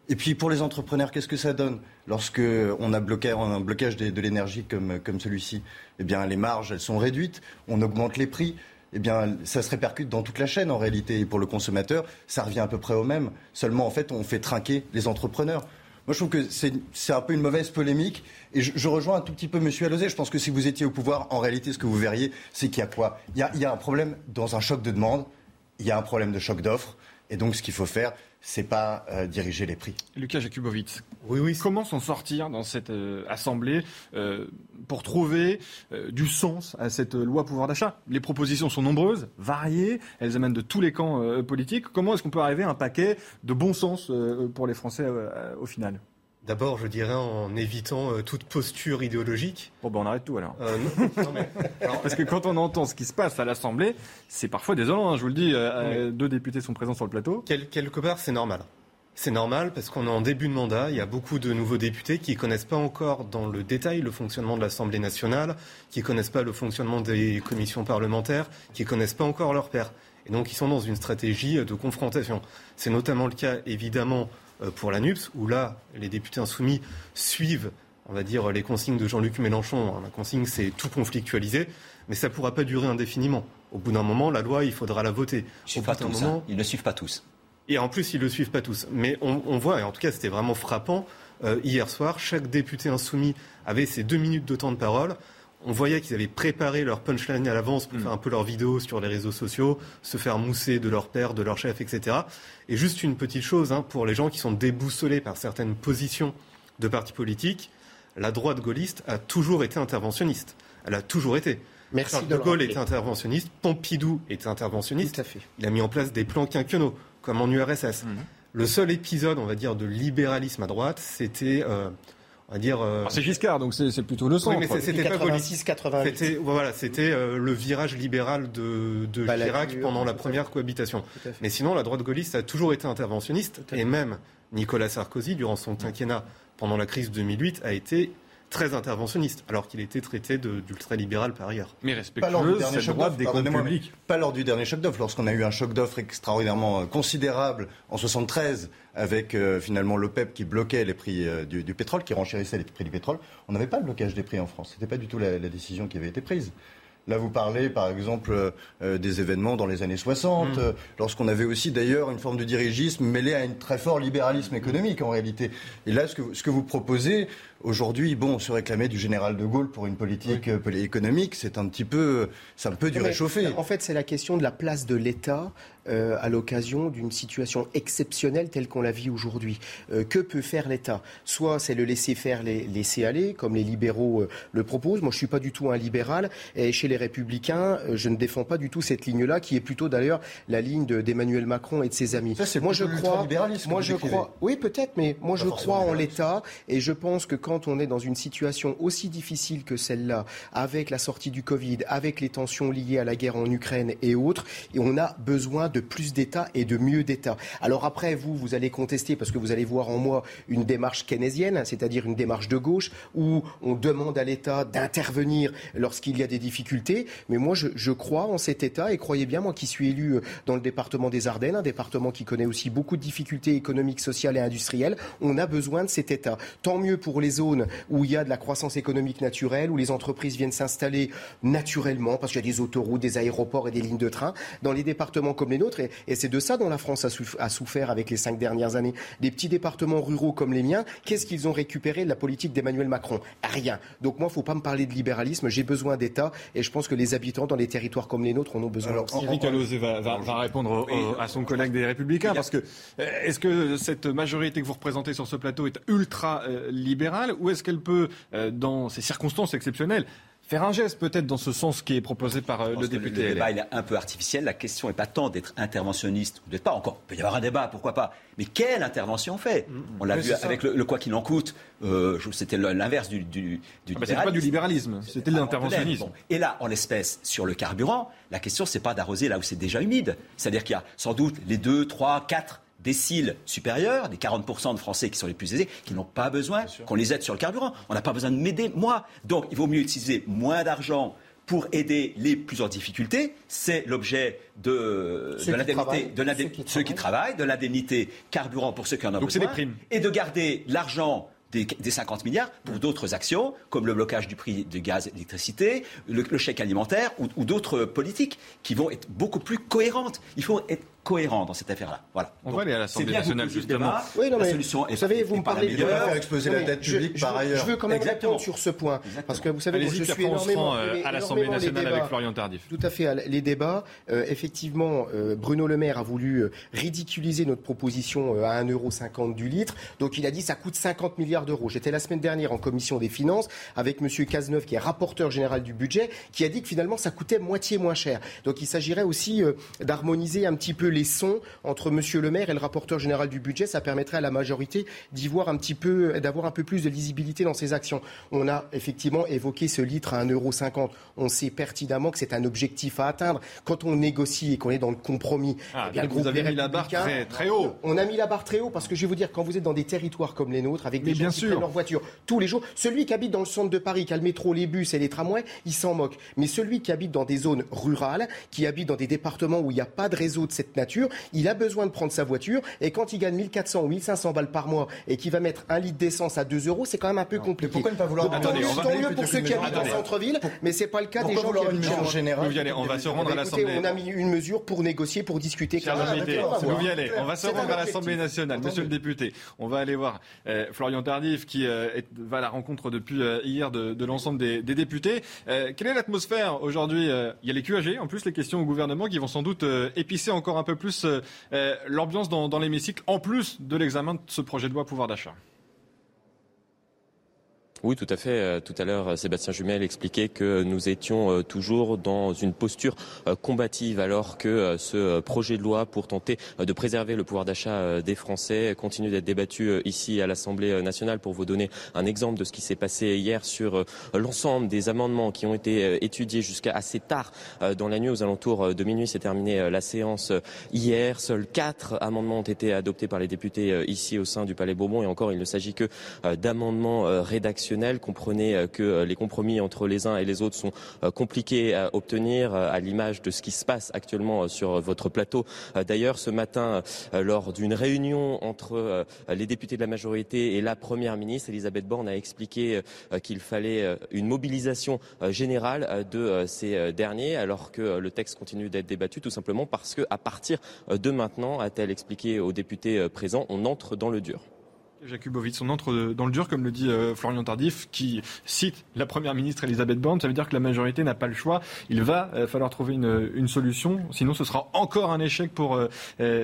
Et puis pour les entrepreneurs, qu'est-ce que ça donne lorsque on a, bloqué, un blocage de, l'énergie comme, comme celui-ci? Eh bien, les marges, elles sont réduites, on augmente les prix. Eh bien, ça se répercute dans toute la chaîne en réalité. Et pour le consommateur, ça revient à peu près au même. Seulement, en fait, on fait trinquer les entrepreneurs. Moi, je trouve que c'est un peu une mauvaise polémique. Et je, rejoins un tout petit peu M. Alozé. Je pense que si vous étiez au pouvoir, en réalité, ce que vous verriez, c'est qu'il y a quoi? Il y a, un problème dans un choc de demande, il y a un problème de choc d'offre. Et donc, ce qu'il faut faire, c'est pas euh, diriger les prix. Lucas Jakubowicz, oui, oui. comment s'en sortir dans cette euh, assemblée euh, pour trouver du sens à cette loi pouvoir d'achat? Les propositions sont nombreuses, variées, elles amènent de tous les camps politiques. Comment est-ce qu'on peut arriver à un paquet de bon sens pour les Français au final? D'abord, je dirais en évitant euh, toute posture idéologique. Bon, ben on arrête tout alors. Euh, non, mais, Parce que quand on entend ce qui se passe à l'Assemblée, c'est parfois désolant, hein, je vous le dis. Euh, deux députés sont présents sur le plateau. quelque part, c'est normal. C'est normal parce qu'on est en début de mandat, il y a beaucoup de nouveaux députés qui ne connaissent pas encore dans le détail le fonctionnement de l'Assemblée nationale, qui ne connaissent pas le fonctionnement des commissions parlementaires, qui ne connaissent pas encore leur père. Et donc ils sont dans une stratégie de confrontation. C'est notamment le cas évidemment pour la NUPS, où là, les députés insoumis suivent, on va dire, les consignes de Jean-Luc Mélenchon. La consigne, c'est tout conflictualiser, mais ça ne pourra pas durer indéfiniment. Au bout d'un moment, la loi, il faudra la voter. Ils, pas tous, hein. ils ne suivent pas tous. Et en plus, ils ne le suivent pas tous. Mais on, voit, et en tout cas, c'était vraiment frappant, euh, hier soir, chaque député insoumis avait ses deux minutes de temps de parole on voyait qu'ils avaient préparé leur punchline à l'avance pour mm. faire un peu leur vidéo sur les réseaux sociaux, se faire mousser de leur père, de leur chef, etc. Et juste une petite chose, hein, pour les gens qui sont déboussolés par certaines positions de partis politiques, la droite gaulliste a toujours été interventionniste. Elle a toujours été. Merci de, Gaulle était interventionniste, Pompidou était interventionniste. Il a mis en place des plans quinquennaux, comme en URSS. Mm. Le seul épisode, on va dire, de libéralisme à droite, c'était euh, on va dire. Euh, c'est Giscard, donc c'est plutôt le centre. Oui, mais c'était pas 86, 88. C'était voilà, c'était euh, le virage libéral de, de Chirac pendant la première cohabitation. Mais sinon, la droite gaulliste a toujours été interventionniste, et même Nicolas Sarkozy, durant son quinquennat pendant la crise de 2008, a été très interventionniste, alors qu'il était traité d'ultralibéral par ailleurs. Mais Pas lors du respectueux, dernier c'est le choc droit d'offre, des comptes publics. Pas lors du dernier choc d'offre, lorsqu'on a eu un choc d'offre extraordinairement euh, considérable en 73 avec euh, finalement l'OPEP qui bloquait les prix euh, du, du pétrole, qui renchérissait les prix du pétrole. On n'avait pas le blocage des prix en France. C'était pas du tout la, la décision qui avait été prise. Là, vous parlez, par exemple, euh, des événements dans les années 60, Mm. euh, lorsqu'on avait aussi d'ailleurs une forme de dirigisme mêlée à un très fort libéralisme économique en réalité. Et là, ce que, ce que vous proposez aujourd'hui, bon, se réclamer du général de Gaulle pour une politique euh, économique, c'est un petit peu, c'est un peu du réchauffé. En fait, c'est la question de la place de l'État euh, à l'occasion d'une situation exceptionnelle telle qu'on la vit aujourd'hui. Euh, que peut faire l'État? Soit c'est le laisser faire, les laisser aller, comme les libéraux euh, le proposent. Moi, je suis pas du tout un libéral. Et chez les Républicains, je ne défends pas du tout cette ligne-là, qui est plutôt d'ailleurs la ligne de- d'Emmanuel Macron et de ses amis. moi, je crois. Moi, je crois. Oui, peut-être, mais moi, Pas je crois en l'État et je pense que quand on est dans une situation aussi difficile que celle-là, avec la sortie du Covid, avec les tensions liées à la guerre en Ukraine et autres, et on a besoin de plus d'État et de mieux d'État. Alors après, vous, vous allez contester parce que vous allez voir en moi une démarche keynésienne, c'est-à-dire une démarche de gauche, où on demande à l'État d'intervenir lorsqu'il y a des difficultés. Mais moi, je, je crois en cet État et croyez bien, moi qui suis élu euh, dans le département des Ardennes, un département qui connaît aussi beaucoup de difficultés économiques, sociales et industrielles, on a besoin de cet État. Tant mieux pour les zones où il y a de la croissance économique naturelle, où les entreprises viennent s'installer naturellement, parce qu'il y a des autoroutes, des aéroports et des lignes de train, dans les départements comme les nôtres. Et, et c'est de ça dont la France a, souff- a souffert avec les cinq dernières années. Des petits départements ruraux comme les miens, qu'est-ce qu'ils ont récupéré de la politique d'Emmanuel Macron? Rien. Donc moi, il ne faut pas me parler de libéralisme. J'ai besoin d'État et je pense que les habitants dans les territoires comme les nôtres en ont besoin. aussi. Eric va, va- va répondre au- au- à son collègue des Républicains parce que euh, est-ce que cette majorité que vous représentez sur ce plateau est ultra ou est-ce qu'elle peut, euh, dans ces circonstances exceptionnelles, faire un geste peut-être dans ce sens qui est proposé par euh, le député Le débat il est un peu artificiel. La question n'est pas tant d'être interventionniste ou d'être pas. Encore, il peut y avoir un débat, pourquoi pas. Mais quelle intervention on fait On l'a Oui, vu avec le, le quoi qu'il en coûte. euh, c'était l'inverse du, du, du Ah bah, c'était pas du libéralisme, c'était de Ah, l'interventionnisme. Bon. Et là, en l'espèce, sur le carburant, la question, c'est pas d'arroser là où c'est déjà humide. C'est-à-dire qu'il y a sans doute les 2, 3, 4 déciles supérieurs, des 40% de Français qui sont les plus aisés, qui n'ont pas besoin qu'on les aide sur le carburant. On n'a pas besoin de m'aider, moi. Donc, il vaut mieux utiliser moins d'argent pour aider les plus en difficulté. C'est l'objet de, de l'indemnité, de Ceux qui ceux qui travaillent, de l'indemnité carburant pour ceux qui en ont Donc, besoin. des primes. Et de garder l'argent des, des 50 milliards pour d'autres actions, comme le blocage du prix du gaz et de l'électricité, le, le chèque alimentaire ou, ou d'autres politiques qui vont être beaucoup plus cohérentes. Il faut être cohérent dans cette affaire-là. Voilà. On Donc, va aller à c'est l'Assemblée nationale, justement. Oui, non, la mais solution est, vous savez, vous est me la parlez de faire exploser la dette je- publique je par veux- ailleurs. Je veux quand même Exactement. répondre sur ce point. Parce que vous savez, je suis énormément, euh, à l'Assemblée nationale avec. Florian Tardif. Tout à fait. Les débats, euh, effectivement, euh, Bruno Le Maire a voulu euh, ridiculiser notre proposition à 1,50€ du litre. Donc il a dit ça coûte 50 milliards d'euros. J'étais la semaine dernière en commission des finances avec Monsieur Cazeneuve, qui est rapporteur général du budget, qui a dit que finalement ça coûtait moitié moins cher. Donc il s'agirait aussi euh, d'harmoniser un petit peu les sons entre Monsieur Le Maire et le rapporteur général du budget. Ça permettrait à la majorité d'y voir un petit peu, d'avoir un peu plus de lisibilité dans ses actions. On a effectivement évoqué ce litre à 1,50€. On sait pertinemment que c'est un objectif à atteindre. Quand on négocie et qu'on est dans le compromis, Ah, eh bien, le vous avez mis la barre très, très haut. on a mis la barre très haut parce que je vais vous dire, quand vous êtes dans des territoires comme les nôtres, avec des gens bien qui sûr. prennent leur voiture tous les jours, celui qui habite dans le centre de Paris, qui a le métro, les bus et les tramways, il s'en moque. Mais celui qui habite dans des zones rurales, qui habite dans des départements où il n'y a pas de réseau de cette nature, il a besoin de prendre sa voiture et quand il gagne 1400 ou 1500 balles par mois et qu'il va mettre un litre d'essence à 2 euros, c'est quand même un peu compliqué. pourquoi ne pas vouloir Donc, Attendez, on va- tant mieux pour ceux qui habitent en centre-ville, mais c'est pas le cas des gens qui habitent en- Louvialet, on va se rendre à l'Assemblée. on a mis une mesure pour négocier, pour discuter. Invités, d'accord, on va se rendre à l'Assemblée nationale. Monsieur le député, on va aller voir euh, Florian Tardif qui euh, va à la rencontre depuis euh, hier de, l'ensemble des, députés. Quelle est l'atmosphère aujourd'hui Il y a les QAG, en plus les questions au gouvernement qui vont sans doute épicer encore un peu plus euh, euh, l'ambiance dans, dans l'hémicycle, en plus de l'examen de ce projet de loi pouvoir d'achat. Oui, tout à fait. Euh, Tout à l'heure, euh, Sébastien Jumel expliquait que nous étions euh, toujours dans une posture combative alors que ce projet de loi pour tenter de préserver le pouvoir d'achat des Français continue d'être débattu ici à l'Assemblée nationale. Pour vous donner un exemple de ce qui s'est passé hier sur l'ensemble des amendements qui ont été étudiés jusqu'à assez tard dans la nuit, aux alentours de minuit, s'est terminée la séance hier. Seuls quatre amendements ont été adoptés par les députés ici au sein du Palais Bourbon et encore, il ne s'agit que d'amendements rédactionnels Comprenez que les compromis entre les uns et les autres sont compliqués à obtenir, à l'image de ce qui se passe actuellement sur votre plateau. D'ailleurs, ce matin, lors d'une réunion entre les députés de la majorité et la Première ministre, Elisabeth Borne a expliqué qu'il fallait une mobilisation générale de ces derniers, alors que le texte continue d'être débattu, tout simplement parce qu'à partir de maintenant, a-t-elle expliqué aux députés présents, on entre dans le dur. Jakubowicz, on entre dans le dur, comme le dit euh, Florian Tardif, qui cite la première ministre Elisabeth Borne. Ça veut dire que la majorité n'a pas le choix. Il va euh, falloir trouver une, solution. Sinon, ce sera encore un échec pour euh,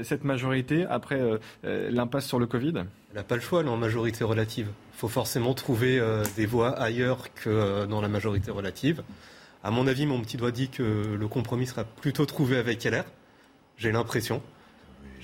cette majorité après l'impasse sur le Covid. Elle n'a pas le choix, elle est en majorité relative. Il faut forcément trouver des voies ailleurs que dans la majorité relative. À mon avis, mon petit doigt dit que le compromis sera plutôt trouvé avec LR. J'ai l'impression.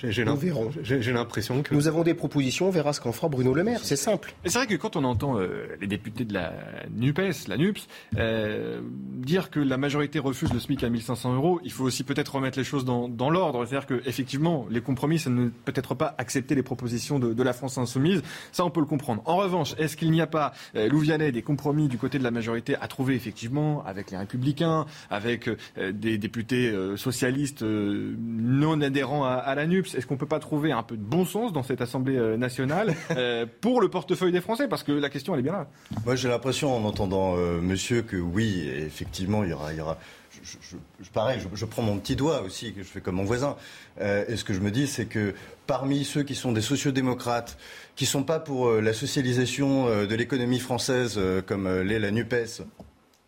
J'ai l'impression que. Nous avons des propositions, on verra ce qu'en fera Bruno Le Maire, c'est simple. C'est vrai que quand on entend euh, les députés de la NUPES, la NUPS, euh, dire que la majorité refuse le SMIC à 1500 euros, il faut aussi peut-être remettre les choses dans, dans l'ordre. C'est-à-dire qu'effectivement, les compromis, ça ne peut être pas accepter les propositions de, de, la France insoumise. Ça, on peut le comprendre. En revanche, est-ce qu'il n'y a pas, euh, Louvianet, des compromis du côté de la majorité à trouver effectivement avec les Républicains, avec euh, des députés socialistes non adhérents à, à la NUPS est-ce qu'on ne peut pas trouver un peu de bon sens dans cette Assemblée euh, nationale euh, pour le portefeuille des Français? Parce que la question, elle est bien là. Moi, j'ai l'impression, en entendant euh, monsieur, que oui, effectivement, il y aura. Il y aura je, je, pareil, je, prends mon petit doigt aussi, que je fais comme mon voisin. et ce que je me dis, c'est que parmi ceux qui sont des sociodémocrates, qui ne sont pas pour la socialisation de l'économie française comme l'est la NUPES,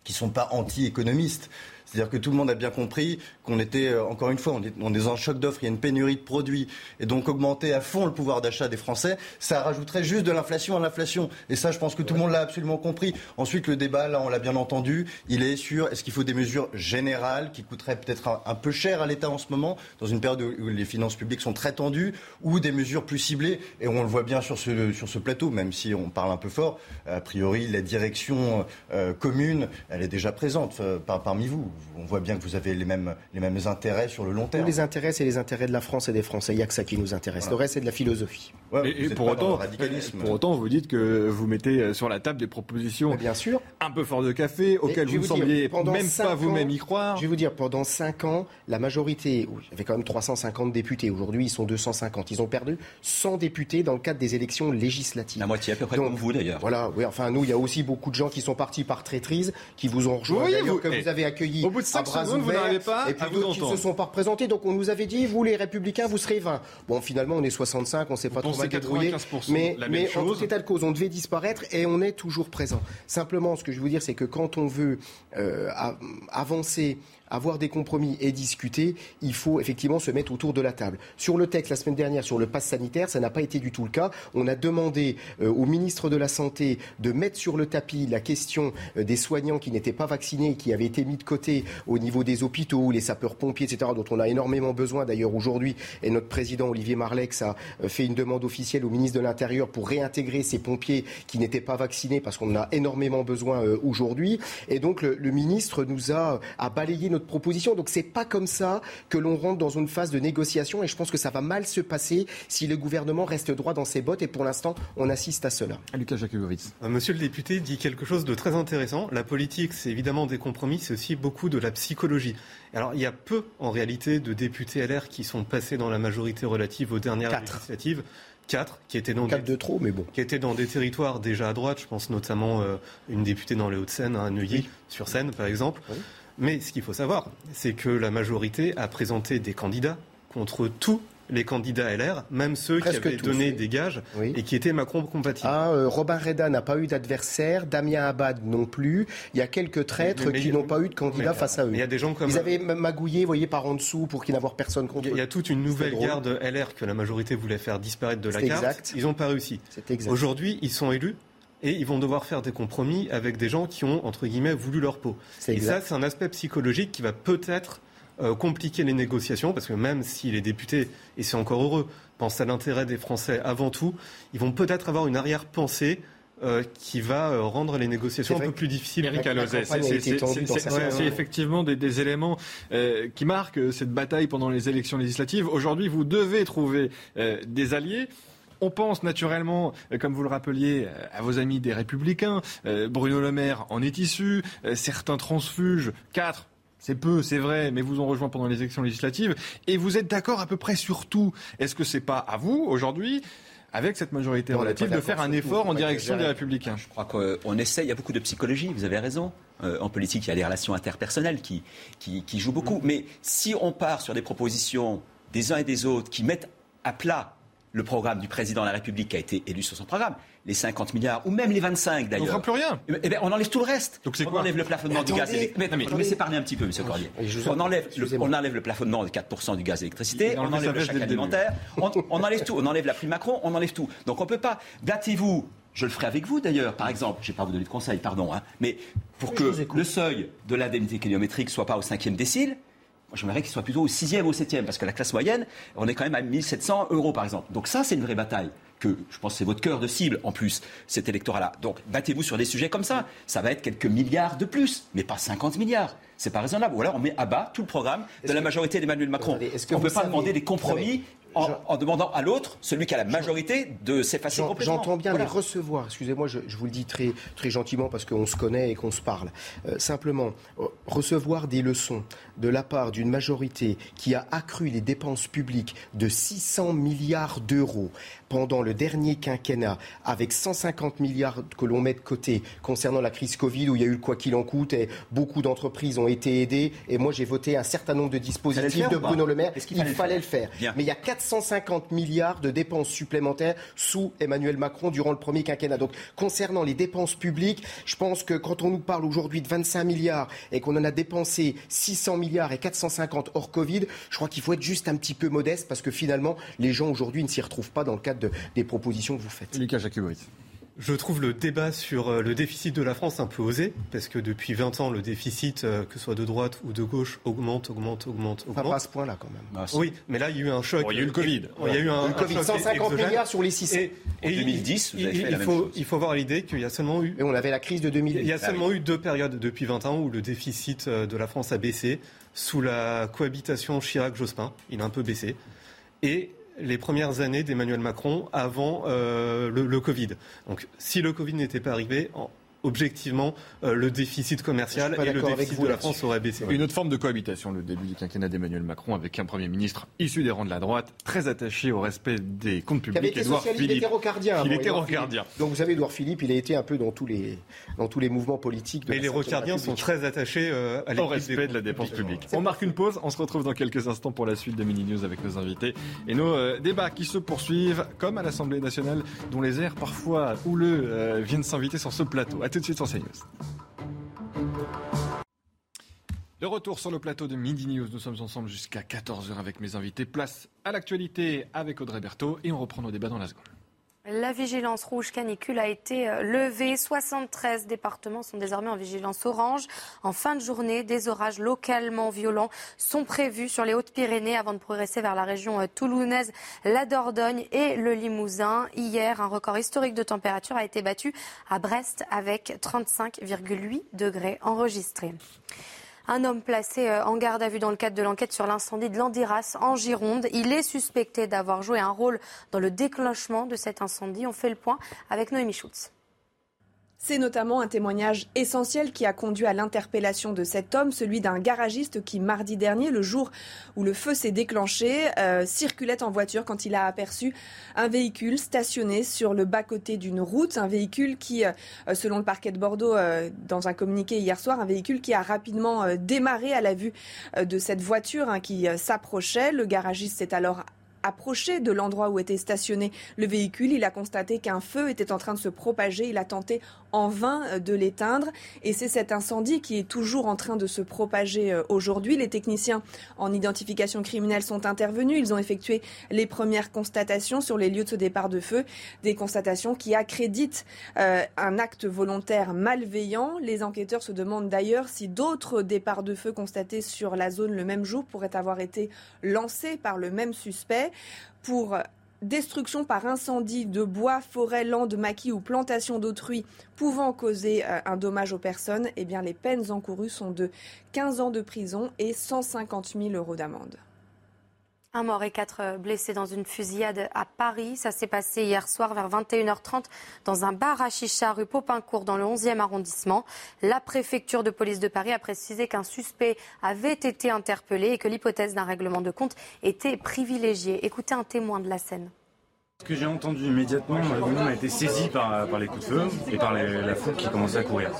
qui ne sont pas anti-économistes, c'est-à-dire que tout le monde a bien compris qu'on était, euh, encore une fois, on est, dans un choc d'offres, il y a une pénurie de produits. Et donc augmenter à fond le pouvoir d'achat des Français, ça rajouterait juste de l'inflation à l'inflation. Et ça, je pense que tout le monde l'a absolument compris. Ensuite, le débat, là, on l'a bien entendu, il est sur est-ce qu'il faut des mesures générales qui coûteraient peut-être un, peu cher à l'État en ce moment, dans une période où les finances publiques sont très tendues, ou des mesures plus ciblées. Et on le voit bien sur ce, sur ce plateau, même si on parle un peu fort. A priori, la direction euh, commune, elle est déjà présente euh, parmi vous on voit bien que vous avez les mêmes, les mêmes intérêts sur le long terme. les intérêts, c'est les intérêts de la France et des Français. Il n'y a que ça qui nous intéresse. Le reste, c'est de la philosophie. et, pour, autant, pour autant, vous dites que vous mettez euh, sur la table des propositions bien sûr. un peu fort de café, auxquelles vous ne sembliez même pas vous-même y croire. Je vais vous dire, pendant 5 ans, la majorité, il y avait quand même 350 députés. Aujourd'hui, ils sont 250. Ils ont perdu 100 députés dans le cadre des élections législatives. La moitié à peu près comme vous d'ailleurs. Voilà, oui, enfin nous, il y a aussi beaucoup de gens qui sont partis par traîtrise, qui vous ont rejoint, que vous avez accueilli au bout de 5 secondes, vous n'arrivez pas et puis d'autres qui ne se sont pas représentés. Donc on nous avait dit, vous les Républicains, vous serez 20. Bon, finalement, on est 65, on ne s'est pas trop mal débrouillé. Mais, mais en tout état de cause, on devait disparaître et on est toujours présent. Simplement, ce que je veux vous dire, c'est que quand on veut euh, avancer avoir des compromis et discuter, il faut effectivement se mettre autour de la table. Sur le texte la semaine dernière, sur le pass sanitaire, ça n'a pas été du tout le cas. On a demandé euh, au ministre de la Santé de mettre sur le tapis la question euh, des soignants qui n'étaient pas vaccinés, qui avaient été mis de côté au niveau des hôpitaux, les sapeurs-pompiers, etc., dont on a énormément besoin d'ailleurs aujourd'hui. Et notre président Olivier Marlex a euh, fait une demande officielle au ministre de l'Intérieur pour réintégrer ces pompiers qui n'étaient pas vaccinés parce qu'on en a énormément besoin aujourd'hui. Et donc le, le ministre nous a, a balayé notre proposition. Donc c'est pas comme ça que l'on rentre dans une phase de négociation et je pense que ça va mal se passer si le gouvernement reste droit dans ses bottes et pour l'instant on assiste à cela. Lucas Jakubowicz. Euh, monsieur le député dit quelque chose de très intéressant. La politique, c'est évidemment des compromis, c'est aussi beaucoup de la psychologie. Alors il y a peu en réalité de députés LR qui sont passés dans la majorité relative aux dernières législatives. 4 qui étaient dans des, de trop, mais bon. qui étaient dans des territoires déjà à droite. Je pense notamment euh, une députée dans les Hauts-de-Seine, à Neuilly, sur Seine par exemple. Mais ce qu'il faut savoir, c'est que la majorité a présenté des candidats contre tous les candidats LR, même ceux qui avaient donné des gages et qui étaient Macron compatibles. Ah, euh, Robin Reda n'a pas eu d'adversaire, Damien Abad non plus. Il y a quelques traîtres qui n'ont pas eu de candidat face à eux. Il y a des gens comme ils avaient magouillé, voyez, par en dessous pour qu'il n'avoir personne contre eux. Il y a toute une nouvelle garde LR que la majorité voulait faire disparaître de la carte. Ils n'ont pas réussi. Aujourd'hui, ils sont élus et ils vont devoir faire des compromis avec des gens qui ont, entre guillemets, voulu leur peau. Et ça, c'est un aspect psychologique qui va peut-être euh, compliquer les négociations, parce que même si les députés, et c'est encore heureux, pensent à l'intérêt des Français avant tout, ils vont peut-être avoir une arrière-pensée euh, qui va euh, rendre les négociations un peu plus difficiles. c'est effectivement des, des éléments qui marquent cette bataille pendant les élections législatives. Aujourd'hui, vous devez trouver des alliés On pense naturellement, euh, comme vous le rappeliez, euh, à vos amis des Républicains. Euh, Bruno Le Maire en est issu. certains transfuges, quatre, c'est peu, c'est vrai, mais vous ont rejoint pendant les élections législatives et vous êtes d'accord à peu près sur tout. Est-ce que c'est pas à vous aujourd'hui avec cette majorité relative, de faire un effort en direction des Républicains? Je crois qu'on essaie, il y a beaucoup de psychologie, vous avez raison. en politique, il y a les relations interpersonnelles qui, qui, qui jouent beaucoup. Mais si on part sur des propositions des uns et des autres qui mettent à plat le programme du président de la République qui a été élu sur son programme, les 50 milliards, ou même les 25 d'ailleurs. On ne plus rien. Eh bien, on enlève tout le reste. Donc c'est on enlève le plafonnement du gaz électrique. Mais, mais laissez parler un petit peu, M. Cordier. On enlève, le, on enlève le plafonnement de 4% du gaz électricité, on enlève le chèque alimentaire, on, on, enlève tout. On enlève la prime Macron, on enlève tout. Donc on ne peut pas. Battez-vous. Je le ferai avec vous d'ailleurs, par exemple. Je ne vais pas vous donner de conseils, pardon. Hein, mais pour que le seuil de l'indemnité kilométrique soit pas au cinquième décile, j'aimerais qu'il soit plutôt au sixième ou au septième, parce que la classe moyenne, on est quand même à 1700 euros, par exemple. Donc ça, c'est une vraie bataille que je pense que c'est votre cœur de cible en plus, cet électorat-là. Donc battez-vous sur des sujets comme ça. Ça va être quelques milliards de plus, mais pas 50 milliards. C'est pas raisonnable. Ou alors on met à bas tout le programme de la majorité d'Emmanuel Macron. on ne peut pas demander des compromis en, demandant à l'autre, celui qui a la majorité, de s'effacer complètement. J'entends bien, mais recevoir, excusez-moi, je, vous le dis très, très gentiment parce qu'on se connaît et qu'on se parle. Euh, simplement, euh, recevoir des leçons de la part d'une majorité qui a accru les dépenses publiques de 600 milliards d'euros pendant le dernier quinquennat, avec 150 milliards que l'on met de côté concernant la crise Covid, où il y a eu le quoi qu'il en coûte, et beaucoup d'entreprises ont été aidées, et moi j'ai voté un certain nombre de dispositifs de Bruno Le Maire, il fallait, le faire. Mais il y a 450 milliards de dépenses supplémentaires sous Emmanuel Macron durant le premier quinquennat. Donc concernant les dépenses publiques, je pense que quand on nous parle aujourd'hui de 25 milliards et qu'on en a dépensé 600 milliards et 450 hors Covid, je crois qu'il faut être juste un petit peu modeste parce que finalement les gens aujourd'hui ne s'y retrouvent pas dans le cadre des propositions que vous faites. Lucas je trouve le débat sur euh, le déficit de la France un peu osé, parce que depuis 20 ans, le déficit, euh, que ce soit de droite ou de gauche, augmente, augmente, augmente, augmente. Pas à ce point-là, quand même. Ah, oui, mais là, il y a eu un choc. il y a eu le Covid. Il y a eu un, Covid. 150 milliards sur les 600. Et, en 2010, vous avez fait il, faut, il faut avoir l'idée qu'il y a seulement eu... Et on avait la crise de 2010. Il y a seulement eu deux périodes depuis 20 ans où le déficit euh, de la France a baissé. Sous la cohabitation Chirac-Jospin, il a un peu baissé. Et les premières années d'Emmanuel Macron avant euh, le, le, Covid. Donc, si le Covid n'était pas arrivé, objectivement, euh, le déficit commercial et le déficit de la France aurait baissé. Une autre forme de cohabitation, le début du quinquennat d'Emmanuel Macron, avec un Premier ministre issu des rangs de la droite, très attaché au respect des comptes publics. Qui Édouard Philippe. hétérocardien. Il était rocardien. Donc vous savez, Édouard Philippe, il a été un peu dans tous les, dans tous les mouvements politiques. De Mais les rocardiens sont très attachés euh, à au respect de la dépense publique. On marque une pause, on se retrouve dans quelques instants pour la suite de Mini News avec nos invités et nos euh, débats qui se poursuivent, comme à l'Assemblée nationale, dont les airs parfois houleux viennent s'inviter sur ce plateau tout de suite sur CNews. Retour sur le plateau de Midi News, nous sommes ensemble jusqu'à 14h avec mes invités. Place à l'actualité avec Audrey Berthaud et on reprend nos débats dans la seconde. La vigilance rouge canicule a été euh, levée. 73 départements sont désormais en vigilance orange. En fin de journée, des orages localement violents sont prévus sur les Hautes-Pyrénées avant de progresser vers la région euh, toulounaise, la Dordogne et le Limousin. Hier, un record historique de température a été battu à Brest avec 35,8 degrés enregistrés. Un homme placé euh, en garde à vue dans le cadre de l'enquête sur l'incendie de Landiras en Gironde. Il est suspecté d'avoir joué un rôle dans le déclenchement de cet incendie. On fait le point avec Noémie Schultz. C'est notamment un témoignage essentiel qui a conduit à l'interpellation de cet homme, celui d'un garagiste qui, mardi dernier, le jour où le feu s'est déclenché, euh, circulait en voiture quand il a aperçu un véhicule stationné sur le bas-côté d'une route, un véhicule qui, euh, selon le parquet de Bordeaux, euh, dans un communiqué hier soir, un véhicule qui a rapidement démarré à la vue de cette voiture hein, qui s'approchait. Le garagiste s'est alors approché de l'endroit où était stationné le véhicule, il a constaté qu'un feu était en train de se propager. Il a tenté en vain euh, de l'éteindre. Et c'est cet incendie qui est toujours en train de se propager euh, aujourd'hui. Les techniciens en identification criminelle sont intervenus. Ils ont effectué les premières constatations sur les lieux de ce départ de feu. Des constatations qui accréditent euh, un acte volontaire malveillant. Les enquêteurs se demandent d'ailleurs si d'autres départs de feu constatés sur la zone le même jour pourraient avoir été lancés par le même suspect. Pour destruction par incendie de bois, forêt, landes, maquis ou plantations d'autrui pouvant causer euh, un dommage aux personnes, eh les peines encourues sont de 15 ans de prison et 150 000 euros d'amende. Un mort et quatre blessés dans une fusillade à Paris. Ça s'est passé hier soir vers 21h30 dans un bar à chicha rue Popincourt dans le 11e arrondissement. La préfecture de police de Paris a précisé qu'un suspect avait été interpellé et que l'hypothèse d'un règlement de compte était privilégiée. Écoutez un témoin de la scène. Ce que j'ai entendu immédiatement, le monde a été saisi par, les coups de feu et par la foule qui commençait à courir.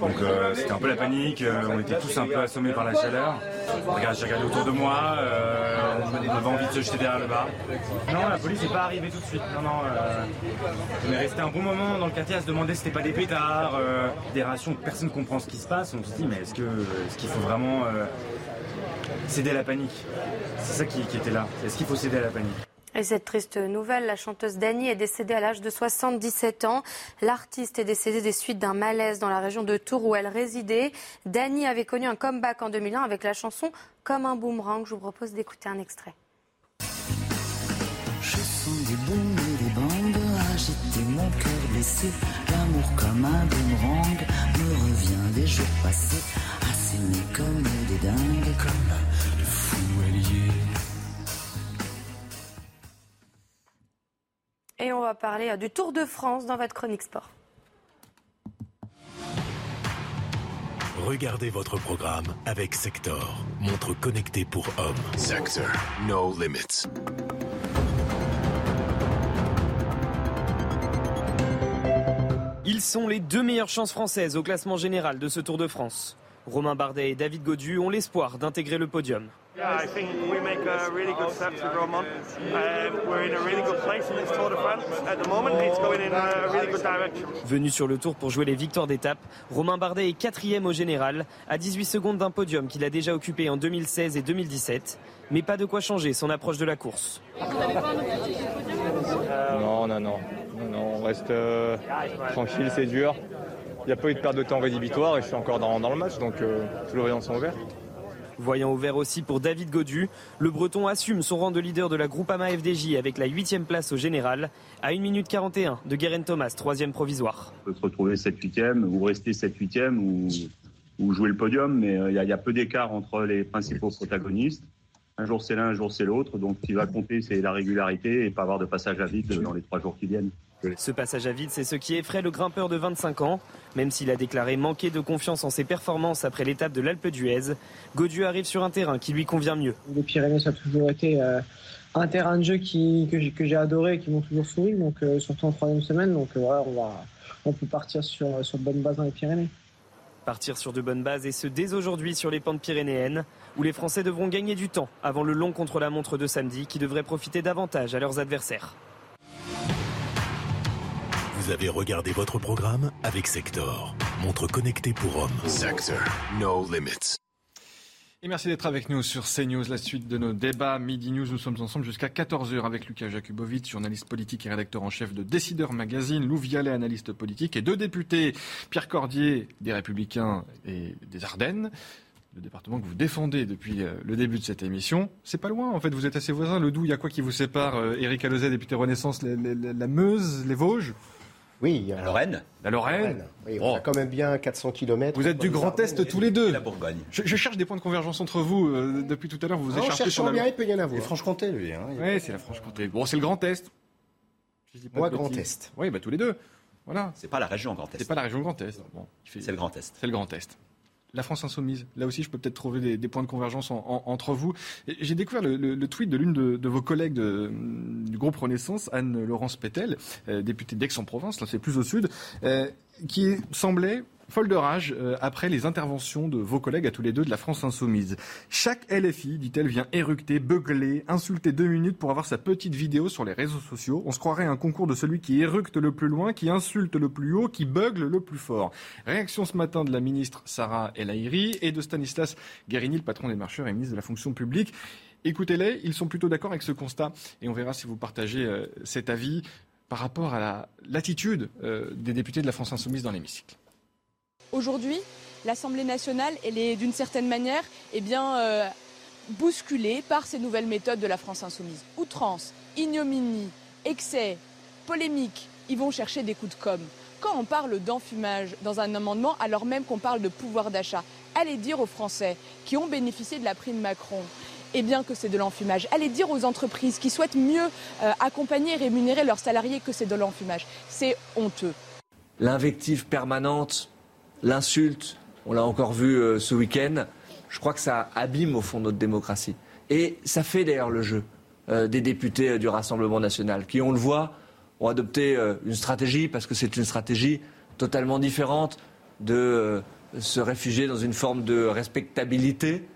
Donc euh, c'était un peu la panique, euh, on était tous un peu assommés par la chaleur. Regarde, j'ai regardé autour de moi, euh, on avait envie de se jeter derrière le bar. Non, la police n'est pas arrivée tout de suite. Non, non, euh, on est resté un bon moment dans le quartier à se demander si c'était pas des pétards, euh, des rations, personne ne comprend ce qui se passe. On se dit, mais est-ce qu'il est qu'il faut vraiment céder à la panique? C'est ça qui était là. Est-ce qu'il faut céder à la panique? Et cette triste nouvelle, la chanteuse Dani est décédée à l'âge de 77 ans. L'artiste est décédée des suites d'un malaise dans la région de Tours où elle résidait. Dani avait connu un comeback en 2001 avec la chanson Comme un boomerang. Je vous propose d'écouter un extrait. Et on va parler du Tour de France dans votre chronique sport. Regardez votre programme avec Sector, montre connectée pour hommes. Sector, no limits. Ils sont les deux meilleures chances françaises au classement général de ce Tour de France. Romain Bardet et David Godu ont l'espoir d'intégrer le podium. Yeah, I think we make a really good step to Roman. Um, we're in a really good place in this Tour de France. At the moment, it's going in a really good direction. Venu sur le tour pour jouer les victoires d'étape, Romain Bardet est quatrième au général, à 18 secondes d'un podium qu'il a déjà occupé en 2016 et 2017. Mais pas de quoi changer son approche de la course. Non, non, non. non, on reste euh, tranquille, c'est dur. Il n'y a pas eu de perte de temps rédhibitoire et je suis encore dans, dans le match, donc euh, tous les voyants sont ouverts. Voyant ouvert aussi pour David Godu, le Breton assume son rang de leader de la Groupama FDJ avec la 8 place au général, à 1 minute 41 de Guérin Thomas, troisième provisoire. On peut se retrouver 7-8e ou rester 7-8e ou, ou, jouer le podium, mais il y, y, a peu d'écart entre les principaux protagonistes. Un jour c'est l'un, un jour c'est l'autre, donc ce qui va compter c'est la régularité et pas avoir de passage à vide dans les trois jours qui viennent. Ce passage à vide, c'est ce qui effraie le grimpeur de 25 ans. Même s'il a déclaré manquer de confiance en ses performances après l'étape de l'Alpe d'Huez, Godu arrive sur un terrain qui lui convient mieux. Les Pyrénées, ça a toujours été euh, un terrain de jeu qui, que j'ai adoré et qui m'ont toujours souri, donc, euh, surtout en troisième semaine. Donc euh, voilà, on, va, on peut partir sur, sur de bonnes bases dans les Pyrénées. Partir sur de bonnes bases et ce dès aujourd'hui sur les pentes pyrénéennes, où les Français devront gagner du temps avant le long contre-la-montre de samedi qui devrait profiter davantage à leurs adversaires. Vous avez regardé votre programme avec Sector, montre connectée pour hommes. Sector, no limits. Et merci d'être avec nous sur CNews, la suite de nos débats Midi News. Nous sommes ensemble jusqu'à 14h avec Lucas Jakubowicz, journaliste politique et rédacteur en chef de Décideur Magazine, Lou Vialet, analyste politique, et deux députés, Pierre Cordier, des Républicains et des Ardennes le département que vous défendez depuis le début de cette émission. C'est pas loin, en fait, vous êtes assez voisins. Le Doubs, il y a quoi qui vous sépare Éric Alozet, député Renaissance, la, la, la Meuse, les Vosges? Oui, la Lorraine. La Lorraine. Oui, on oh. a quand même bien 400 km. Vous êtes du Grand Est tous les deux. La Bourgogne. Je, je, cherche des points de convergence entre vous euh, depuis tout à l'heure. Vous vous écharpez sur la... bien, il peut y en avoir. Franche-Comté, lui. Hein, oui, c'est la Franche-Comté. Bon, c'est le Grand Est. Moi, Grand Est. Oui, bah tous les deux. Voilà. C'est pas la région Grand Est. C'est pas la région Grand Est. Bon, fait... C'est le Grand Est. C'est le Grand Est la France insoumise. Là aussi, je peux peut-être trouver des, points de convergence en, en, entre vous. J'ai découvert le, tweet de l'une de, vos collègues du groupe Renaissance, Anne-Laurence Pétel, euh, députée d'Aix-en-Provence, là c'est plus au sud, euh, qui semblait folle de rage euh, après les interventions de vos collègues à tous les deux de la France insoumise. Chaque LFI, dit-elle, vient éructer, beugler, insulter deux minutes pour avoir sa petite vidéo sur les réseaux sociaux. On se croirait un concours de celui qui éructe le plus loin, qui insulte le plus haut, qui beugle le plus fort. Réaction ce matin de la ministre Sarah El Haïry et de Stanislas Guérini, le patron des marcheurs et ministre de la fonction publique. Écoutez-les, ils sont plutôt d'accord avec ce constat et on verra si vous partagez euh, cet avis par rapport à l'attitude euh, des députés de la France insoumise dans l'hémicycle. Aujourd'hui, l'Assemblée nationale, est d'une certaine manière eh bien, euh, bousculée par ces nouvelles méthodes de la France insoumise. Outrance, ignominie, excès, polémique, ils vont chercher des coups de com'. Quand on parle d'enfumage dans un amendement, alors même qu'on parle de pouvoir d'achat, allez dire aux Français qui ont bénéficié de la prime Macron eh que c'est de l'enfumage. Allez dire aux entreprises qui souhaitent mieux euh, accompagner et rémunérer leurs salariés que c'est de l'enfumage. C'est honteux. L'invective permanente, l'insulte, on l'a encore vu euh, ce week-end, je crois que ça abîme au fond notre démocratie. Et ça fait d'ailleurs le jeu euh, des députés du Rassemblement national, qui, on le voit, ont adopté une stratégie, parce que c'est une stratégie totalement différente de se réfugier dans une forme de respectabilité.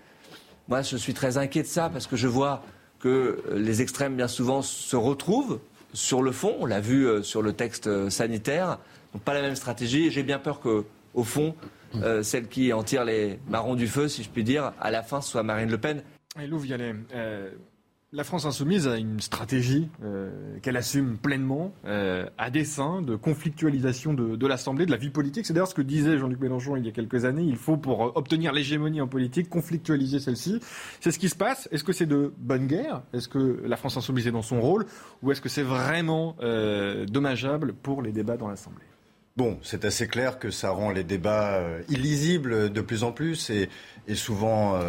Moi, je suis très inquiet de ça parce que je vois que les extrêmes, bien souvent, se retrouvent sur le fond. On l'a vu euh, sur le texte euh, sanitaire. Donc, pas la même stratégie. J'ai bien peur que, au fond, euh, celle qui en tire les marrons du feu, si je puis dire, à la fin, soit Marine Le Pen. Lou Vialet, la France insoumise a une stratégie euh, qu'elle assume pleinement, euh, à dessein, de conflictualisation de, l'Assemblée, de la vie politique. C'est d'ailleurs ce que disait Jean-Luc Mélenchon il y a quelques années. Il faut, pour obtenir l'hégémonie en politique, conflictualiser celle-ci. C'est ce qui se passe. Est-ce que c'est de bonne guerre? Est-ce que la France insoumise est dans son rôle? Ou est-ce que c'est vraiment euh, dommageable pour les débats dans l'Assemblée? Bon, c'est assez clair que ça rend les débats illisibles de plus en plus et, et souvent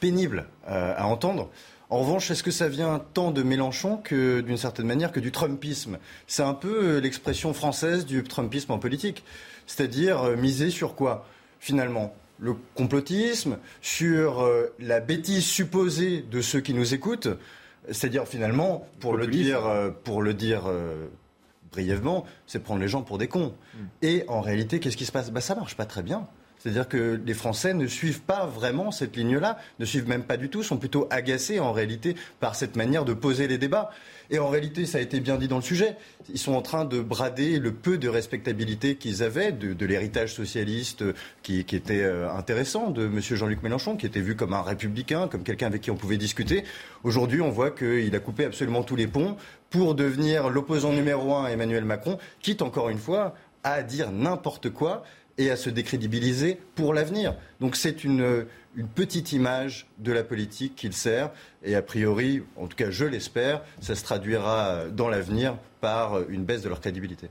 pénibles à entendre. En revanche, est-ce que ça vient tant de Mélenchon que, d'une certaine manière, que du Trumpisme? C'est un peu euh, l'expression française du Trumpisme en politique. C'est-à-dire euh, miser sur quoi, finalement Le complotisme, sur euh, la bêtise supposée de ceux qui nous écoutent. C'est-à-dire, finalement, pour le dire, pour le dire brièvement, c'est prendre les gens pour des cons. Mm. Et en réalité, qu'est-ce qui se passe? Bah, Ça marche pas très bien. C'est-à-dire que les Français ne suivent pas vraiment cette ligne-là, ne suivent même pas du tout, sont plutôt agacés en réalité par cette manière de poser les débats. Et en réalité, ça a été bien dit dans le sujet, ils sont en train de brader le peu de respectabilité qu'ils avaient de, l'héritage socialiste qui, était euh, intéressant de M. Jean-Luc Mélenchon, qui était vu comme un républicain, comme quelqu'un avec qui on pouvait discuter. Aujourd'hui, on voit qu'il a coupé absolument tous les ponts pour devenir l'opposant numéro un à Emmanuel Macron, quitte encore une fois à dire n'importe quoi et à se décrédibiliser pour l'avenir. Donc c'est une, petite image de la politique qu'il sert et a priori, en tout cas je l'espère, ça se traduira dans l'avenir par une baisse de leur crédibilité.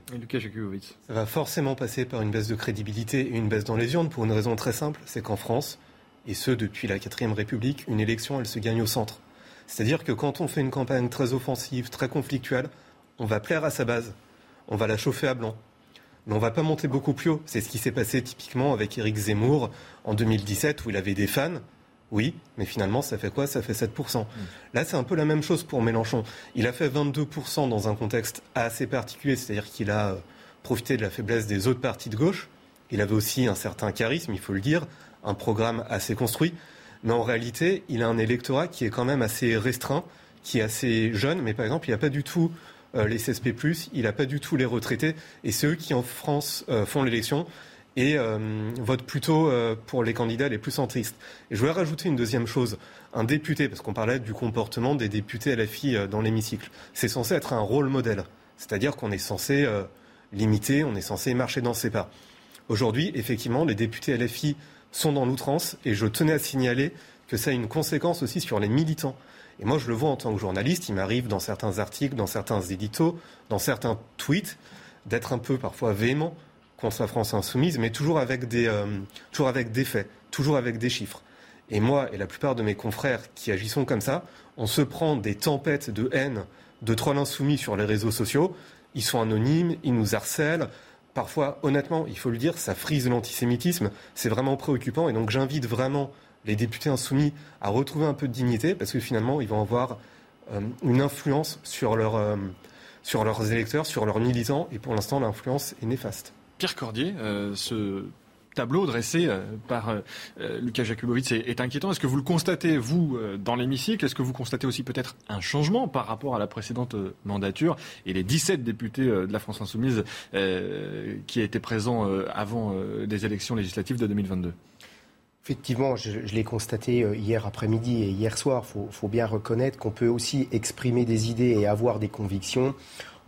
Ça va forcément passer par une baisse de crédibilité et une baisse dans les urnes pour une raison très simple, c'est qu'en France, et ce depuis la 4ème République, une élection elle se gagne au centre. C'est-à-dire que quand on fait une campagne très offensive, très conflictuelle, on va plaire à sa base, on va la chauffer à blanc, mais on va pas monter beaucoup plus haut. C'est ce qui s'est passé typiquement avec Éric Zemmour en 2017 où il avait des fans. Oui, mais finalement, ça fait quoi? Ça fait 7%. Mm. Là, c'est un peu la même chose pour Mélenchon. Il a fait 22% dans un contexte assez particulier, c'est-à-dire qu'il a euh, profité de la faiblesse des autres partis de gauche. Il avait aussi un certain charisme, il faut le dire, un programme assez construit. Mais en réalité, il a un électorat qui est quand même assez restreint, qui est assez jeune, mais par exemple, il n'a pas du tout les CSP+, il n'a pas du tout les retraités, et c'est eux qui en France euh, font l'élection et euh, votent plutôt pour les candidats les plus centristes. Je voulais rajouter une deuxième chose. Un député, parce qu'on parlait du comportement des députés LFI dans l'hémicycle, c'est censé être un rôle modèle. C'est-à-dire qu'on est censé limiter, on est censé marcher dans ses pas. Aujourd'hui, effectivement, les députés LFI sont dans l'outrance et je tenais à signaler que ça a une conséquence aussi sur les militants. Et moi, je le vois en tant que journaliste, il m'arrive dans certains articles, dans certains éditos, dans certains tweets, d'être un peu parfois véhément contre la France insoumise, mais toujours avec des, euh, faits, toujours avec des chiffres. Et moi et la plupart de mes confrères qui agissons comme ça, on se prend des tempêtes de haine de trolls insoumis sur les réseaux sociaux. Ils sont anonymes, ils nous harcèlent. Parfois, honnêtement, il faut le dire, ça frise l'antisémitisme. C'est vraiment préoccupant. Et donc, j'invite vraiment les députés insoumis à retrouver un peu de dignité, parce que finalement, ils vont avoir euh, une influence euh, sur leurs électeurs, sur leurs militants, et pour l'instant, l'influence est néfaste. Pierre Cordier, euh, ce tableau dressé par Lucas Jakubowicz est, inquiétant. Est-ce que vous le constatez, vous, dans l'hémicycle? Est-ce que vous constatez aussi peut-être un changement par rapport à la précédente mandature et les 17 députés de la France insoumise qui étaient présents avant des élections législatives de 2022 Effectivement, je, l'ai constaté euh, hier après-midi et hier soir. Il faut, bien reconnaître qu'on peut aussi exprimer des idées et avoir des convictions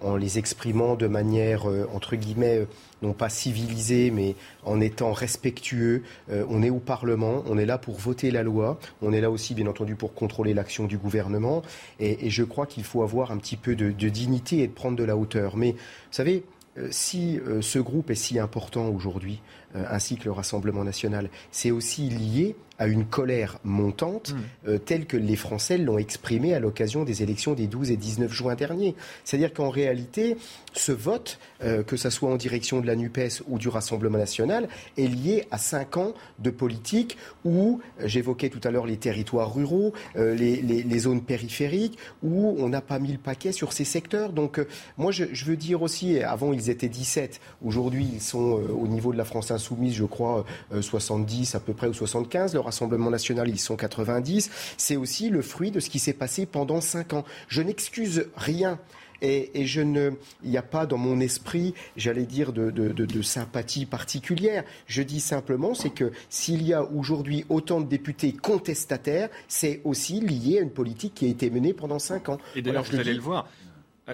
en les exprimant de manière, euh, entre guillemets, euh, non pas civilisée, mais en étant respectueux. on est au Parlement, on est là pour voter la loi, on est là aussi, bien entendu, pour contrôler l'action du gouvernement. Et, je crois qu'il faut avoir un petit peu de, dignité et de prendre de la hauteur. Mais, vous savez, si ce groupe est si important aujourd'hui, ainsi que le Rassemblement national. C'est aussi lié à une colère montante Mmh. euh, telle que les Français l'ont exprimée à l'occasion des élections des 12 et 19 juin dernier. C'est-à-dire qu'en réalité, ce vote, euh, que ce soit en direction de la NUPES ou du Rassemblement national, est lié à cinq ans de politique où, euh, j'évoquais tout à l'heure les territoires ruraux, euh, les, les- les zones périphériques, où on n'a pas mis le paquet sur ces secteurs. Donc euh, moi, je, je veux dire aussi, avant ils étaient 17, aujourd'hui ils sont euh, au niveau de la France insoumise, je crois, euh, 70 à peu près ou 75. Le Rassemblement national, ils sont 90. C'est aussi le fruit de ce qui s'est passé pendant cinq ans. Je n'excuse rien. Et, et je ne, il n'y a pas dans mon esprit, j'allais dire, de, de- de- de sympathie particulière. Je dis simplement, c'est que s'il y a aujourd'hui autant de députés contestataires, c'est aussi lié à une politique qui a été menée pendant cinq ans. Et d'ailleurs, vous le allez dis. le voir.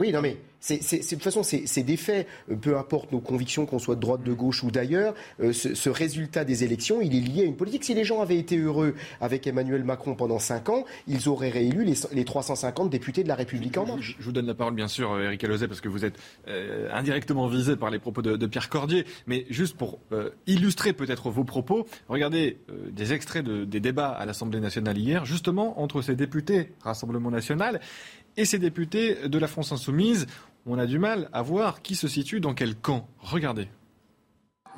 Oui, non, mais c'est, c'est- c'est- de toute façon, c'est, c'est des faits. Euh, Peu importe nos convictions, qu'on soit de droite, de gauche ou d'ailleurs, euh, ce, ce résultat des élections, il est lié à une politique. Si les gens avaient été heureux avec Emmanuel Macron pendant 5 ans, ils auraient réélu les, les 350 députés de la République en marche. Je vous donne la parole, bien sûr, euh, Eric Alozet, parce que vous êtes euh, indirectement visé par les propos de, de Pierre Cordier. Mais juste pour euh, illustrer peut-être vos propos, regardez euh, des extraits de- des débats à l'Assemblée nationale hier, justement entre ces députés Rassemblement national et ces députés de la France insoumise. On a du mal à voir qui se situe dans quel camp. Regardez.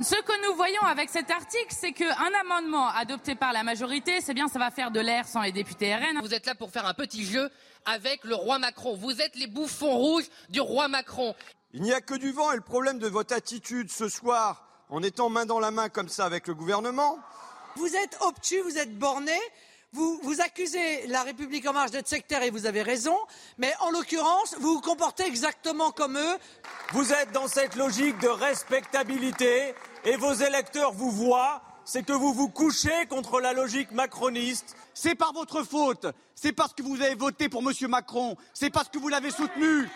Ce que nous voyons avec cet article, c'est qu'un amendement adopté par la majorité, c'est bien, ça va faire de l'air sans les députés RN. Vous êtes là pour faire un petit jeu avec le roi Macron. Vous êtes les bouffons rouges du roi Macron. Il n'y a que du vent et le problème de votre attitude ce soir, en étant main dans la main comme ça avec le gouvernement, Vous êtes obtus, vous êtes borné. Vous, vous accusez la République en marche d'être sectaire et vous avez raison, mais en l'occurrence, vous vous comportez exactement comme eux. vous êtes dans cette logique de respectabilité et vos électeurs vous voient, c'est que vous vous couchez contre la logique macroniste. C'est par votre faute, c'est parce que vous avez voté pour M. Macron, c'est parce que vous l'avez soutenu.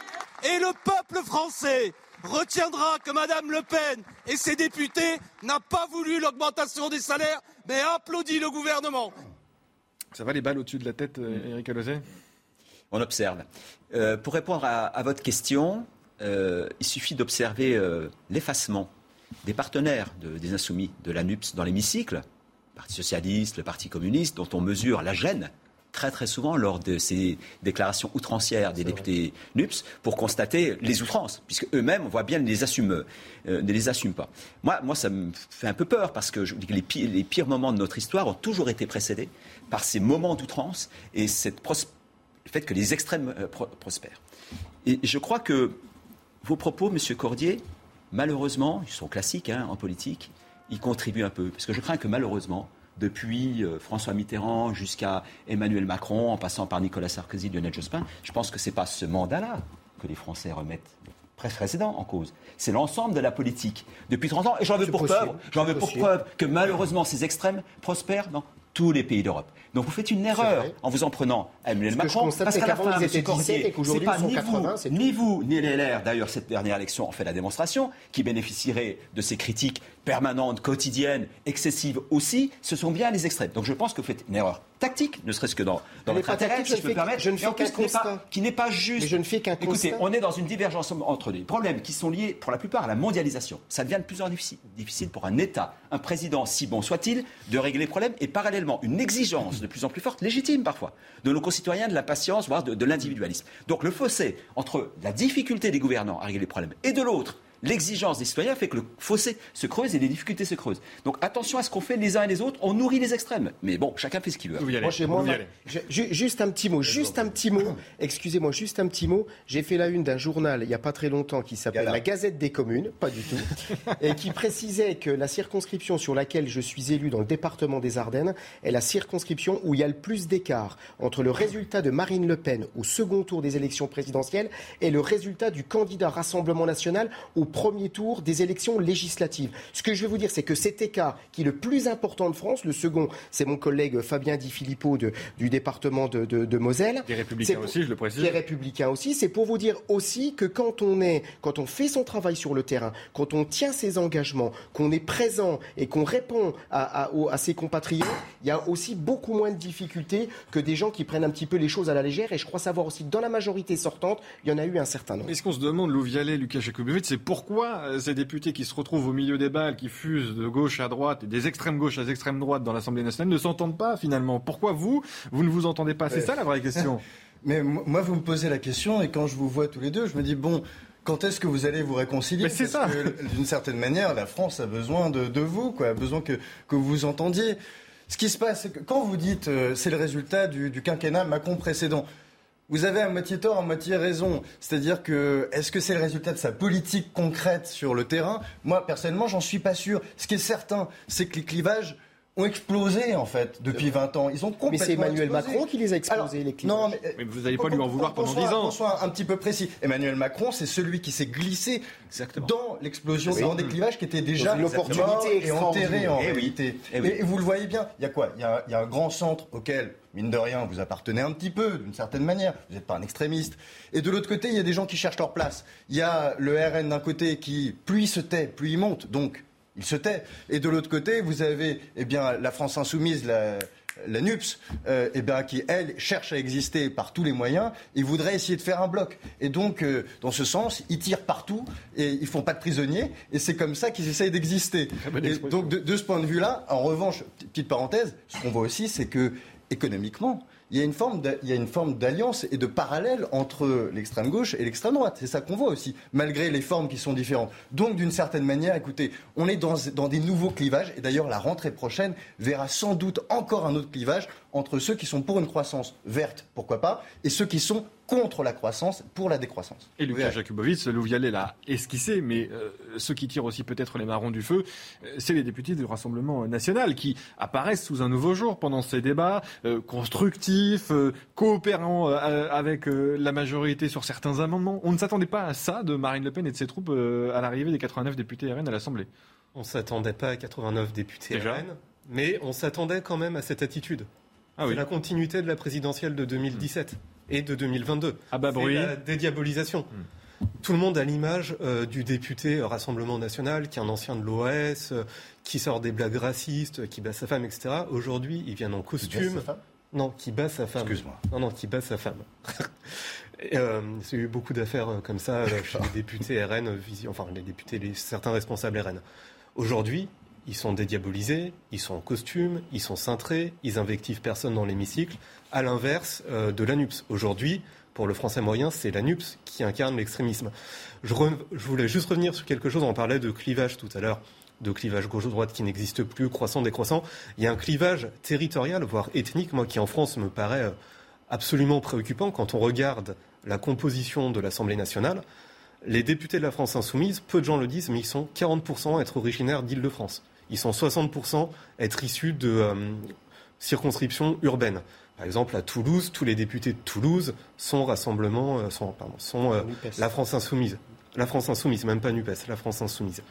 Et le peuple français retiendra que Mme Le Pen et ses députés n'ont pas voulu l'augmentation des salaires, mais applaudi le gouvernement. Ça va les balles au-dessus de la tête, euh, Eric Alozet On observe. Euh, pour répondre à, à votre question, euh, il suffit d'observer euh, l'effacement des partenaires de- des insoumis de la NUPS dans l'hémicycle, le Parti socialiste, le Parti communiste, dont on mesure la gêne très très souvent lors de ces déclarations outrancières des députés NUPS pour constater les outrances, puisque eux-mêmes, on voit bien, ne les assument, euh, ne les assument pas. Moi, moi, ça me fait un peu peur parce que je vous dis que les pires, les pires moments de notre histoire ont toujours été précédés par ces moments d'outrance et cette le fait que les extrêmes euh, pro- prospèrent. Et je crois que vos propos, Monsieur Cordier, malheureusement, ils sont classiques hein, en politique, ils contribuent un peu. Parce que je crains que malheureusement, depuis euh, François Mitterrand jusqu'à Emmanuel Macron, en passant par Nicolas Sarkozy, Lionel Jospin, je pense que ce n'est pas ce mandat-là que les Français remettent pré- précédent en cause. C'est l'ensemble de la politique depuis 30 ans. Et j'en veux pour possible, preuve, j'en veux pour preuve que malheureusement ces extrêmes prospèrent dans tous les pays d'Europe. Donc vous faites une erreur en vous en prenant à Emmanuel je Macron. parce qu'à la fin, 17 Cordier, c'est pas ni 80, vous, ni vous, ni les LR, d'ailleurs, cette dernière élection en fait la démonstration, qui bénéficierait de ces critiques permanentes, quotidiennes, excessives aussi, ce sont bien les extrêmes. Donc je pense que vous faites une erreur tactique, ne serait-ce que dans, dans votre intérêt, si je peux fais me permettre, je ne fais qu'un constat. qui n'est pas juste. Mais je ne fais qu'un Écoutez, constat. on est dans une divergence entre les problèmes qui sont liés, pour la plupart, à la mondialisation. Ça devient de plus en plus difficile, difficile pour un État, un président, si bon soit-il, de régler les problèmes, et parallèlement, une exigence de plus en plus forte, légitime parfois, de nos concitoyens, de la patience, voire de, de l'individualisme. Donc le fossé entre la difficulté des gouvernants à régler les problèmes et de l'autre, l'exigence des citoyens fait que le fossé se creuse et les difficultés se creusent. Donc attention à ce qu'on fait les uns et les autres, on nourrit les extrêmes. Mais bon, chacun fait ce qu'il veut. Moi, j'ai- moi, ma- je- ju- juste un petit mot, juste un petit mot. Excusez-moi, juste un petit mot. J'ai fait la une d'un journal il n'y a pas très longtemps qui s'appelle La Gazette des communes, pas du tout, et qui précisait que la circonscription sur laquelle je suis élu dans le département des Ardennes est la circonscription où il y a le plus d'écart entre le résultat de Marine Le Pen au second tour des élections présidentielles et le résultat du candidat Rassemblement national au premier tour des élections législatives. Ce que je veux vous dire, c'est que cet écart qui est le plus important de France, le second, c'est mon collègue Fabien Di Filippo de- du département de, de- de Moselle. Des Républicains pour- aussi, je le précise. Des Républicains aussi. C'est pour vous dire aussi que quand on est, quand on fait son travail sur le terrain, quand on tient ses engagements, qu'on est présent et qu'on répond à, à- aux- à ses compatriotes, il y a aussi beaucoup moins de difficultés que des gens qui prennent un petit peu les choses à la légère. Et je crois savoir aussi que dans la majorité sortante, il y en a eu un certain nombre. Mais ce qu'on se demande, Louvialet, Lucas Jacobovitch, c'est pourquoi pourquoi euh, ces députés qui se retrouvent au milieu des balles, qui fusent de gauche à droite et des extrêmes gauche à extrêmes droite dans l'Assemblée nationale ne s'entendent pas finalement? Pourquoi vous, vous ne vous entendez pas? C'est ça la vraie question. Mais moi, vous me posez la question et quand je vous vois tous les deux, je me dis bon, quand est-ce que vous allez vous réconcilier? C'est ça. D'une certaine manière, la France a besoin de, vous, quoi, a besoin que, que vous vous entendiez. Ce qui se passe, c'est que quand vous dites euh, c'est le résultat du, du quinquennat Macron précédent, vous avez à moitié tort, à moitié raison. C'est-à-dire que, est-ce que c'est le résultat de sa politique concrète sur le terrain? Moi, personnellement, j'en suis pas sûr. Ce qui est certain, c'est que les clivages ont explosé en fait depuis 20 ans. Ils ont complètement Mais c'est Emmanuel explosé. Macron qui les a explosés, les clivages. Non, mais, mais vous n'allez pas lui en vouloir pendant 10 ans. Qu'on soit un petit peu précis. Emmanuel Macron, c'est celui qui s'est glissé Exactement. dans l'explosion, Oui. dans des clivages qui étaient déjà Dans une opportunité morts et enterrés en Eh oui. réalité. Oui. Et vous le voyez bien. Il y a quoi? Il y a, il y a un grand centre auquel, mine de rien, vous appartenez un petit peu, d'une certaine manière. Vous n'êtes pas un extrémiste. Et de l'autre côté, il y a des gens qui cherchent leur place. Il y a le RN d'un côté qui, plus il se tait, plus il monte. Donc, il se tait. Et de l'autre côté, vous avez eh bien, la France insoumise, la, la NUPS, euh, eh bien, qui, elle, cherche à exister par tous les moyens et voudrait essayer de faire un bloc. Et donc, euh, dans ce sens, ils tirent partout et ils font pas de prisonniers. Et c'est comme ça qu'ils essayent d'exister. donc, de, de ce point de vue-là, en revanche, petite parenthèse, ce qu'on voit aussi, c'est que économiquement, il y a une forme d'alliance et de parallèle entre l'extrême gauche et l'extrême droite. C'est ça qu'on voit aussi, malgré les formes qui sont différentes. Donc, d'une certaine manière, écoutez, on est dans des nouveaux clivages. Et d'ailleurs, la rentrée prochaine verra sans doute encore un autre clivage entre ceux qui sont pour une croissance verte, pourquoi pas, et ceux qui sont contre la croissance pour la décroissance. Et Lucas Jakubowicz, Louvialet l'a esquissé, mais euh, ceux qui tirent aussi peut-être les marrons du feu, euh, c'est les députés du Rassemblement national qui apparaissent sous un nouveau jour pendant ces débats euh, constructifs, euh, coopérant euh, avec euh, la majorité sur certains amendements. On ne s'attendait pas à ça de Marine Le Pen et de ses troupes euh, à l'arrivée des 89 députés RN à l'Assemblée. On ne s'attendait pas à 89 députés Déjà RN, mais on s'attendait quand même à cette attitude. Ah c'est oui. la continuité de la présidentielle de 2017 et de 2022. À bas C'est la dédiabolisation. Tout le monde a l'image euh, du député euh, Rassemblement National, qui est un ancien de l'OS, euh, qui sort des blagues racistes, qui bat sa femme, etc. Aujourd'hui, il vient en costume. sa femme? Non, qui bat sa femme. Excuse-moi. Non, non, qui bat sa femme. Euh, Il y a eu beaucoup d'affaires comme ça chez les députés RN, enfin les députés, les, certains responsables RN. Aujourd'hui, ils sont dédiabolisés, ils sont en costume, ils sont cintrés, ils invectivent personne dans l'hémicycle, à l'inverse euh, de l'ANUPS. Aujourd'hui, pour le français moyen, c'est l'ANUPS qui incarne l'extrémisme. Je, je voulais juste revenir sur quelque chose, on parlait de clivage tout à l'heure, de clivage gauche-droite qui n'existe plus, croissant-décroissant. Il y a un clivage territorial, voire ethnique, moi, qui en France me paraît euh, absolument préoccupant quand on regarde la composition de l'Assemblée nationale. Les députés de la France insoumise, peu de gens le disent, mais ils sont 40% à être originaires d'Île-de-France. Ils sont 60% à être issus de euh, circonscriptions urbaines. Par exemple, à Toulouse, tous les députés de Toulouse sont rassemblement, euh, sont, pardon, sont euh, la France insoumise. La France insoumise, même pas NUPES, la France insoumise.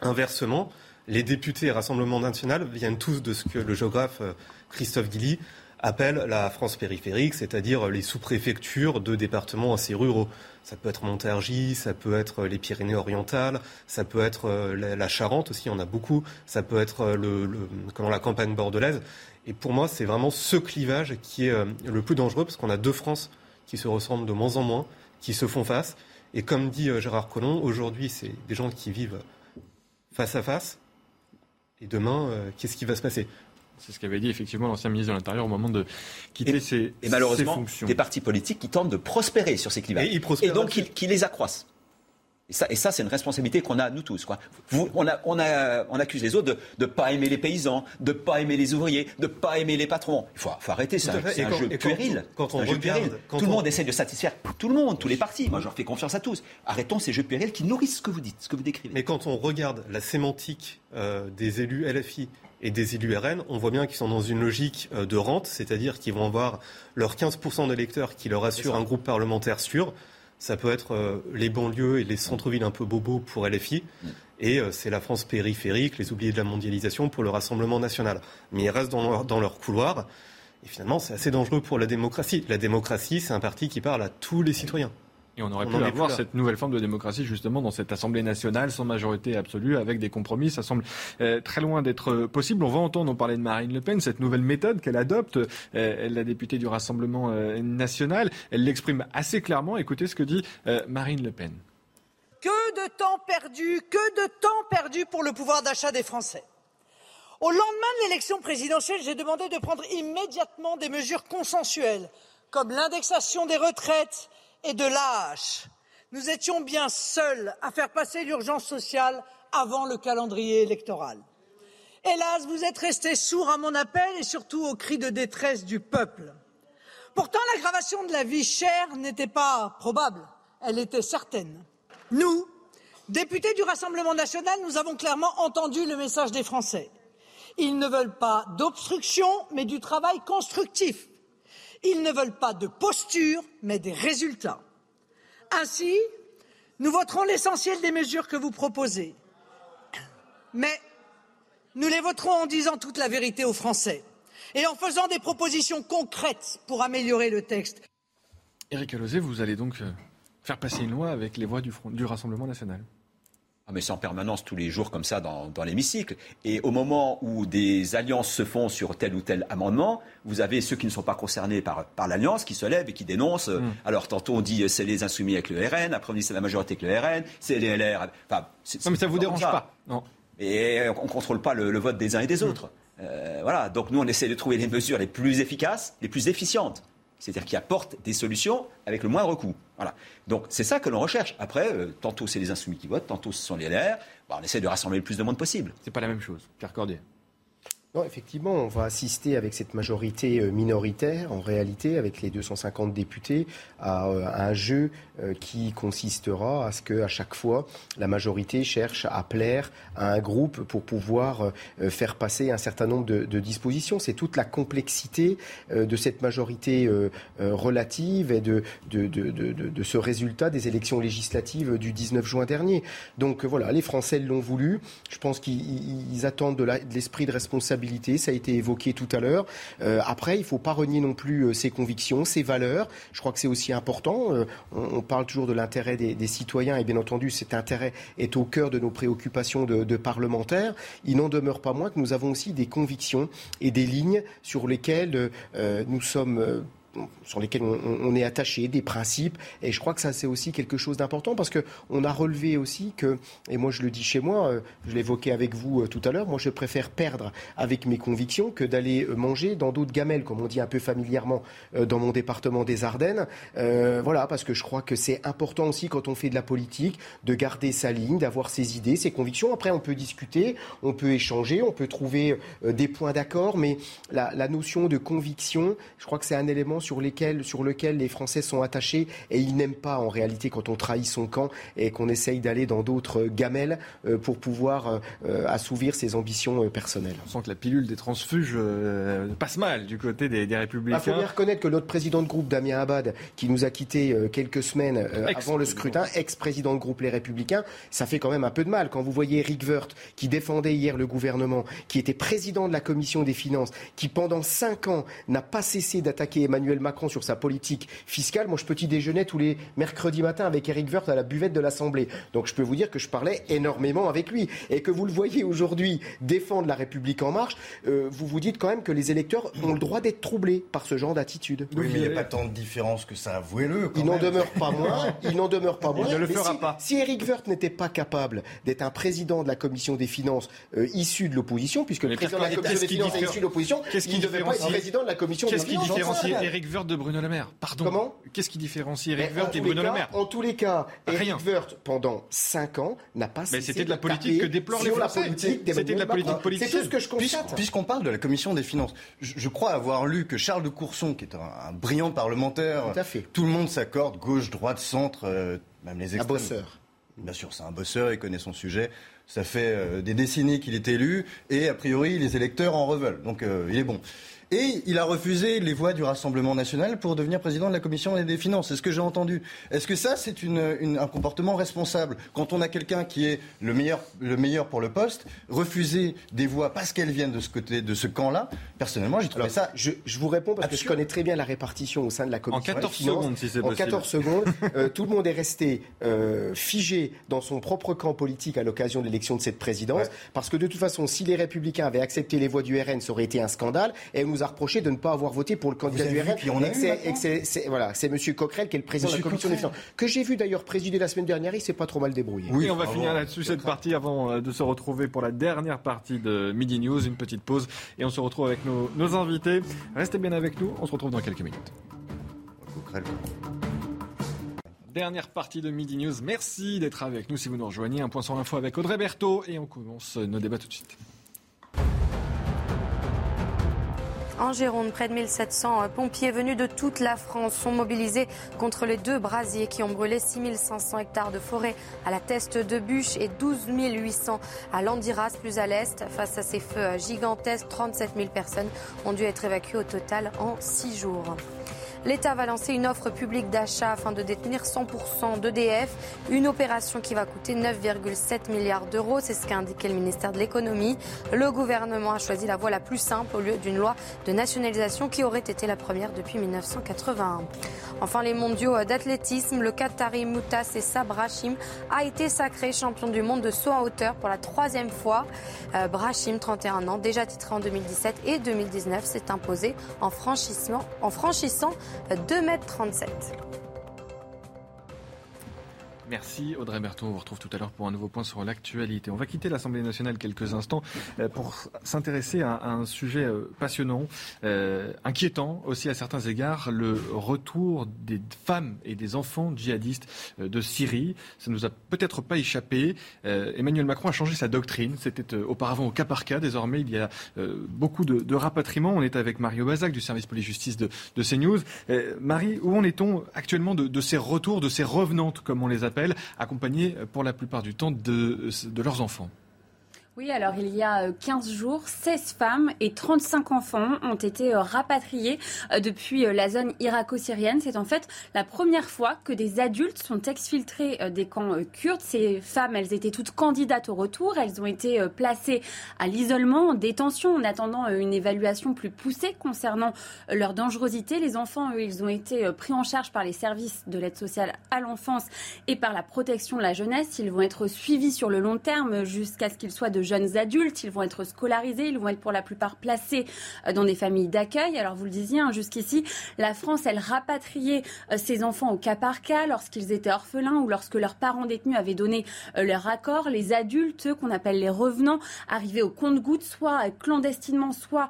Inversement, les députés Rassemblement national viennent tous de ce que le géographe Christophe Guilly appelle la France périphérique, c'est-à-dire les sous-préfectures de départements assez ruraux. Ça peut être Montargis, ça peut être les Pyrénées-Orientales, ça peut être euh, la, Charente aussi, en a beaucoup, ça peut être euh, le, comment, la campagne bordelaise. Et pour moi, c'est vraiment ce clivage qui est euh, le plus dangereux, parce qu'on a deux France qui se ressemblent de moins en moins, qui se font face. Et comme dit Gérard Collomb, aujourd'hui, c'est des gens qui vivent face à face. Et demain, qu'est-ce qui va se passer? C'est ce qu'avait dit effectivement l'ancien ministre de l'Intérieur au moment de quitter ses, Et malheureusement, ses fonctions. des partis politiques qui tentent de prospérer sur ces clivages. Et ils prospèrent donc, qui, qui les accroissent. Et ça, et ça c'est une responsabilité qu'on a, nous tous. Quoi. Vous, on, a, on, a, on accuse les autres de ne pas aimer les paysans, de ne pas aimer les ouvriers, de ne pas aimer les patrons. Il faut, faut arrêter, c'est un, jeu puéril. quand on un regarde- puéril. quand Tout le on- monde essaie de satisfaire tout le monde, tous les partis. Moi, je leur fais confiance à tous. Arrêtons ces jeux puérils qui nourrissent ce que vous dites, ce que vous décrivez. Mais quand on regarde la sémantique euh, des élus LFI et des élus RN, on voit bien qu'ils sont dans une logique euh, de rente, c'est-à-dire qu'ils vont avoir leurs 15% d'électeurs qui leur assurent un groupe parlementaire sûr. Ça peut être euh, les banlieues et les centres-villes un peu bobos pour LFI. Et euh, c'est la France périphérique, les oubliés de la mondialisation pour le Rassemblement national. Mais ils restent dans leur, dans leur couloir. Et finalement, c'est assez dangereux pour la démocratie. La démocratie, c'est un parti qui parle à tous les citoyens. Et on aurait On pu avoir cette nouvelle forme de démocratie justement dans cette Assemblée nationale sans majorité absolue, avec des compromis. Ça semble euh, très loin d'être possible. On va entendre, on parlait de Marine Le Pen, cette nouvelle méthode qu'elle adopte, euh, la députée du Rassemblement euh, national. Elle l'exprime assez clairement. Écoutez ce que dit euh, Marine Le Pen. Que de temps perdu, que de temps perdu pour le pouvoir d'achat des Français. Au lendemain de l'élection présidentielle, j'ai demandé de prendre immédiatement des mesures consensuelles, comme l'indexation des retraites et de l'âge. Nous étions bien seuls à faire passer l'urgence sociale avant le calendrier électoral. Hélas, vous êtes restés sourds à mon appel et surtout aux cris de détresse du peuple. Pourtant, l'aggravation de la vie chère n'était pas probable, elle était certaine. Nous, députés du Rassemblement national, nous avons clairement entendu le message des Français. Ils ne veulent pas d'obstruction, mais du travail constructif. Ils ne veulent pas de posture, mais des résultats. Ainsi, nous voterons l'essentiel des mesures que vous proposez. Mais nous les voterons en disant toute la vérité aux Français et en faisant des propositions concrètes pour améliorer le texte. Éric Alauzet, vous allez donc euh, faire passer une loi avec les voix du, Front, du Rassemblement national ah, mais c'est en permanence tous les jours comme ça dans, dans l'hémicycle. Et au moment où des alliances se font sur tel ou tel amendement, vous avez ceux qui ne sont pas concernés par, par l'alliance qui se lèvent et qui dénoncent. Mm. Alors tantôt on dit c'est les insoumis avec le RN, après on dit c'est la majorité avec le RN, c'est les LR. Enfin, non mais ça vous dérange pas. Non. Et on ne contrôle pas le, le, vote des uns et des autres. Euh, voilà. Donc nous on essaie de trouver les mesures les plus efficaces, les plus efficientes c'est-à-dire qui apporte des solutions avec le moindre coût. Voilà. Donc c'est ça que l'on recherche. Après, euh, tantôt c'est les insoumis qui votent, tantôt ce sont les LR. Bah, on essaie de rassembler le plus de monde possible. C'est pas la même chose. Pierre Cordier. Effectivement, on va assister avec cette majorité euh, minoritaire, en réalité, avec les 250 députés, à, euh, un jeu euh, qui consistera à ce que, à chaque fois, la majorité cherche à plaire à un groupe pour pouvoir faire passer un certain nombre de, dispositions. C'est toute la complexité de cette majorité relative et de, de, ce résultat des élections législatives du 19 juin dernier. Donc voilà, les Français l'ont voulu. Je pense qu'ils attendent de l'esprit de responsabilité ça a été évoqué tout à l'heure. Euh, après, il ne faut pas renier non plus euh, ses convictions, ses valeurs. Je crois que c'est aussi important. Euh, on, parle toujours de l'intérêt des, citoyens et bien entendu, cet intérêt est au cœur de nos préoccupations de, parlementaires. Il n'en demeure pas moins que nous avons aussi des convictions et des lignes sur lesquelles nous sommes sur lesquels on, est attaché, des principes. Et je crois que ça, c'est aussi quelque chose d'important parce qu'on a relevé aussi que, et moi je le dis chez moi, euh, je l'évoquais avec vous euh, tout à l'heure, moi je préfère perdre avec mes convictions que d'aller euh, manger dans d'autres gamelles, comme on dit un peu familièrement dans mon département des Ardennes. voilà, parce que je crois que c'est important aussi quand on fait de la politique de garder sa ligne, d'avoir ses idées, ses convictions. Après, on peut discuter, on peut échanger, on peut trouver des points d'accord, mais la, la notion de conviction, je crois que c'est un élément sur, lesquels, sur lequel les Français sont attachés et ils n'aiment pas en réalité quand on trahit son camp et qu'on essaye d'aller dans d'autres gamelles euh, pour pouvoir euh, assouvir ses ambitions euh, personnelles. On sent que la pilule des transfuges passe mal du côté des, Républicains. Il faut bien reconnaître que notre président de groupe, Damien Abad, qui nous a quittés quelques semaines avant le scrutin, ex-président de groupe Les Républicains, ça fait quand même un peu de mal. Quand vous voyez Eric Woerth, qui défendait hier le gouvernement, qui était président de la commission des finances, qui pendant cinq ans n'a pas cessé d'attaquer Emmanuel Macron sur sa politique fiscale. Moi, je petit déjeunais tous les mercredis matins avec Eric Woerth à la buvette de l'Assemblée? Donc, je peux vous dire que je parlais énormément avec lui. Et que vous le voyez aujourd'hui défendre la République en marche, euh, vous vous dites quand même que les électeurs ont le droit d'être troublés par ce genre d'attitude. Oui, mais il n'y a pas tant de différence que ça, avouez-le. Il n'en demeure pas moins. Il n'en demeure pas moins. Il ne le fera si, pas. Si Eric Woerth n'était pas capable d'être un président de la commission des finances euh, issu de l'opposition, puisque le président de la commission des finances est issu de l'opposition, il ne devait pas être président de la commission des finances. Qu'est-ce qui différencie Eric Woerth de Bruno Le Maire. Pardon. Comment? Qu'est-ce qui différencie Eric Woerth et Bruno Le Maire? En tous les cas, Eric Woerth, pendant 5 ans, n'a pas Mais c'était de la politique que déplorent les Français. C'était de la politique politique. C'est tout ce que je constate. Puisqu'on parle de la commission des finances, je, crois avoir lu que Charles de Courson, qui est un, brillant parlementaire, tout, à fait. tout le monde s'accorde, gauche, droite, centre, euh, même les extrêmes. Un bosseur. Bien sûr, c'est un bosseur, il connaît son sujet. Ça fait euh, des décennies qu'il est élu et a priori les électeurs en reveulent. Donc euh, il est bon. Et il a refusé les voix du Rassemblement national pour devenir président de la Commission des finances. C'est ce que j'ai entendu. Est-ce que ça, c'est un comportement responsable Quand on a quelqu'un qui est le meilleur, le meilleur pour le poste, refuser des voix parce qu'elles viennent de ce côté, de ce camp-là, personnellement, j'ai trouvé ça. Je, vous réponds parce que je connais très bien la répartition au sein de la Commission. En 14 secondes, si c'est possible. En 14 secondes, euh, tout le monde est resté euh, figé dans son propre camp politique à l'occasion de l'élection de cette présidence. Parce que de toute façon, si les Républicains avaient accepté les voix du RN, ça aurait été un scandale. Et nous a reproché de ne pas avoir voté pour le candidat du RN. C'est voilà, c'est M. Coquerel qui est le président de la commission des finances, que j'ai vu d'ailleurs présider la semaine dernière. Il s'est pas trop mal débrouillé. Oui, on va finir là-dessus cette partie avant euh, de se retrouver pour la dernière partie de Midi News. Une petite pause et on se retrouve avec nos, nos invités. Restez bien avec nous. On se retrouve dans quelques minutes. Dernière partie de Midi News. Merci d'être avec nous si vous nous rejoignez. Un point sur l'info avec Audrey Berthaud et on commence nos débats tout de suite. En Gironde, près de 1700 pompiers venus de toute la France sont mobilisés contre les deux brasiers qui ont brûlé 6500 hectares de forêt à la Teste de Bûche et 12 800 à Landiras, plus à l'est. Face à ces feux gigantesques, 37 000 personnes ont dû être évacuées au total en six jours. L'État va lancer une offre publique d'achat afin de détenir 100% d'EDF, une opération qui va coûter 9,7 milliards d'euros, c'est ce qu'a indiqué le ministère de l'économie. Le gouvernement a choisi la voie la plus simple au lieu d'une loi de nationalisation qui aurait été la première depuis 1981. Enfin, les mondiaux d'athlétisme, le Qatari Moutas et Brahim a été sacré champion du monde de saut en hauteur pour la troisième fois. Euh, Brahim, 31 ans, déjà titré en 2017 et 2019, s'est imposé en, en franchissant 2,37 m. Merci Audrey Berthaud. On vous retrouve tout à l'heure pour un nouveau point sur l'actualité. On va quitter l'Assemblée nationale quelques instants euh, pour s'intéresser à un sujet euh, passionnant, euh, inquiétant aussi à certains égards, le retour des femmes et des enfants djihadistes de Syrie. Ça ne nous a peut-être pas échappé. Emmanuel Macron a changé sa doctrine. C'était auparavant au cas par cas. Désormais, il y a beaucoup de, rapatriements. On est avec Mario Bazac du service police-justice de, CNews. Marie, où en est-on actuellement de ces retours, de ces revenantes, comme on les appelle? Accompagnés pour la plupart du temps de, de leurs enfants. Oui, alors il y a 15 euh, jours, 16 femmes et 35 enfants ont été euh, rapatriés euh, depuis la zone irako-syrienne. C'est en fait la première fois que des adultes sont exfiltrés des camps kurdes. Ces femmes, elles étaient toutes candidates au retour. Elles ont été placées à l'isolement, en détention, en attendant une évaluation plus poussée concernant leur dangerosité. Les enfants, eux, ils ont été pris en charge par les services de l'aide sociale à l'enfance et par la protection de la jeunesse. Ils vont être suivis sur le long terme jusqu'à ce qu'ils soient de jeunes adultes. Ils vont être scolarisés, ils vont être pour la plupart placés euh, dans des familles d'accueil. Alors vous le disiez, hein, jusqu'ici, la France, elle rapatriait euh, ses enfants au cas par cas lorsqu'ils étaient orphelins ou lorsque leurs parents détenus avaient donné euh, leur accord. Les adultes, qu'on appelle les revenants, arrivaient au compte-gouttes, soit clandestinement, soit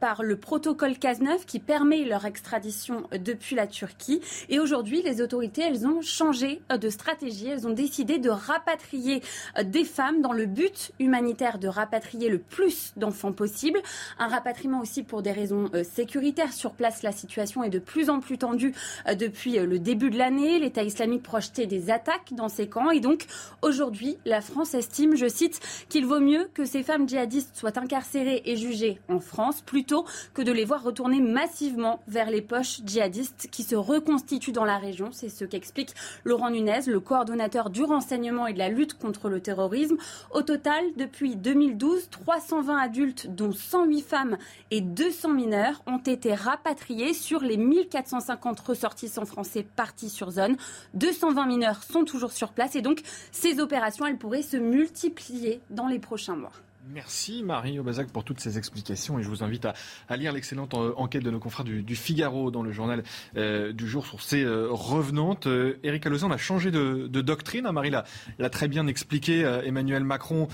par le protocole Cazeneuve qui permet leur extradition depuis la Turquie. Et aujourd'hui, les autorités, elles ont changé de stratégie. Elles ont décidé de rapatrier des femmes dans le but humanitaire de rapatrier le plus d'enfants possible. Un rapatriement aussi pour des raisons euh, sécuritaires. Sur place, la situation est de plus en plus tendue euh, depuis euh, le début de l'année. L'État islamique projetait des attaques dans ces camps. Et donc, aujourd'hui, la France estime, je cite, qu'il vaut mieux que ces femmes djihadistes soient incarcérées et jugées en France plutôt que de les voir retourner massivement vers les poches djihadistes qui se reconstituent dans la région. C'est ce qu'explique Laurent Nunez, le coordonnateur du renseignement et de la lutte contre le terrorisme. Au total, depuis depuis 2012, 320 adultes, dont 108 femmes et 200 mineurs, ont été rapatriés sur les 1450 ressortissants français partis sur zone. 220 mineurs sont toujours sur place et donc ces opérations, elles pourraient se multiplier dans les prochains mois. Merci Marie Aubazac pour toutes ces explications et je vous invite à, lire l'excellente euh, enquête de nos confrères du, Figaro dans le journal euh, du jour sur ces euh, revenantes. Éric Alauzan a changé de, doctrine. Hein, Marie l'a très bien expliqué. Emmanuel Macron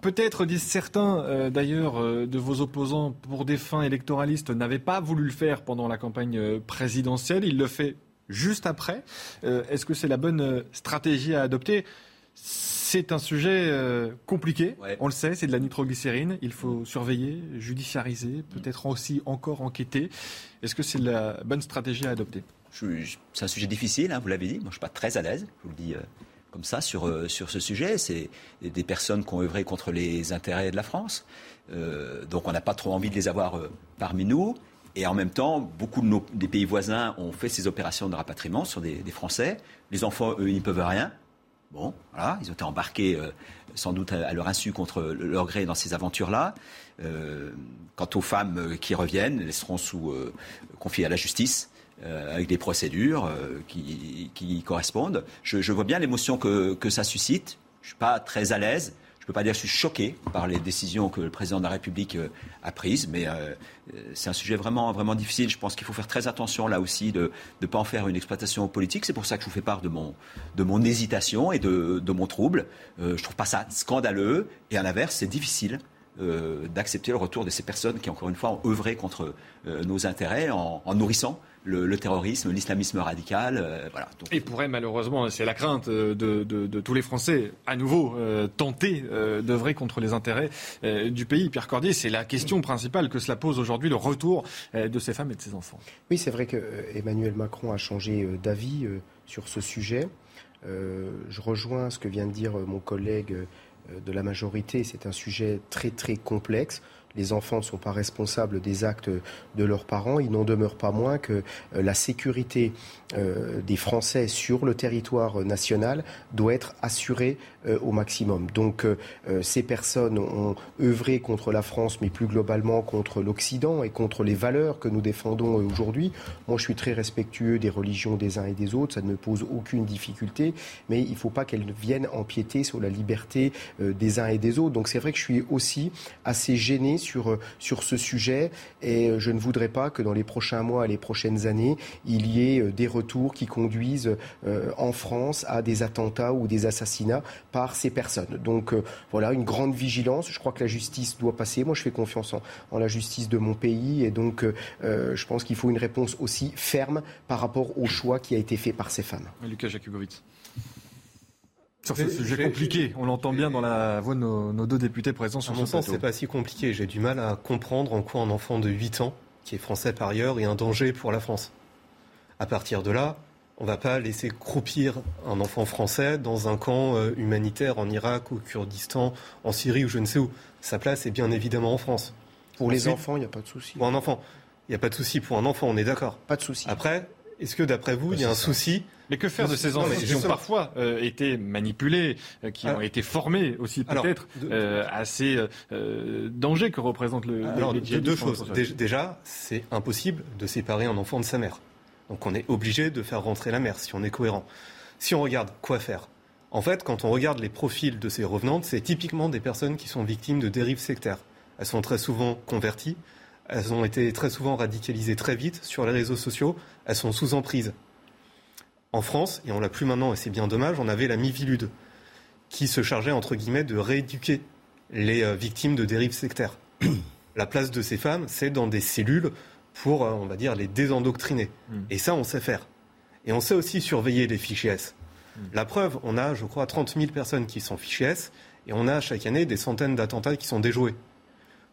Peut-être, disent certains euh, d'ailleurs euh, de vos opposants, pour des fins électoralistes, n'avaient pas voulu le faire pendant la campagne euh, présidentielle. Il le fait juste après. Est-ce que c'est la bonne stratégie à adopter? C'est un sujet compliqué, on le sait, c'est de la nitroglycérine, il faut surveiller, judiciariser, peut-être aussi encore enquêter. Est-ce que c'est la bonne stratégie à adopter? C'est un sujet difficile, hein, vous l'avez dit, moi je ne suis pas très à l'aise, je vous le dis comme ça sur, euh, sur ce sujet. C'est des personnes qui ont œuvré contre les intérêts de la France. Euh, donc on n'a pas trop envie de les avoir euh, parmi nous. Et en même temps, beaucoup de des pays voisins ont fait ces opérations de rapatriement sur des, Français. Les enfants, eux, ils n'y peuvent rien. Bon, voilà, ils ont été embarqués sans doute à, leur insu contre leur gré dans ces aventures-là. quant aux femmes qui reviennent, elles seront confiées à la justice. Euh, avec des procédures euh, qui, correspondent. Je, vois bien l'émotion que, ça suscite. Je ne suis pas très à l'aise. Je peux pas dire que je suis choqué par les décisions que le président de la République euh, a prises, mais c'est un sujet vraiment, vraiment difficile. Je pense qu'il faut faire très attention là aussi de ne pas en faire une exploitation politique. C'est pour ça que je vous fais part de mon, de mon hésitation et de, de mon trouble. Je trouve pas ça scandaleux et à l'inverse, c'est difficile. D'accepter le retour de ces personnes qui, encore une fois, ont œuvré contre nos intérêts en nourrissant le, terrorisme, l'islamisme radical. Euh, voilà. Et pourrait malheureusement, c'est la crainte de, de, tous les Français, à nouveau euh, tenter euh, d'œuvrer contre les intérêts du pays. Pierre Cordier, c'est la question principale que cela pose aujourd'hui, le retour de ces femmes et de ces enfants. Oui, c'est vrai que Emmanuel Macron a changé d'avis sur ce sujet. je rejoins ce que vient de dire mon collègue de la majorité. C'est un sujet très très complexe les enfants ne sont pas responsables des actes de leurs parents. Il n'en demeure pas moins que euh, la sécurité euh, des Français sur le territoire national doit être assurée euh, au maximum. Donc ces personnes ont œuvré contre la France, mais plus globalement contre l'Occident et contre les valeurs que nous défendons aujourd'hui. Moi, je suis très respectueux des religions des uns et des autres. Ça ne me pose aucune difficulté, mais il ne faut pas qu'elles viennent empiéter sur la liberté des uns et des autres. Donc c'est vrai que je suis aussi assez gêné euh, sur ce sujet et euh, je ne voudrais pas que dans les prochains mois et les prochaines années, il y ait euh, des retours qui conduisent en France à des attentats ou des assassinats par ces personnes. Donc voilà, une grande vigilance. Je crois que la justice doit passer. Moi, je fais confiance en, la justice de mon pays et donc je pense qu'il faut une réponse aussi ferme par rapport au choix qui a été fait par ces femmes. Lucas sur ce sujet compliqué. On l'entend bien dans la voix de nos, deux députés présents sur à mon sens, c'est pas si compliqué. J'ai du mal à comprendre en quoi un enfant de 8 ans, qui est français par ailleurs, est un danger pour la France. À partir de là, on ne va pas laisser croupir un enfant français dans un camp euh, humanitaire en Irak, au Kurdistan, en Syrie ou je ne sais où. Sa place est bien évidemment en France. Pour les enfants, il n'y a pas de souci. Pour un enfant, il n'y a pas de souci. Pour un enfant, on est d'accord. Pas de souci. Après, est-ce que d'après vous, il y a un souci mais que faire de ces enfants qui ont parfois euh, été manipulés, euh, qui ont été formés aussi peut-être euh, à ces dangers que représente le alors, deux, choses. Déjà, c'est impossible de séparer un enfant de sa mère. Donc on est obligé de faire rentrer la mère si on est cohérent. Si on regarde quoi faire, en fait, quand on regarde les profils de ces revenantes, c'est typiquement des personnes qui sont victimes de dérives sectaires. Elles sont très souvent converties, elles ont été très souvent radicalisées très vite sur les réseaux sociaux, elles sont sous emprise en France, et on l'a plus maintenant, et c'est bien dommage, on avait la Mivilude, qui se chargeait, entre guillemets, de rééduquer les euh, victimes de dérives sectaires. la place de ces femmes, c'est dans des cellules pour, euh, on va dire, les désendoctriner. Mm. Et ça, on sait faire. Et on sait aussi surveiller les fichiers S. Mm. La preuve, on a, je crois, 30 000 personnes qui sont fichiers S, et on a chaque année des centaines d'attentats qui sont déjoués.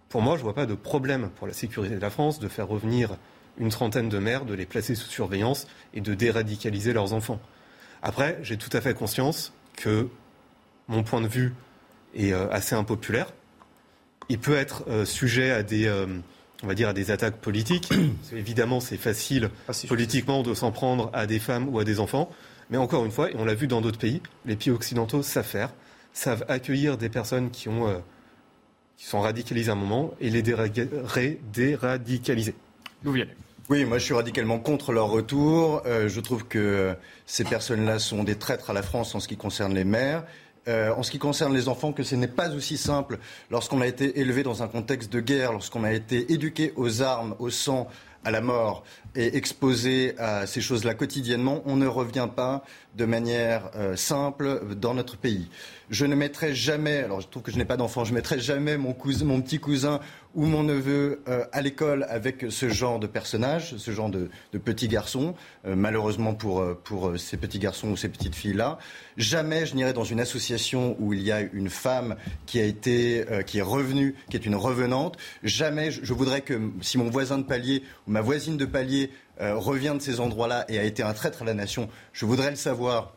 Pour moi, je ne vois pas de problème pour la sécurité de la France de faire revenir une trentaine de mères, de les placer sous surveillance et de déradicaliser leurs enfants. Après, j'ai tout à fait conscience que mon point de vue est euh, assez impopulaire. Il peut être euh, sujet à des, euh, on va dire, à des attaques politiques. Évidemment, c'est facile ah, politiquement de s'en prendre à des femmes ou à des enfants. Mais encore une fois, et on l'a vu dans d'autres pays, les pays occidentaux savent faire, savent accueillir des personnes qui, ont, qui sont radicalisées à un moment et les déradicaliser. D'où oui, moi je suis radicalement contre leur retour. Euh, je trouve que ces personnes-là sont des traîtres à la France en ce qui concerne les mères. Euh, en ce qui concerne les enfants, que ce n'est pas aussi simple lorsqu'on a été élevé dans un contexte de guerre, lorsqu'on a été éduqué aux armes, au sang, à la mort et exposé à ces choses-là quotidiennement, on ne revient pas de manière euh, simple dans notre pays. Je ne mettrai jamais, alors je trouve que je n'ai pas d'enfant, je ne mettrai jamais mon, cousin, mon petit cousin ou mon neveu euh, à l'école avec ce genre de personnage, ce genre de, de petits garçons, euh, malheureusement pour, pour ces petits garçons ou ces petites filles-là. Jamais je n'irai dans une association où il y a une femme qui a été, qui est revenue, qui est une revenante. Jamais je voudrais que si mon voisin de palier ou ma voisine de palier euh, revient de ces endroits-là et a été un traître à la nation, je voudrais le savoir.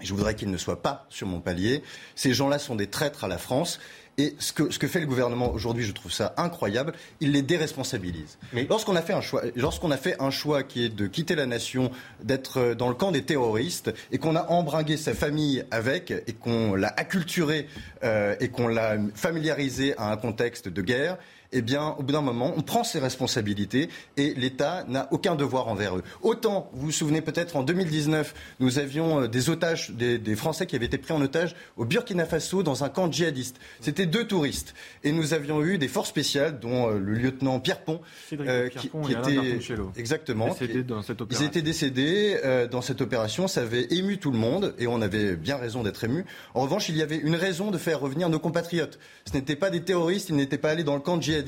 Je voudrais qu'il ne soit pas sur mon palier. Ces gens-là sont des traîtres à la France. Et ce que, ce que fait le gouvernement aujourd'hui, je trouve ça incroyable, il les déresponsabilise. Mais lorsqu'on a fait un choix, lorsqu'on a fait un choix qui est de quitter la nation, d'être euh, dans le camp des terroristes, et qu'on a embringué sa famille avec, et qu'on l'a acculturé euh, et qu'on l'a familiarisé à un contexte de guerre, eh bien, au bout d'un moment, on prend ses responsabilités et l'État n'a aucun devoir envers eux. Autant, vous vous souvenez peut-être, en 2019, nous avions euh, des otages, des, des Français qui avaient été pris en otage au Burkina Faso dans un camp djihadiste. C'était deux touristes. Et nous avions eu des forces spéciales, dont euh, le lieutenant Pierre Pont, euh, Alain Bertoncello. exactement, qui- dans cette ils étaient décédés euh, dans cette opération. Ça avait ému tout le monde et on avait bien raison d'être ému. En revanche, il y avait une raison de faire revenir nos compatriotes. Ce n'étaient pas des terroristes, ils n'étaient pas allés dans le camp djihadiste,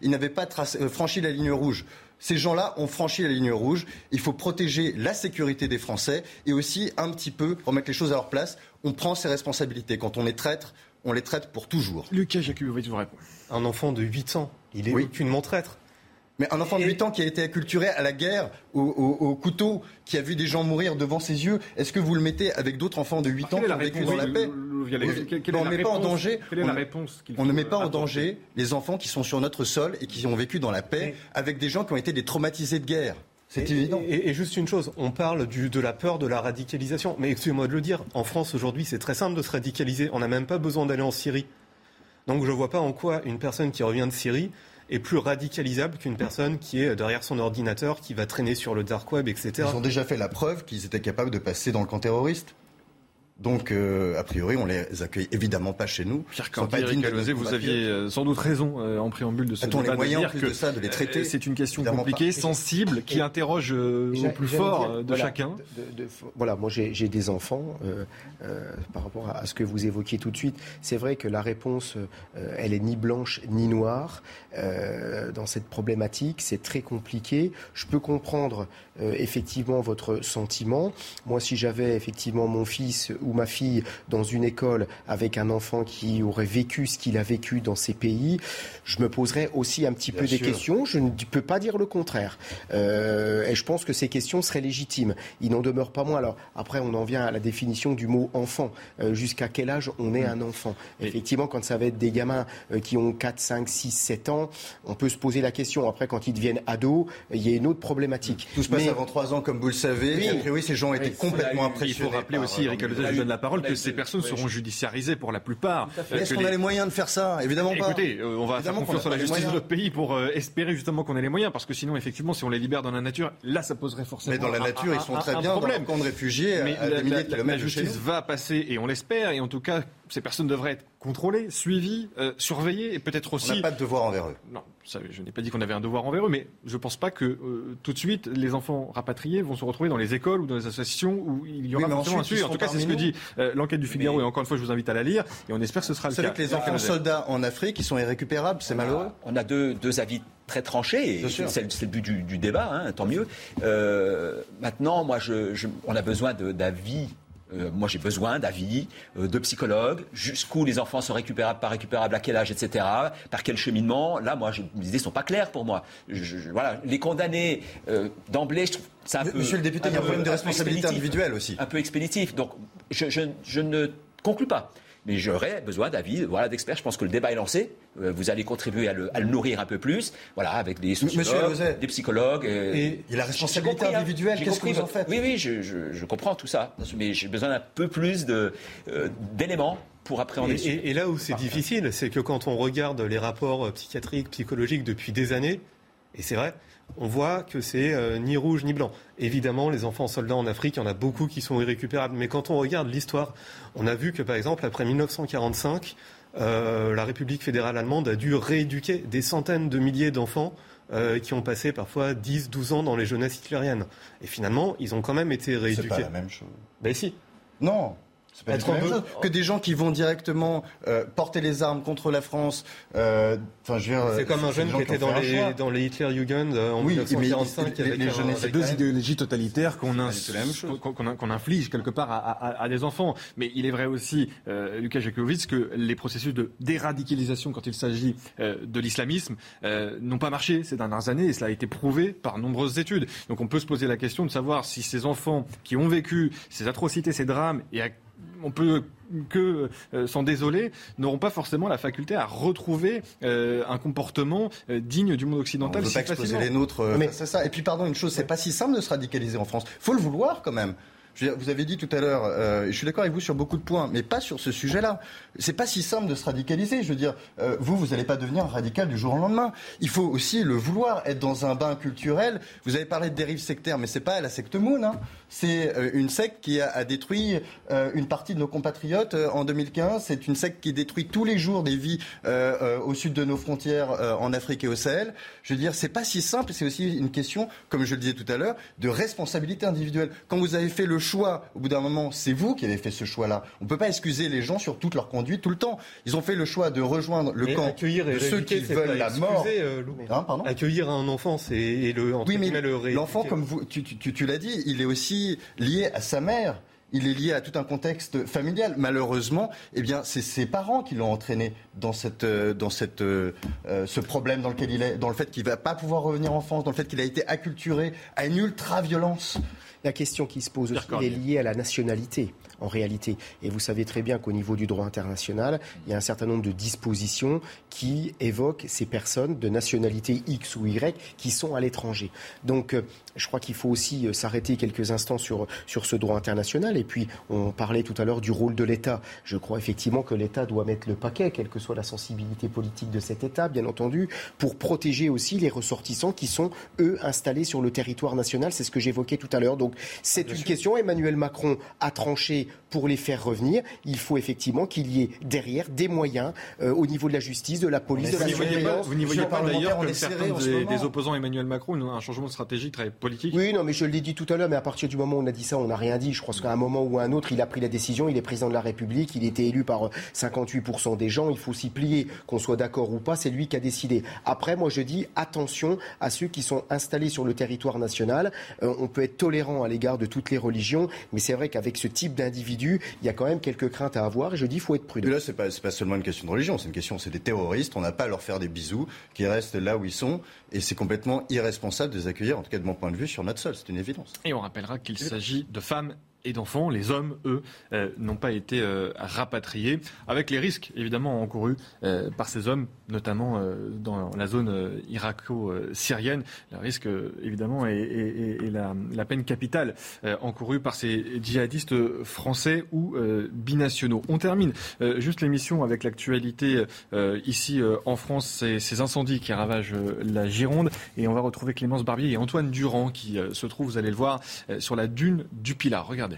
ils n'avaient pas tracé- euh, franchi la ligne rouge. Ces gens-là ont franchi la ligne rouge. Il faut protéger la sécurité des Français et aussi un petit peu remettre les choses à leur place. On prend ses responsabilités. Quand on est traître, on les traite pour toujours. Lucas Jakubowicz vous répond. Un enfant de 8 ans, il est aucunement traître. Mais un enfant de 8 ans qui a été acculturé à la guerre, au, au- au couteau, qui a vu des gens mourir devant ses yeux, est-ce que vous le mettez avec d'autres enfants de 8 ans qui ont vécu dans la paix On la ne met pas en réponse- danger. quelle est on la ne- réponse qu'il On ne faut met pas en danger les enfants qui sont sur notre sol et qui ont vécu dans la paix avec des gens qui ont été des traumatisés de guerre. C'est Et- évident. Et, et juste une chose, on parle du, de la peur de la radicalisation. Mais excusez-moi de le dire, en France aujourd'hui, c'est très simple de se radicaliser. On n'a même pas besoin d'aller en Syrie. Donc je ne vois pas en quoi une personne qui revient de Syrie est plus radicalisable qu'une personne qui est derrière son ordinateur, qui va traîner sur le dark web, etc. Ils ont déjà fait la preuve qu'ils étaient capables de passer dans le camp terroriste. Donc, euh, a priori, on les accueille évidemment pas chez nous. Pierre Cordier, vous aviez euh, sans doute raison euh, en préambule de ce A-t-on les débat moyens, de dire que de ça, de les traiter euh, c'est une question compliquée, pas. sensible, qui interroge euh, au plus fort dire, de voilà, chacun. de- de- voilà, moi j'ai des enfants. euh, euh, par rapport à, à ce que vous évoquiez tout de suite, c'est vrai que la réponse, euh, elle est ni blanche ni noire euh, dans cette problématique. C'est très compliqué. Je peux comprendre euh, effectivement votre sentiment. Moi, si j'avais effectivement mon fils ou ma fille dans une école avec un enfant qui aurait vécu ce qu'il a vécu dans ces pays, je me poserais aussi un petit Bien peu des questions. Je ne peux pas dire le contraire. Euh, et je pense que ces questions seraient légitimes. Il n'en demeure pas moins. Alors après, on en vient à la définition du mot enfant. Euh, Jusqu'à quel âge on est un enfant? Effectivement, quand ça va être des gamins qui ont 4, 5, 6, 7 ans, on peut se poser la question. Après, quand ils deviennent ados, il y a une autre problématique. Tout se passe Avant 3 ans, comme vous le savez. Oui. Priori, ces gens ont été Oui. complètement Il impressionnés. faut rappeler par, aussi, euh, Eric Alauzet, je vous donne la parole, que ces personnes seront judiciarisées pour la plupart. Est-ce qu'on a les moyens de faire ça? Évidemment pas. Écoutez, euh, on va faire confiance à la les justice de notre pays pour euh, espérer justement qu'on ait les moyens, parce que sinon, effectivement, si on les libère dans la nature, là, ça poserait forcément Mais dans la nature, ils sont très bien dans camp de réfugiés à- Mais à la, des milliers la- de kilomètres la de chez justice nous. va passer, et on l'espère, et en tout cas, ces personnes devraient être contrôlées, suivies, euh, surveillées, et peut-être aussi... On n'a pas de devoir envers eux. Non, ça, je n'ai pas dit qu'on avait un devoir envers eux, mais je ne pense pas que euh, tout de suite les enfants rapatriés vont se retrouver dans les écoles ou dans les associations où il y aura Oui, un ensuite, ils suivi. En tout cas, c'est ce que dit euh, l'enquête du Figaro, et encore une fois, je vous invite à la lire, et on espère que ce sera Vous le savez cas. que les enfants soldats en Afrique, ils sont irrécupérables, c'est malheureux. On a deux, deux avis très tranchés, et c'est le but du, du débat, hein, tant mieux. Euh, maintenant, moi, je, je- on a besoin d'avis. Euh, moi, j'ai besoin d'avis euh, de psychologues, jusqu'où les enfants sont récupérables, pas récupérables, à quel âge, etc., par quel cheminement. Là, moi, je, mes idées sont pas claires pour moi. Je- je- voilà, les condamner euh, d'emblée, je trouve c'est un peu. Monsieur le député, il y a un problème de responsabilité individuelle aussi. Un peu expéditif. Donc, je, ne conclus pas. Mais j'aurais besoin d'avis voilà, d'experts. Je pense que le débat est lancé. Euh, Vous allez contribuer à le, à le nourrir un peu plus. Voilà, avec des sociologues, des psychologues. euh, Et- et la responsabilité compris, hein. individuelle, qu'est-ce que vous en faites Oui, oui, je, je- je comprends tout ça. Mais j'ai besoin d'un peu plus euh, d'éléments pour appréhender. Et, et- et là où c'est difficile, c'est que quand on regarde les rapports psychiatriques, psychologiques depuis des années, et c'est vrai, on voit que c'est euh, ni rouge ni blanc. Évidemment, les enfants soldats en Afrique, il y en a beaucoup qui sont irrécupérables. Mais quand on regarde l'histoire, on a vu que par exemple, après 1945, euh, la République fédérale allemande a dû rééduquer des centaines de milliers d'enfants euh, qui ont passé parfois 10, 12 ans dans les jeunesses hitlériennes. Et finalement, ils ont quand même été rééduqués. C'est pas la même chose. Ben si. Non. C'est pas Être chose. Que des gens qui vont directement euh, porter les armes contre la France. euh, C'est comme un jeune qui était dans les, dans les Hitlerjugend euh, en Oui, mais 1945 les- avec les un- jeunesses C'est deux idéologies totalitaires qu'on ins- inflige quelque part à, à- à des enfants. Mais il est vrai aussi, euh, Lucas Jakowicz, que les processus de déradicalisation quand il s'agit euh, de l'islamisme euh, n'ont pas marché ces dernières années et cela a été prouvé par nombreuses études. Donc on peut se poser la question de savoir si ces enfants qui ont vécu ces atrocités, ces drames, et à- on peut que euh, s'en désoler, n'auront pas forcément la faculté à retrouver euh, un comportement euh, digne du monde On occidental ne veut si pas exposer facilement. les nôtres euh, Mais- ça. Et puis, pardon, une chose, c'est pas si simple de se radicaliser en France. faut le vouloir quand même. Je vous avez dit tout à l'heure, euh, je suis d'accord avec vous sur beaucoup de points, mais pas sur ce sujet-là. C'est pas si simple de se radicaliser. Je veux dire, euh, vous, vous n'allez pas devenir radical du jour au lendemain. Il faut aussi le vouloir, être dans un bain culturel. Vous avez parlé de dérive sectaire, mais c'est pas la secte Moon. Hein. C'est euh, une secte qui a, a détruit une partie de nos compatriotes en 2015. C'est une secte qui détruit tous les jours des vies au sud de nos frontières en Afrique et au Sahel. Je veux dire, c'est pas si simple. C'est aussi une question, comme je le disais tout à l'heure, de responsabilité individuelle. Quand vous avez fait le choix, au bout d'un moment, c'est vous qui avez fait ce choix-là. On peut pas excuser les gens sur toute leur conduite tout le temps. Ils ont fait le choix de rejoindre le camp accueillir et de ceux qui veulent la excuser, mort. euh. Hein, Accueillir un enfant, c'est le entre oui, mais le l'enfant, comme vous, tu, tu- tu- tu l'as dit, il est aussi lié à sa mère. Il est lié à tout un contexte familial. Malheureusement, eh bien, c'est ses parents qui l'ont entraîné dans cette, euh, dans cette, euh, ce problème dans lequel il est, dans le fait qu'il va pas pouvoir revenir en France, dans le fait qu'il a été acculturé à une ultra-violence. La question qui se pose aussi est liée à la nationalité, en réalité. Et vous savez très bien qu'au niveau du droit international, il y a un certain nombre de dispositions qui évoquent ces personnes de nationalité X ou Y qui sont à l'étranger. Donc, euh, je crois qu'il faut aussi euh, s'arrêter quelques instants sur, sur ce droit international. Et puis, on parlait tout à l'heure du rôle de l'État. Je crois effectivement que l'État doit mettre le paquet, quelle que soit la sensibilité politique de cet État, bien entendu, pour protéger aussi les ressortissants qui sont, eux, installés sur le territoire national. C'est ce que j'évoquais tout à l'heure. Donc, c'est une question. Emmanuel Macron a tranché pour les faire revenir. Il faut effectivement qu'il y ait derrière des moyens euh, au niveau de la justice, de la police, de Vous la n'y voyez pas, surveillance. vous n'y voyez pas le d'ailleurs, serré certains des, des opposants à Emmanuel Macron, un changement de stratégie très politique Oui, non, mais je l'ai dit tout à l'heure, mais à partir du moment où on a dit ça, on n'a rien dit. Je pense qu'à un moment ou à un autre, il a pris la décision, il est président de la République, il était élu par euh, 58% des gens, il faut s'y plier, qu'on soit d'accord ou pas, c'est lui qui a décidé. Après, moi je dis attention à ceux qui sont installés sur le territoire national. Euh, on peut être tolérant à l'égard de toutes les religions, mais c'est vrai qu'avec ce type d'individu, il y a quand même quelques craintes à avoir, et je dis il faut être prudent. Mais là, c'est pas, c'est pas seulement une question de religion, c'est une question, c'est des terroristes. On n'a pas à leur faire des bisous, qui restent là où ils sont, et c'est complètement irresponsable de les accueillir, en tout cas de mon point de vue, sur notre sol. C'est une évidence. Et on rappellera qu'il s'agit de femmes et d'enfants. Les hommes, eux, euh, n'ont pas été euh, rapatriés, avec les risques évidemment encourus euh, par ces hommes, notamment dans la zone irako-syrienne. Le risque, évidemment, est, la, peine capitale encourue par ces djihadistes français ou binationaux. On termine juste l'émission avec l'actualité ici en France, ces, ces incendies qui ravagent la Gironde. Et on va retrouver Clémence Barbier et Antoine Durand qui se trouvent, vous allez le voir, sur la dune du Pilat. Regardez.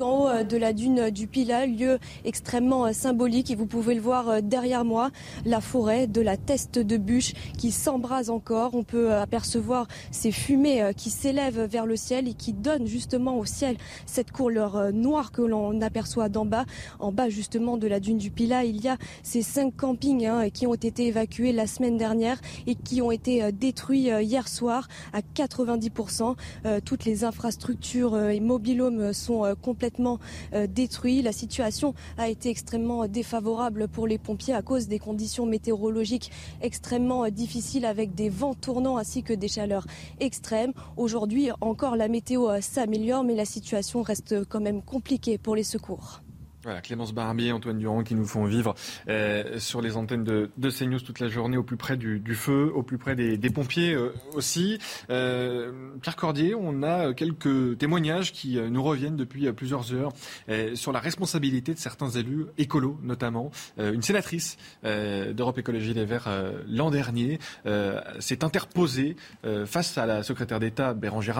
En haut euh, de la dune du Pilat, lieu extrêmement euh, symbolique. Et vous pouvez le voir euh, derrière moi, la forêt de la teste de bûche qui s'embrase encore. On peut apercevoir ces fumées qui s'élèvent vers le ciel et qui donnent justement au ciel cette couleur noire que l'on aperçoit d'en bas. En bas justement de la dune du Pilat, il y a ces cinq campings hein, qui ont été évacués la semaine dernière et qui ont été détruits hier soir à 90%. Euh, Toutes les infrastructures et mobilhomes sont euh, euh. La situation a été extrêmement défavorable pour les pompiers à cause des conditions météorologiques extrêmement euh, difficiles avec des vents tournants ainsi que des chaleurs extrêmes. Aujourd'hui encore la météo euh, s'améliore mais la situation reste quand même compliquée pour les secours. Voilà, Clémence Barbier, Antoine Durand qui nous font vivre euh, sur les antennes de, de CNews toute la journée au plus près du, feu, au plus près des, pompiers euh, aussi. Euh, Pierre Cordier, on a quelques témoignages qui nous reviennent depuis plusieurs heures sur la responsabilité de certains élus, écolos notamment. Une sénatrice d'Europe Écologie Les Verts l'an dernier s'est interposée face à la secrétaire d'État Bérangère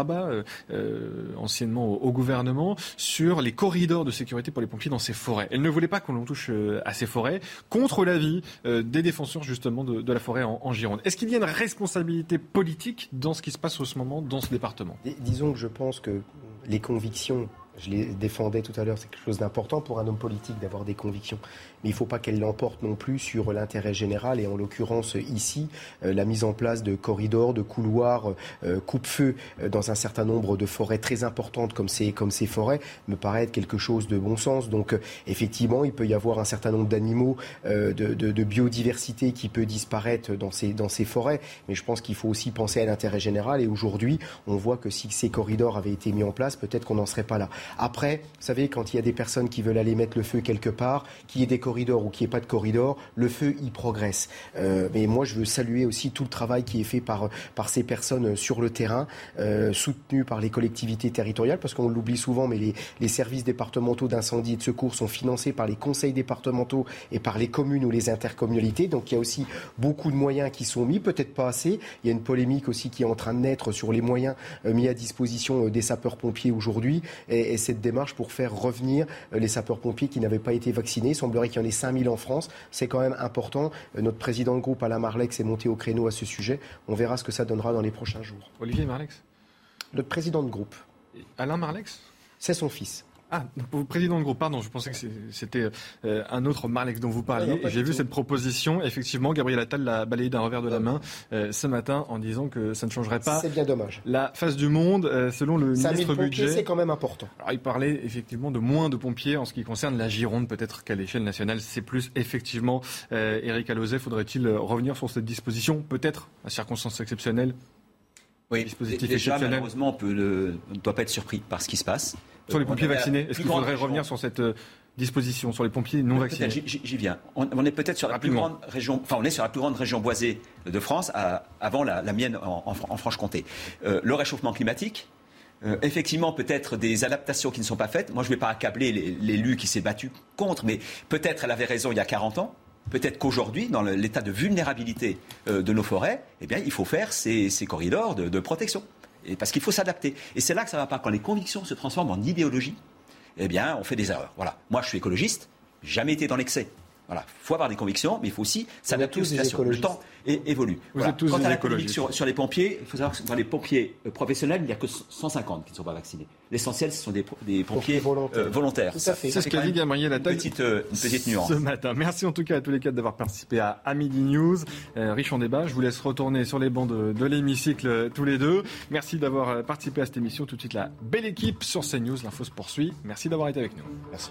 euh, anciennement au gouvernement, sur les corridors de sécurité pour les pompiers dans ces Elle ne voulait pas qu'on l'on touche euh, à ces forêts, contre l'avis euh, des défenseurs justement de, la forêt en, Gironde. Est-ce qu'il y a une responsabilité politique dans ce qui se passe en ce moment dans ce département? Dis- Disons que je pense que les convictions, je les défendais tout à l'heure, c'est quelque chose d'important pour un homme politique d'avoir des convictions. Mais il ne faut pas qu'elles l'emportent non plus sur l'intérêt général et en l'occurrence ici, euh, la mise en place de corridors, de couloirs, euh, coupe-feu euh, dans un certain nombre de forêts très importantes comme ces, comme ces forêts me paraît être quelque chose de bon sens. Donc euh, effectivement, il peut y avoir un certain nombre d'animaux, euh, de biodiversité qui peut disparaître dans ces, dans ces forêts. Mais je pense qu'il faut aussi penser à l'intérêt général et aujourd'hui, on voit que si ces corridors avaient été mis en place, peut-être qu'on n'en serait pas là. Après, vous savez, quand il y a des personnes qui veulent aller mettre le feu quelque part, qu'il y ait des corridors ou qu'il n'y pas de corridors, le feu, il progresse. Euh, mais moi, je veux saluer aussi tout le travail qui est fait par, par ces personnes sur le terrain, euh, soutenues par les collectivités territoriales, parce qu'on l'oublie souvent, mais les, les services départementaux d'incendie et de secours sont financés par les conseils départementaux et par les communes ou les intercommunalités. Donc il y a aussi beaucoup de moyens qui sont mis, peut-être pas assez. Il y a une polémique aussi qui est en train de naître sur les moyens euh, mis à disposition des sapeurs-pompiers aujourd'hui et, et, cette démarche pour faire revenir les sapeurs-pompiers qui n'avaient pas été vaccinés. Semblerait qu'il en ait 5000 en France. C'est quand même important. Notre président de groupe, Alain Marlex, est monté au créneau à ce sujet. On verra ce que ça donnera dans les prochains jours. Olivier Marlex Notre président de groupe. Alain Marlex C'est son fils. Ah, président de groupe, pardon, je pensais que c'était euh, un autre Marlex dont vous parliez. Ah J'ai vu cette proposition. Effectivement, Gabriel Attal l'a balayé d'un revers de la main euh, ce matin en disant que ça ne changerait pas. C'est bien dommage. La face du monde, euh, selon le ministre budget. c'est quand même important. Alors, il parlait effectivement de moins de pompiers en ce qui concerne la Gironde. Peut-être qu'à l'échelle nationale, c'est plus. Effectivement, Eric Alauzet, faudrait-il revenir sur cette disposition Peut-être à circonstances exceptionnelles? Oui, dispositif déjà, malheureusement, on ne doit pas être surpris par ce qui se passe. Sur les pompiers vaccinés, est-ce qu'il faudrait revenir sur cette euh, disposition sur les pompiers non vaccinés J'y viens. On, est peut-être sur la plus grande région, enfin on est sur la plus grande région boisée de France, à, avant la, la, mienne en, en, en Franche-Comté. Euh, le réchauffement climatique, euh, effectivement, peut-être des adaptations qui ne sont pas faites. Moi, je ne vais pas accabler l'élu qui s'est battu contre, mais peut-être elle avait raison il y a 40 ans. Peut-être qu'aujourd'hui, dans l'état de vulnérabilité euh, de nos forêts, eh bien, il faut faire ces, ces corridors de, de protection. Et parce qu'il faut s'adapter. Et c'est là que ça ne va pas. Quand les convictions se transforment en idéologie, eh bien, on fait des erreurs. Voilà. Moi, je suis écologiste, jamais été dans l'excès. Voilà, il faut avoir des convictions, mais il faut aussi s'adapter aux situations. Le temps évolue. Vous voilà. êtes tous Quant des à la écologistes. Sur, sur, les pompiers, il faut savoir que dans les pompiers euh, professionnels, il n'y a que 150 qui ne sont pas vaccinés. L'essentiel, ce sont des, des pompiers volontaires. Euh, volontaires. C'est ce qu'a dit Gabriel Attal une petite, euh, une petite nuance. Ce matin. Merci en tout cas à tous les quatre d'avoir participé à, à Midi News. Euh, riche en débat. Je vous laisse retourner sur les bancs de, de l'hémicycle tous les deux. Merci d'avoir participé à cette émission. Tout de suite, la belle équipe sur CNews. L'info se poursuit. Merci d'avoir été avec nous. Merci.